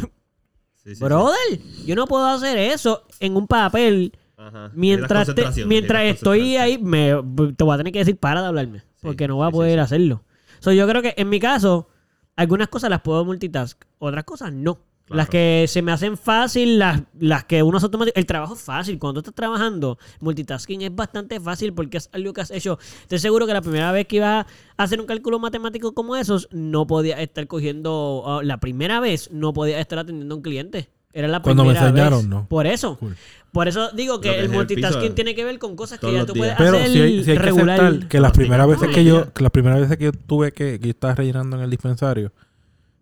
A: sí, sí.
C: Brother, yo no puedo hacer eso en un papel
A: Ajá.
C: mientras, te- mientras estoy ahí, me, te voy a tener que decir para de hablarme. Porque no voy a
A: sí, sí,
C: poder
A: sí.
C: hacerlo. So, yo creo que en mi caso, algunas cosas las puedo multitask, otras cosas no.
A: Claro.
C: Las que se me hacen fácil, las, las que uno se automático. El trabajo es fácil. Cuando tú estás trabajando, multitasking es bastante fácil porque es algo que has hecho. Estoy seguro que la primera vez que ibas a hacer un cálculo matemático como esos, no podías estar cogiendo. la primera vez no podías estar atendiendo a un cliente. Era la
B: Cuando me
C: primera
B: enseñaron,
C: vez.
B: no.
C: Por eso.
B: Cool.
C: Por eso digo que el multitasking
A: piso,
C: tiene que ver con cosas que ya tú
A: días.
C: puedes
B: Pero
C: hacer
B: si hay, si hay que
C: regular.
B: aceptar que las primeras veces que yo, que las primeras veces que yo tuve que, que yo estaba rellenando en el dispensario,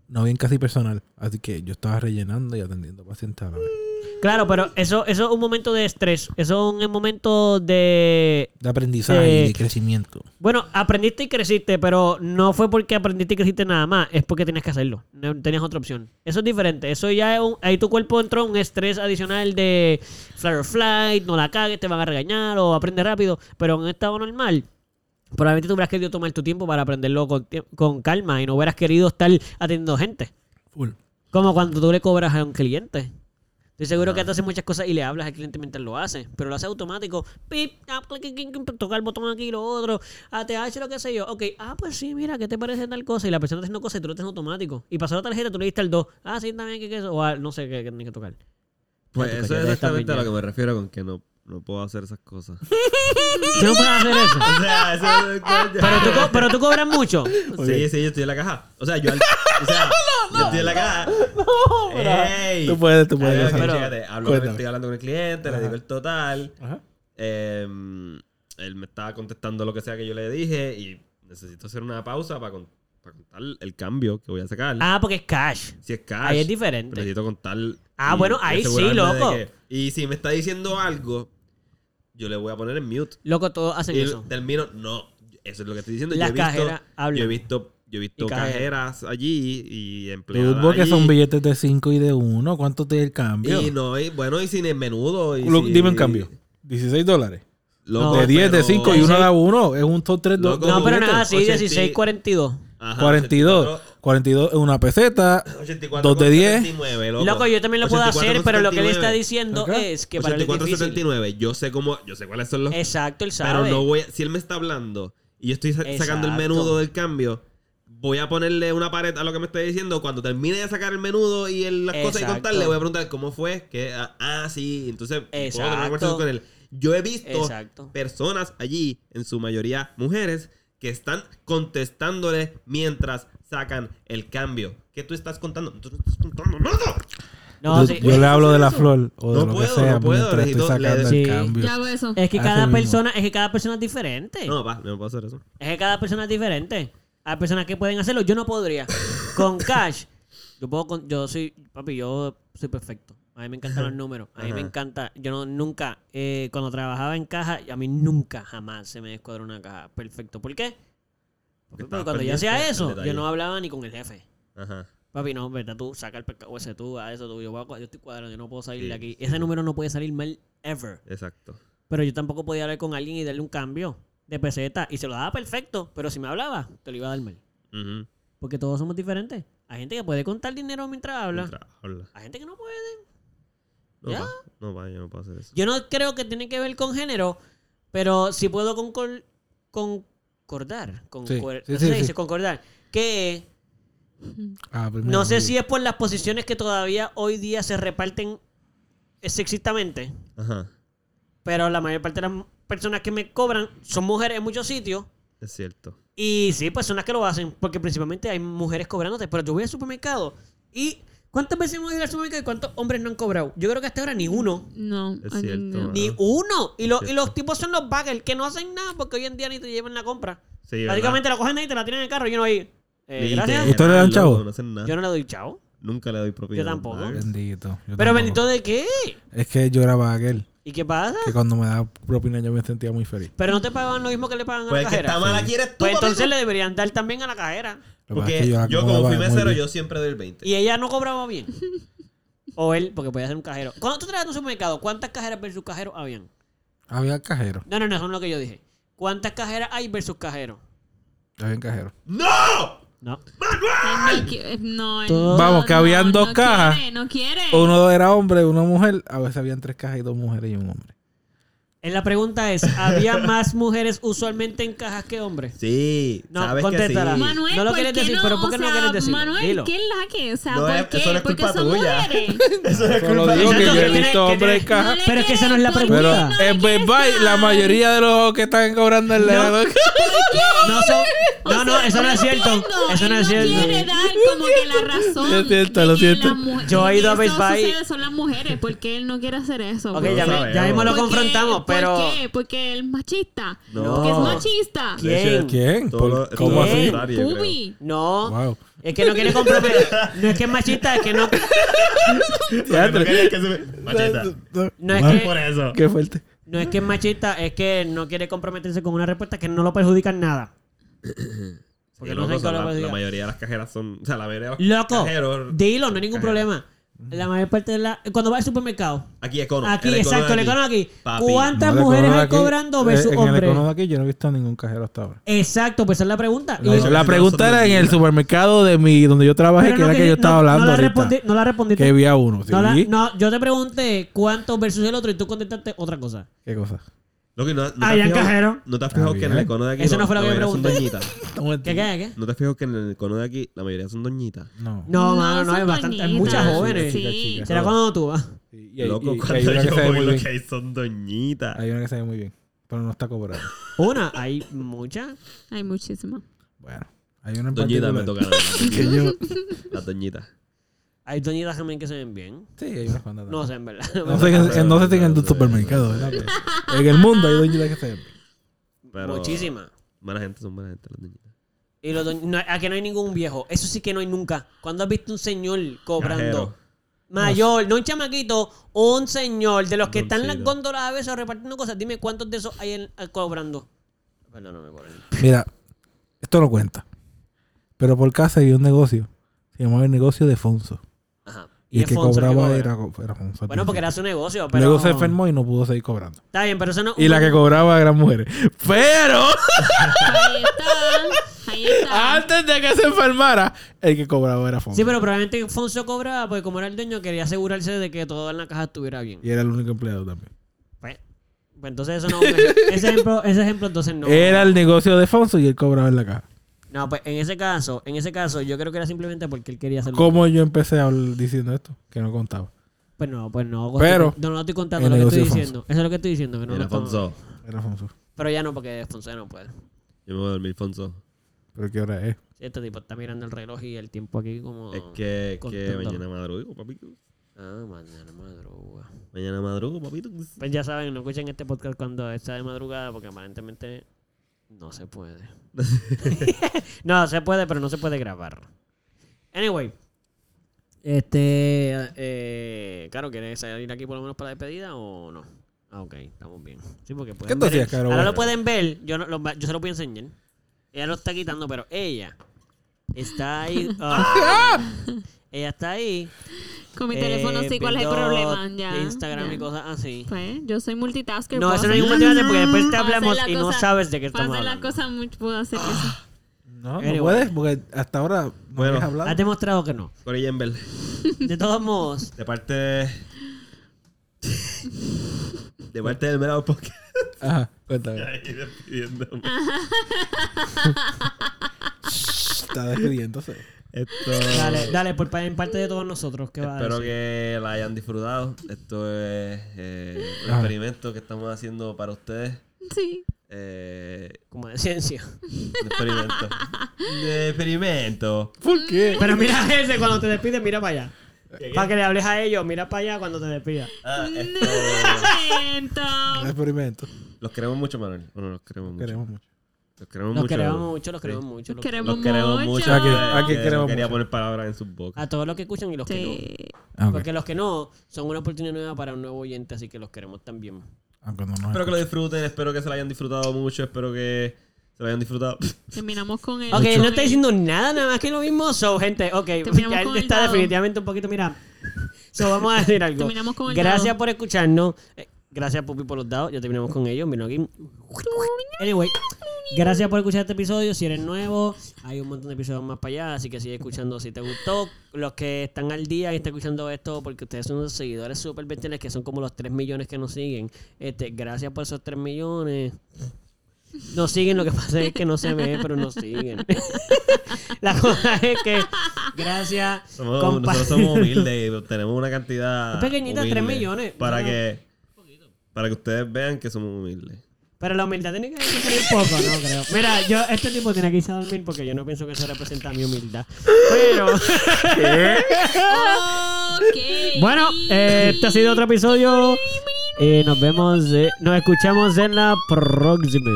B: no había casi personal. Así que yo estaba rellenando y atendiendo pacientes a la vez.
C: Claro, pero eso, eso es un momento de estrés. Eso es un momento de...
B: De aprendizaje
C: Eh,
B: y de crecimiento.
C: Bueno, aprendiste y creciste, pero no fue porque aprendiste y creciste nada más. Es porque tenías que hacerlo. No tenías otra opción. Eso es diferente. Eso ya es un... Ahí tu cuerpo entró en un estrés adicional de fly or flight, no la cagues, te van a regañar o aprende rápido. Pero en un estado normal... Probablemente tú hubieras querido tomar tu tiempo para aprenderlo con, con calma y no hubieras querido estar atendiendo gente.
B: Full.
C: Como cuando tú le cobras a un cliente. Estoy seguro que te hace muchas cosas y le hablas al cliente mientras lo hace. Pero lo hace automático. Pip, ah, toca el botón aquí, lo otro. ATH, lo que sé yo. Ok, ah, pues sí, mira, ¿qué te parece tal cosa? Y la persona está haciendo cosas y tú lo tienes automático. Y pasó la tarjeta, tú le diste el 2. Ah, sí, también que eso. O ah, no sé qué, qué que tocar.
A: Pues eso es
C: estás
A: exactamente a lo que me refiero con que no, no puedo hacer esas cosas.
C: Tú no puedes hacer eso.
A: o sea, eso es...
C: Pero tú, co- pero tú cobras mucho.
A: Sí, sí, yo estoy en la caja. O sea, yo, al- o sea, yo estoy en la caja. ¡Ey!
B: Tú puedes, tú puedes.
C: pero-
A: chécate, hablo-
B: Cuéntame.
A: estoy hablando con el cliente, le digo el total.
B: Ajá.
A: eh, él me estaba contestando lo que sea que yo le dije y necesito hacer una pausa para, con- para contar el cambio que voy a sacar.
C: Ah, porque es cash.
A: si es cash.
C: Ahí es
A: pero
C: diferente.
A: necesito contar.
C: Ah,
A: y-
C: bueno, ahí sí, loco.
A: que- y si me está diciendo algo, yo le voy a poner en mute.
C: Loco, todos hacen
A: Y
C: eso.
A: termino, no, eso es lo que estoy diciendo.
C: Las
A: yo he visto,
C: cajeras hablan.
A: Yo he visto, yo he visto
C: cajeras.
A: allí y empleadas
B: porque
A: allí.
B: son billetes de 5 y de 1. ¿Cuánto te da el cambio?
A: Y no, y bueno, y sin el menudo. Y
B: Lo-
A: si-
B: Dime el cambio. 16 dólares.
A: Loco,
B: de 10, de
A: pero-
B: 5 y uno da 1. Es un top 3
A: Loco,
C: No, pero nada, así,
A: 80
C: 16.42.
A: Ajá,
B: 42. 42 es una peseta.
A: 84,
B: Dos de 10.
A: 79, loco.
C: Loco, yo también lo puedo hacer, pero lo que él está
A: 79.
C: diciendo es que para él es difícil.
A: 84.79. Yo sé cómo, yo sé cuáles son los.
C: Exacto, él
A: pero
C: sabe.
A: no voy a, si él me está hablando y yo estoy sa- sacando el
C: Exacto.
A: menudo del cambio, voy a ponerle una pared a lo que me está diciendo. Cuando termine de sacar el menudo y el- las cosas y
C: Exacto.
A: contarle, voy a preguntar cómo fue. Que, ah, ah, sí. Entonces, puedo tener
C: Exacto.
A: conversación con él. Yo he visto
C: Exacto.
A: personas allí, en su mayoría mujeres, que están contestándole mientras sacan el cambio. ¿Qué tú estás contando? Tú no estás contando nada.
C: No,
B: yo,
C: sí.
B: yo le hablo de la
A: eso?
B: flor o de
A: No
B: lo
A: puedo,
B: que sea
A: no puedo,
B: mientras estoy sacando
C: Sí.
B: el cambio.
D: Yo hago eso.
C: Es que cada
B: mismo.
C: persona, es que cada persona es diferente.
A: No, va, no puedo hacer eso.
C: Es que cada persona es diferente. Hay personas que pueden hacerlo, yo no podría. Con cash, yo puedo con- yo soy, papi, yo soy perfecto. A mí me encantan los números. A mí me encanta, yo no nunca eh, cuando trabajaba en caja, a mí nunca jamás se me descuadró una caja perfecto. ¿Por qué? Porque cuando yo hacía eso, yo no hablaba ni con el jefe.
A: Ajá.
C: Papi, no, vete tú, saca el pescado ese tú, a eso tú. Yo, voy a yo estoy cuadrando, yo no puedo salir
A: Sí,
C: de aquí. Ese número no puede salir mal ever.
A: Exacto.
C: Pero yo tampoco podía hablar con alguien y darle un cambio de peseta. Y se lo daba perfecto. Pero si me hablaba, te lo iba a dar mal. Porque todos somos diferentes. Hay gente que puede contar dinero mientras habla.
A: Mientras habla.
C: Hay gente que no puede.
A: No
C: Ya.
A: va, no va, yo no puedo hacer eso.
C: Yo no creo que tiene que ver con género. Pero sí puedo concor- concordar. Con,
B: Sí,
C: cuer-
B: sí,
C: ¿no
B: sí,
C: se
B: sí.
C: dice concordar. Que
B: Ah,
C: no sé si es por las posiciones que todavía hoy día se reparten sexistamente.
A: Ajá.
C: Pero la mayor parte de las personas que me cobran son mujeres en muchos sitios.
A: Es cierto.
C: Y sí, personas que lo hacen, porque principalmente hay mujeres cobrándote. Pero yo voy al supermercado y ¿cuántas veces hemos ido al supermercado y cuántos hombres no han cobrado? Yo creo que hasta ahora ni uno.
D: No.
A: Es cierto,
D: no.
A: ¿no?
C: Ni uno. Y, lo- y
A: Cierto.
C: los tipos son los baggers que no hacen nada porque hoy en día ni te llevan la compra.
A: Sí, ¿verdad?
C: Básicamente la cogen ahí y te la tienen en el carro y uno ahí. eh, gracias.
B: ¿Ustedes le dan chavo?
A: No hacen nada.
C: Yo no le doy chao.
A: Nunca le doy propina.
C: Yo tampoco.
B: Bendito. yo
C: Pero
B: tampoco.
C: bendito de qué?
B: Es que yo era aquel.
C: ¿Y qué pasa?
B: Que cuando me da propina yo me sentía muy feliz.
C: Pero no te pagan lo mismo que le pagan a
A: Pues
C: la
A: el que
C: cajera.
A: está mal aquí eres tú,
C: Pues entonces le deberían dar también a la cajera.
B: Lo
A: Porque
B: es que
A: yo, como fui mesero, yo siempre doy el 20.
C: Y ella no cobraba bien. o él, porque podía ser un cajero. Cuando tú trabajas en un supermercado, ¿cuántas cajeras versus cajeros habían?
B: Había cajero.
C: No, no, no, eso no es lo que yo dije. ¿Cuántas cajeras hay versus cajeros?
B: Había cajero.
A: ¡No!
C: No.
D: Él no, eh, no,
B: Vamos, que
D: no,
B: habían dos
D: no
B: cajas.
D: quiere, no quiere.
B: Uno era hombre y una mujer. A veces habían tres cajas y dos mujeres y un hombre.
C: Eh, La pregunta es, ¿había más mujeres usualmente en cajas que hombres?
A: Sí,
C: No,
A: sabes que sí.
D: Manuel,
C: No lo
D: ¿por
C: quieres
D: qué
C: decir,
D: no?
C: pero ¿por qué
D: O
C: no
D: sea,
C: quieres decirlo?
D: Manuel,
C: Dilo.
D: ¿qué laque? O sea,
A: No
D: ¿por
A: es-
D: qué?
A: eso no es
D: Porque
A: culpa
D: son
A: tuya.
D: mujeres.
A: Eso es
B: Solo
A: culpa
B: digo que yo
C: que
B: he visto
C: que
B: hombres en
C: tiene-
B: caja.
D: No le
C: Pero es que esa no es la
B: Pero
C: pregunta.
D: ¿por qué no
B: en
D: quieres
B: Buy, la mayoría de los que están cobrando el
C: No.
B: lado.
C: No, son- no, no, eso no es cierto. Eso no es cierto.
D: quiere dar como que la razón.
B: Lo siento, lo
D: que
B: siento.
C: Yo he ido a
D: que
C: Best Buy.
D: Son las mujeres, porque él no quiere hacer eso.
C: Ok,
A: No
C: ya, mismo lo
D: Porque-
C: confrontamos, pero...
D: ¿Por qué? Porque él es machista.
A: No.
D: Porque es machista.
C: ¿Quién?
B: ¿Quién?
A: Todo
B: ¿Por-
A: lo-
B: ¿Cómo así?
D: Pubi.
C: No,
B: Wow.
C: es que no quiere comprometer. No es que es machista, es que no...
A: Machista.
C: No es que-
A: Por eso.
B: Qué fuerte.
C: No es que es machista, es que no quiere comprometerse con una respuesta que no lo perjudica en nada. Porque
A: Sí,
C: no sé
A: loco, la,
C: lo
A: la mayoría de las cajeras son. O sea, la mayoría de los
C: Loco,
A: cajeros.
C: dilo, no hay ningún problema. La mayor parte de la... Cuando vas al supermercado,
A: Aquí Econo.
C: aquí,
A: el
C: exacto, el econo aquí.
A: Papi.
C: ¿Cuántas
B: No, el
C: mujeres
B: econo de
C: hay
B: aquí-
C: cobrando versus
B: eh, En el
C: hombres?
B: econo de aquí yo no he visto ningún cajero hasta ahora.
C: Exacto, pues esa es la pregunta. Y-
B: La, pregunta era en el supermercado de mi, donde yo trabajé,
C: pero
B: que
C: no
B: era que yo estaba
C: no-
B: hablando
C: no la,
B: ahorita.
C: respondi- no la respondiste.
B: Que había uno, ¿sí?
C: No, la- no, yo te pregunté cuántos versus el otro y tú contestaste otra cosa.
B: ¿Qué cosa?
A: ¿No, no te
C: Ah,
A: has
C: ya en
A: fijado-
C: cajero.
A: ¿No te has fijado
B: Ah,
A: que en el. Econo de aquí
C: Eso no fue lo
A: la
C: que yo
A: mayoría son
C: pregunté.
A: doñitas?
C: ¿Qué, qué, qué?
A: ¿No te has fijado que en el Econo de aquí la mayoría son doñitas?
B: No.
C: No, mano, no, hay bastante, hay muchas jóvenes.
B: Chica,
D: Sí.
C: ¿Será cuando tú vas?
B: Y,
A: Loco,
B: y- y hay
A: cuando
B: una que
A: yo voy lo que hay son doñitas.
B: Hay una que se ve muy bien. Pero no está cobrando.
C: Una, hay muchas.
D: Hay muchísimas.
B: Bueno, hay una en
A: Doñitas me
B: particular
A: tocan a mí.
B: que yo...
A: Las doñitas.
C: Hay doñitas también que se ven bien.
B: Sí, hay unas cuantas.
C: No sé, en verdad.
B: No sé, en, en- no sé en el supermercado, ¿verdad? Pero en el mundo hay doñitas que se ven bien.
A: Pero
C: Muchísimas.
A: Buena gente, son buena gente las doñitas.
C: Y los doñ- no, aquí no hay ningún viejo. Eso sí que no hay nunca. ¿Cuándo has visto un señor cobrando?
A: Cajero.
C: Mayor, no un chamaquito, un señor de los que están en las góndolas a veces repartiendo cosas. Dime cuántos de esos hay en- eh, cobrando. Perdóname por él.
B: Mira, esto no cuenta. Pero por casa había un negocio. Se llamaba el negocio de Fonso. Y el que cobraba
C: cobra.
B: era, era Fonso.
C: Bueno, porque era su negocio, pero...
B: negocio se enfermó y no pudo seguir cobrando.
C: Está bien, pero eso no...
B: Y la que cobraba eran mujeres. Pero
D: Ahí está. Ahí está.
B: antes de que se enfermara, el que cobraba era Fonso.
C: Sí, pero probablemente Fonso cobraba porque como era el dueño quería asegurarse de que todo en la caja estuviera bien.
B: Y era el único empleado también.
C: Pues, pues entonces eso no... ese, ejemplo, ese ejemplo entonces no...
B: Era el negocio de Fonso y él cobraba en la caja.
C: No, pues en ese caso, en ese caso yo creo que era simplemente porque él quería hacerlo.
B: ¿Cómo yo empecé a hablar diciendo esto? Que no contaba.
C: Pues no, pues no.
B: Pero,
C: No, no estoy contando lo que estoy diciendo. Eso es lo que estoy diciendo. Que no estamos-
A: Fonso.
B: Era Fonso.
C: Pero ya no, porque Fonso ya no puede.
A: Yo me voy a dormir, Fonso.
B: Pero ¿qué hora es?
C: Este tipo está mirando el reloj y el tiempo aquí como...
A: Es que, que mañana madrugo, papito.
C: Ah, mañana madruga.
A: Mañana madrugo, papito.
C: Pues ya saben, no escuchen este podcast cuando está de madrugada porque aparentemente no se puede. no, se puede, pero no se puede grabar. Anyway. Este... Eh, claro, ¿quieres salir aquí por lo menos para la despedida o no? Ah, ok, estamos bien. Sí, porque pueden
B: ¿Qué
C: ver-
B: Caro?
C: Ahora lo pueden ver, yo, no, lo- yo se lo voy a enseñar. Ella lo está quitando, pero ella está ahí. ah, ella está ahí.
D: Con mi
C: eh,
D: teléfono sí, ¿cuál es el problema? Ya.
C: Instagram
D: ya.
C: y cosas así.
D: Pues yo soy multitasker.
C: No, eso no es ningún multimedia porque después te hablamos
D: la
C: y no sabes de qué estamos hablando.
D: cosa mucho, puedo hacer eso.
B: No, no
C: Anyway.
B: puedes porque hasta ahora no
A: Bueno.
B: hablado.
C: Has demostrado que no.
A: Corey Embel.
C: De todos modos,
A: De parte. De parte del Melao Podcast.
B: Ajá, cuéntame.
A: Ahí despidiéndome.
B: Está despidiéndose.
A: Esto.
C: dale, dale, por, en parte de todos nosotros, ¿qué va a
A: Espero
C: decir?
A: que la hayan disfrutado. Esto es eh, un experimento que estamos haciendo para ustedes.
D: Sí.
A: Eh,
C: Como de ciencia.
A: un experimento. Un experimento.
B: ¿Por qué?
C: Pero mira ese, cuando te despides, mira para allá. Para que le hables a ellos, mira para allá cuando te despidas.
A: Ah, esto-
B: Un
D: Momento.
B: experimento.
A: Los queremos mucho, Manuel. Bueno, los queremos mucho.
B: Queremos mucho.
A: Los queremos
C: Los
A: mucho.
C: queremos mucho, los
A: Sí.
C: queremos mucho.
D: Los
C: los
D: queremos
A: Los queremos
D: mucho.
A: mucho.
B: Aquí- aquí
A: que
B: queremos
A: no quería
B: mucho.
A: poner palabras en sus bocas.
C: A todos los que escuchan y los que no.
B: Ok.
C: Porque los que no son una oportunidad nueva para un nuevo oyente, así que los queremos también.
B: Aunque no nos
A: Espero que lo disfruten, espero que se lo hayan disfrutado mucho, espero que se lo hayan disfrutado.
D: Terminamos con el.
C: Ok, no está diciendo nada, nada más que lo mismo. So, gente, ok,
D: Terminamos
C: ya
D: con
C: está definitivamente un poquito, mira. So, vamos a decir algo.
D: Terminamos con el
C: Gracias
D: dado.
C: por escucharnos. Eh, Gracias, Pupi, por los dados. Ya terminamos con ellos. Miren aquí. Anyway, gracias por escuchar este episodio. Si eres nuevo, hay un montón de episodios más para allá. Así que sigue escuchando si te gustó. Los que están al día y están escuchando esto, porque ustedes son los seguidores super bestiales, que son como los 3 millones que nos siguen. Este, gracias por esos 3 millones. Nos siguen, lo que pasa es que no se ve, pero nos siguen. La cosa es que, gracias.
A: Somos- nosotros somos humildes y tenemos una cantidad.
C: Es pequeñita,
A: humilde
C: tres millones.
A: Para que. Para que ustedes vean que somos humildes.
C: Pero la humildad tiene que salir un poco, ¿no? Creo. Mira, yo, este tipo tiene que irse a dormir porque yo no pienso que eso representa mi humildad. Pero.
D: ¿Qué?
C: okay. Bueno, este ha sido otro episodio. Y nos vemos, eh, nos escuchamos en la próxima.